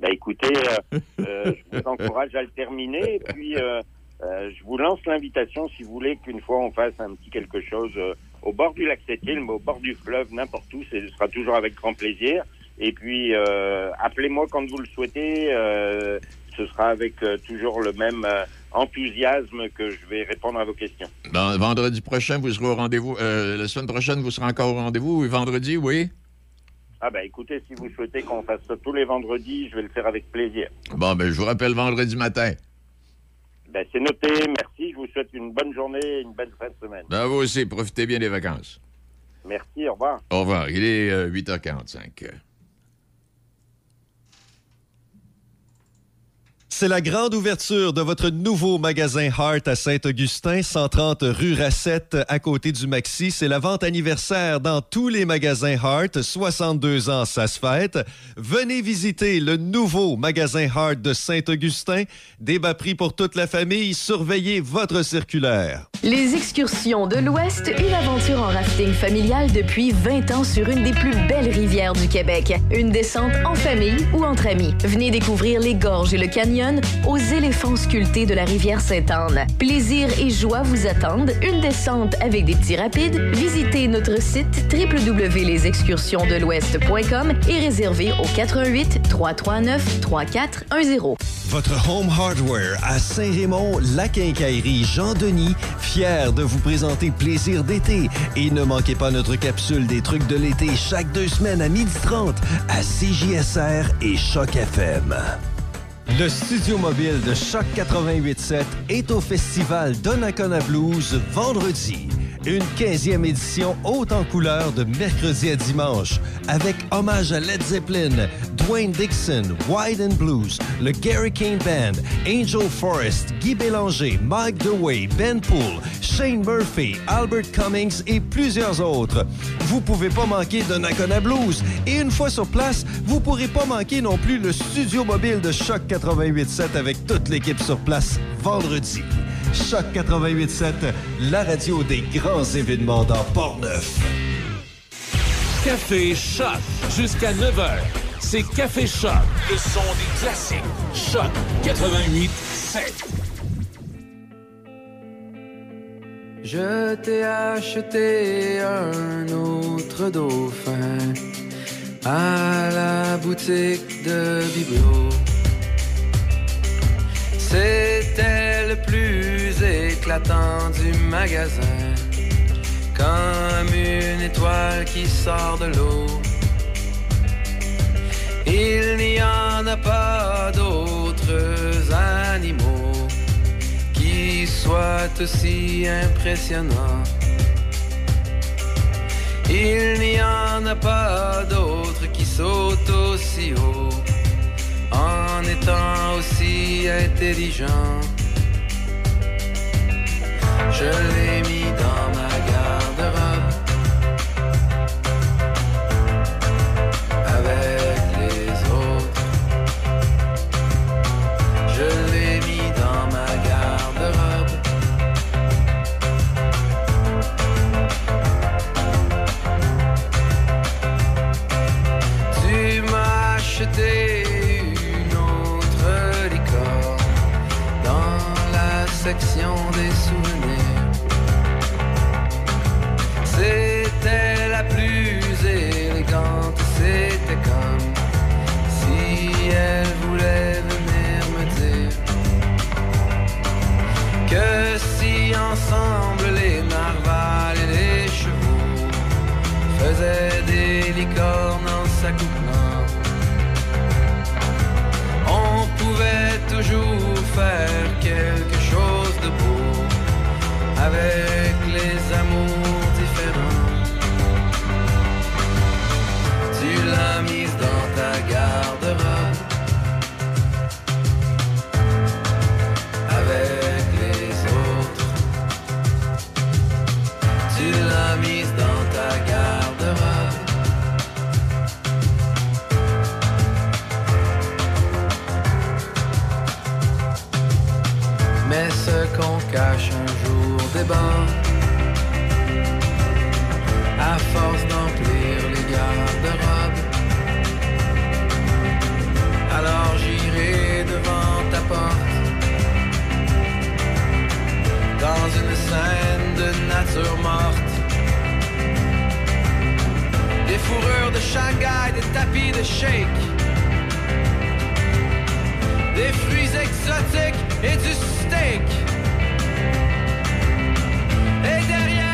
Speaker 25: Bah, écoutez, euh, euh, je vous encourage à le terminer. Et puis, euh, euh, je vous lance l'invitation, si vous voulez, qu'une fois on fasse un petit quelque chose euh, au bord du lac Sept-Îles, mais au bord du fleuve, n'importe où. Ce sera toujours avec grand plaisir. Et puis, euh, appelez-moi quand vous le souhaitez. euh, ce sera avec euh, toujours le même enthousiasme que je vais répondre à vos questions.
Speaker 16: Bon, vendredi prochain, vous serez au rendez-vous. la semaine prochaine, vous serez encore au rendez-vous. Et vendredi, oui?
Speaker 25: Ah ben écoutez, si vous souhaitez qu'on fasse ça tous les vendredis, je vais le faire avec plaisir.
Speaker 16: Bon, ben, je vous rappelle vendredi matin.
Speaker 25: Ben, c'est noté, merci, je vous souhaite une bonne journée et une bonne fin de semaine.
Speaker 16: Ben, vous aussi, profitez bien des vacances.
Speaker 25: Merci, au revoir.
Speaker 16: Au revoir. Il est euh, 8h45.
Speaker 9: C'est la grande ouverture de votre nouveau magasin Heart à Saint-Augustin, 130 rue Racette, à côté du Maxi. C'est la vente anniversaire dans tous les magasins Heart. 62 ans, ça se fête. Venez visiter le nouveau magasin Heart de Saint-Augustin. Débat prix pour toute la famille. Surveillez votre circulaire.
Speaker 19: Les excursions de l'Ouest, une aventure en rafting familial depuis 20 ans sur une des plus belles rivières du Québec. Une descente en famille ou entre amis. Venez découvrir les gorges et le canyon aux éléphants sculptés de la rivière Sainte-Anne. Plaisir et joie vous attendent. Une descente avec des petits rapides. Visitez notre site www.lesexcursionsdelouest.com et réservez au 88 339 3410.
Speaker 9: Votre Home Hardware à Saint-Raymond, la quincaillerie Jean-Denis, fier de vous présenter Plaisir d'été. Et ne manquez pas notre capsule des trucs de l'été chaque deux semaines à 12h30 à CJSR et Choc FM. Le studio mobile de Choc 887 est au festival Donnacona Blues vendredi. Une 15e édition haute en couleur de mercredi à dimanche avec hommage à Led Zeppelin, Dwayne Dixon, Wide and Blues, le Gary Kane Band, Angel Forest, Guy Bélanger, Mike DeWay, Ben Poole, Shane Murphy, Albert Cummings et plusieurs autres. Vous pouvez pas manquer Donnacona Blues et une fois sur place, vous pourrez pas manquer non plus le studio mobile de Choc 887 avec toute l'équipe sur place vendredi. Choc 887, la radio des grands événements dans Port-Neuf.
Speaker 1: Café Choc jusqu'à 9h. C'est Café Choc, le son des classiques. Choc 88 7.
Speaker 22: Je t'ai acheté un autre dauphin à la boutique de Biblo. C'était le plus éclatant du magasin, comme une étoile qui sort de l'eau. Il n'y en a pas d'autres animaux qui soient aussi impressionnants. Il n'y en a pas d'autres qui sautent aussi haut en étant aussi intelligent. Je l'ai mis dans ma garde-robe des licornes en on pouvait toujours faire quelque chose de beau avec les amours différents. Tu l'as mise dans ta garde-robe avec les autres. Tu l'as mise dans déborde À force d'emplir les garde-robes. Alors j'irai devant ta porte. Dans une scène de nature morte. Des fourrures de Shanghai, des tapis de shake. Des fruits exotiques et du steak. Et derrière,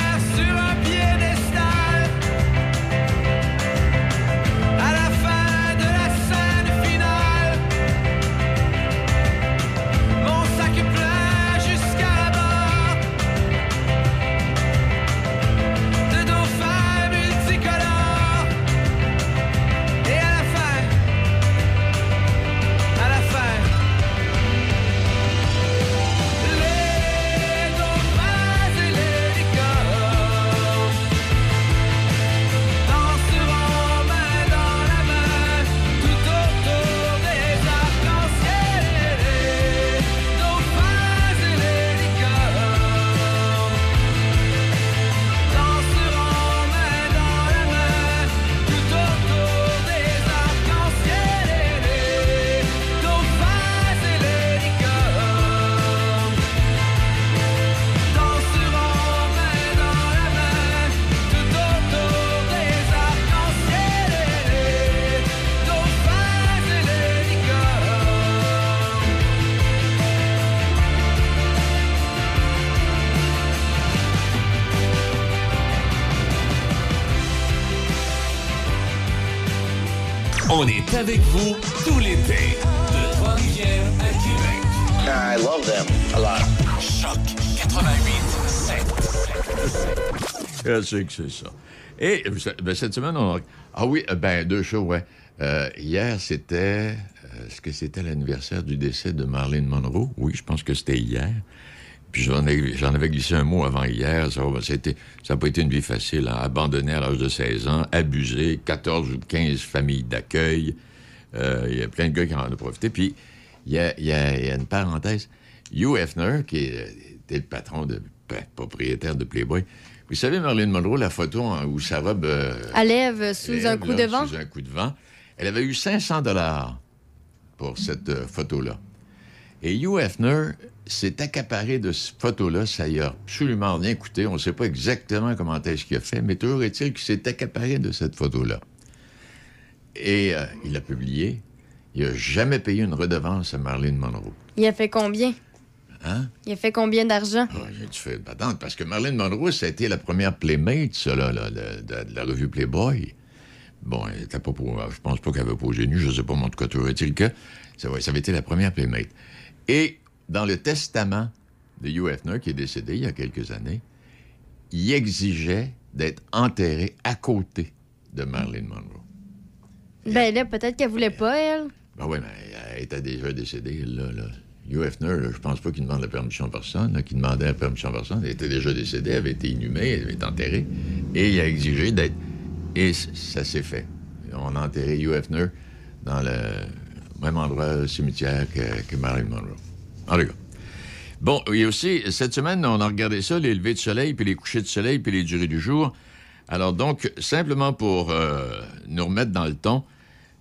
Speaker 1: avec vous tout l'été. De Trois-Rivières à Québec.
Speaker 26: I love them a lot.
Speaker 1: Choc 88
Speaker 16: Je sais que c'est ça. Et ben, cette semaine, on a... Ah oui, ben deux choses, ouais. Euh, hier, c'était... euh, Est-ce que c'était l'anniversaire du décès de Marlene Monroe? Oui, je pense que c'était hier. Puis j'en ai- j'en avais glissé un mot avant hier. Ça n'a ça a pas été une vie facile. hein. Abandonné à l'âge de 16 ans, abusé, 14 ou 15 familles d'accueil. Euh, Il y a plein de gars qui en ont profité. Puis il y a, y a- il y a une parenthèse. Hugh Hefner, qui était le patron, de, ben, propriétaire de Playboy. Vous savez, Marilyn Monroe, la photo où sa robe... euh,
Speaker 2: À lève sous un coup
Speaker 16: là,
Speaker 2: de vent?
Speaker 16: Sous un coup de vent. Elle avait eu 500 dollars pour cette euh, photo-là. Et Hugh Hefner s'est accaparé de cette photo-là. Ça y a absolument rien coûté. On ne sait pas exactement comment est-ce qu'il a fait, mais toujours est-il qu'il s'est accaparé de cette photo-là. Et euh, il l'a publié. Il n'a jamais payé une redevance à Marilyn Monroe.
Speaker 2: Il a fait combien?
Speaker 16: Hein?
Speaker 2: Il a fait combien d'argent?
Speaker 16: Ah, tu fais patente, parce que Marilyn Monroe, ça a été la première Playmate, ça, là, de, de- de la revue Playboy. Bon, elle était pas pour, je pense pas qu'elle avait posé nu, je sais pas, mais en tout cas, toujours est-il que ça, ouais, ça avait été la première Playmate. Et dans le testament de Hugh Hefner, qui est décédé il y a quelques années, il exigeait d'être enterré à côté de Marilyn Monroe.
Speaker 2: Ben là, peut-être qu'elle voulait pas, elle.
Speaker 16: Ben oui, mais elle était déjà décédée, là. là. Hugh Hefner, là, je pense pas qu'il demande la permission à personne, là, qu'il demandait la permission à personne. Elle était déjà décédée, elle avait été inhumée, elle avait été enterrée. Et il a exigé d'être... Et ça s'est fait. On a enterré Hugh Hefner dans le même endroit, le cimetière que, que Marilyn Monroe. En tout cas. Bon, et aussi, cette semaine, on a regardé ça, les levées de soleil, puis les couchers de soleil, puis les durées du jour. Alors donc, simplement pour euh, nous remettre dans le ton,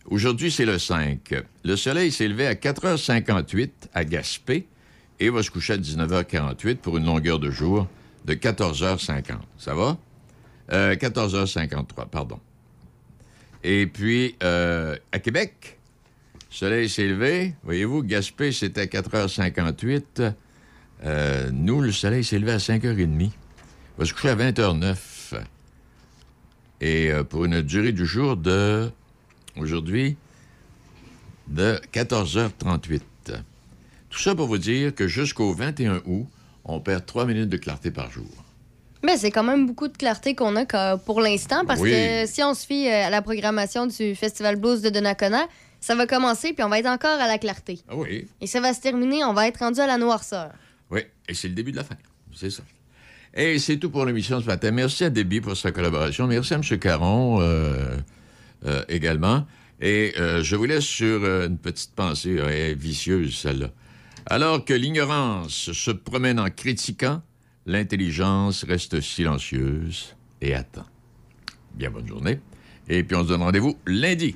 Speaker 16: aujourd'hui, c'est le 5. Le soleil s'est levé à 4h58 à Gaspé et va se coucher à 19h48 pour une longueur de jour de 14h50. Ça va? Euh, 14h53, pardon. Et puis, euh, à Québec, soleil s'est levé. Voyez-vous, Gaspé, c'était à 4h58. Euh, nous, le soleil s'est levé à 5h30. Il va se coucher à 20h09. Et euh, pour une durée du jour de, aujourd'hui, de 14h38. Tout ça pour vous dire que jusqu'au 21 août, on perd 3 minutes de clarté par jour.
Speaker 2: Mais c'est quand même beaucoup de clarté qu'on a pour l'instant, parce
Speaker 16: Oui.
Speaker 2: que si on se fie euh, à la programmation du Festival Blues de Donnacona, ça va commencer, puis on va être encore à la clarté.
Speaker 16: Ah oui.
Speaker 2: Et ça va se terminer, on va être rendu à la noirceur.
Speaker 16: Oui, et c'est le début de la fin. C'est ça. Et c'est tout pour l'émission ce matin. Merci à Déby pour sa collaboration. Merci à M. Caron euh, euh, également. Et euh, je vous laisse sur une petite pensée vicieuse, celle-là. Alors que l'ignorance se promène en critiquant, l'intelligence reste silencieuse et attend. Bien bonne journée. Et puis on se donne rendez-vous lundi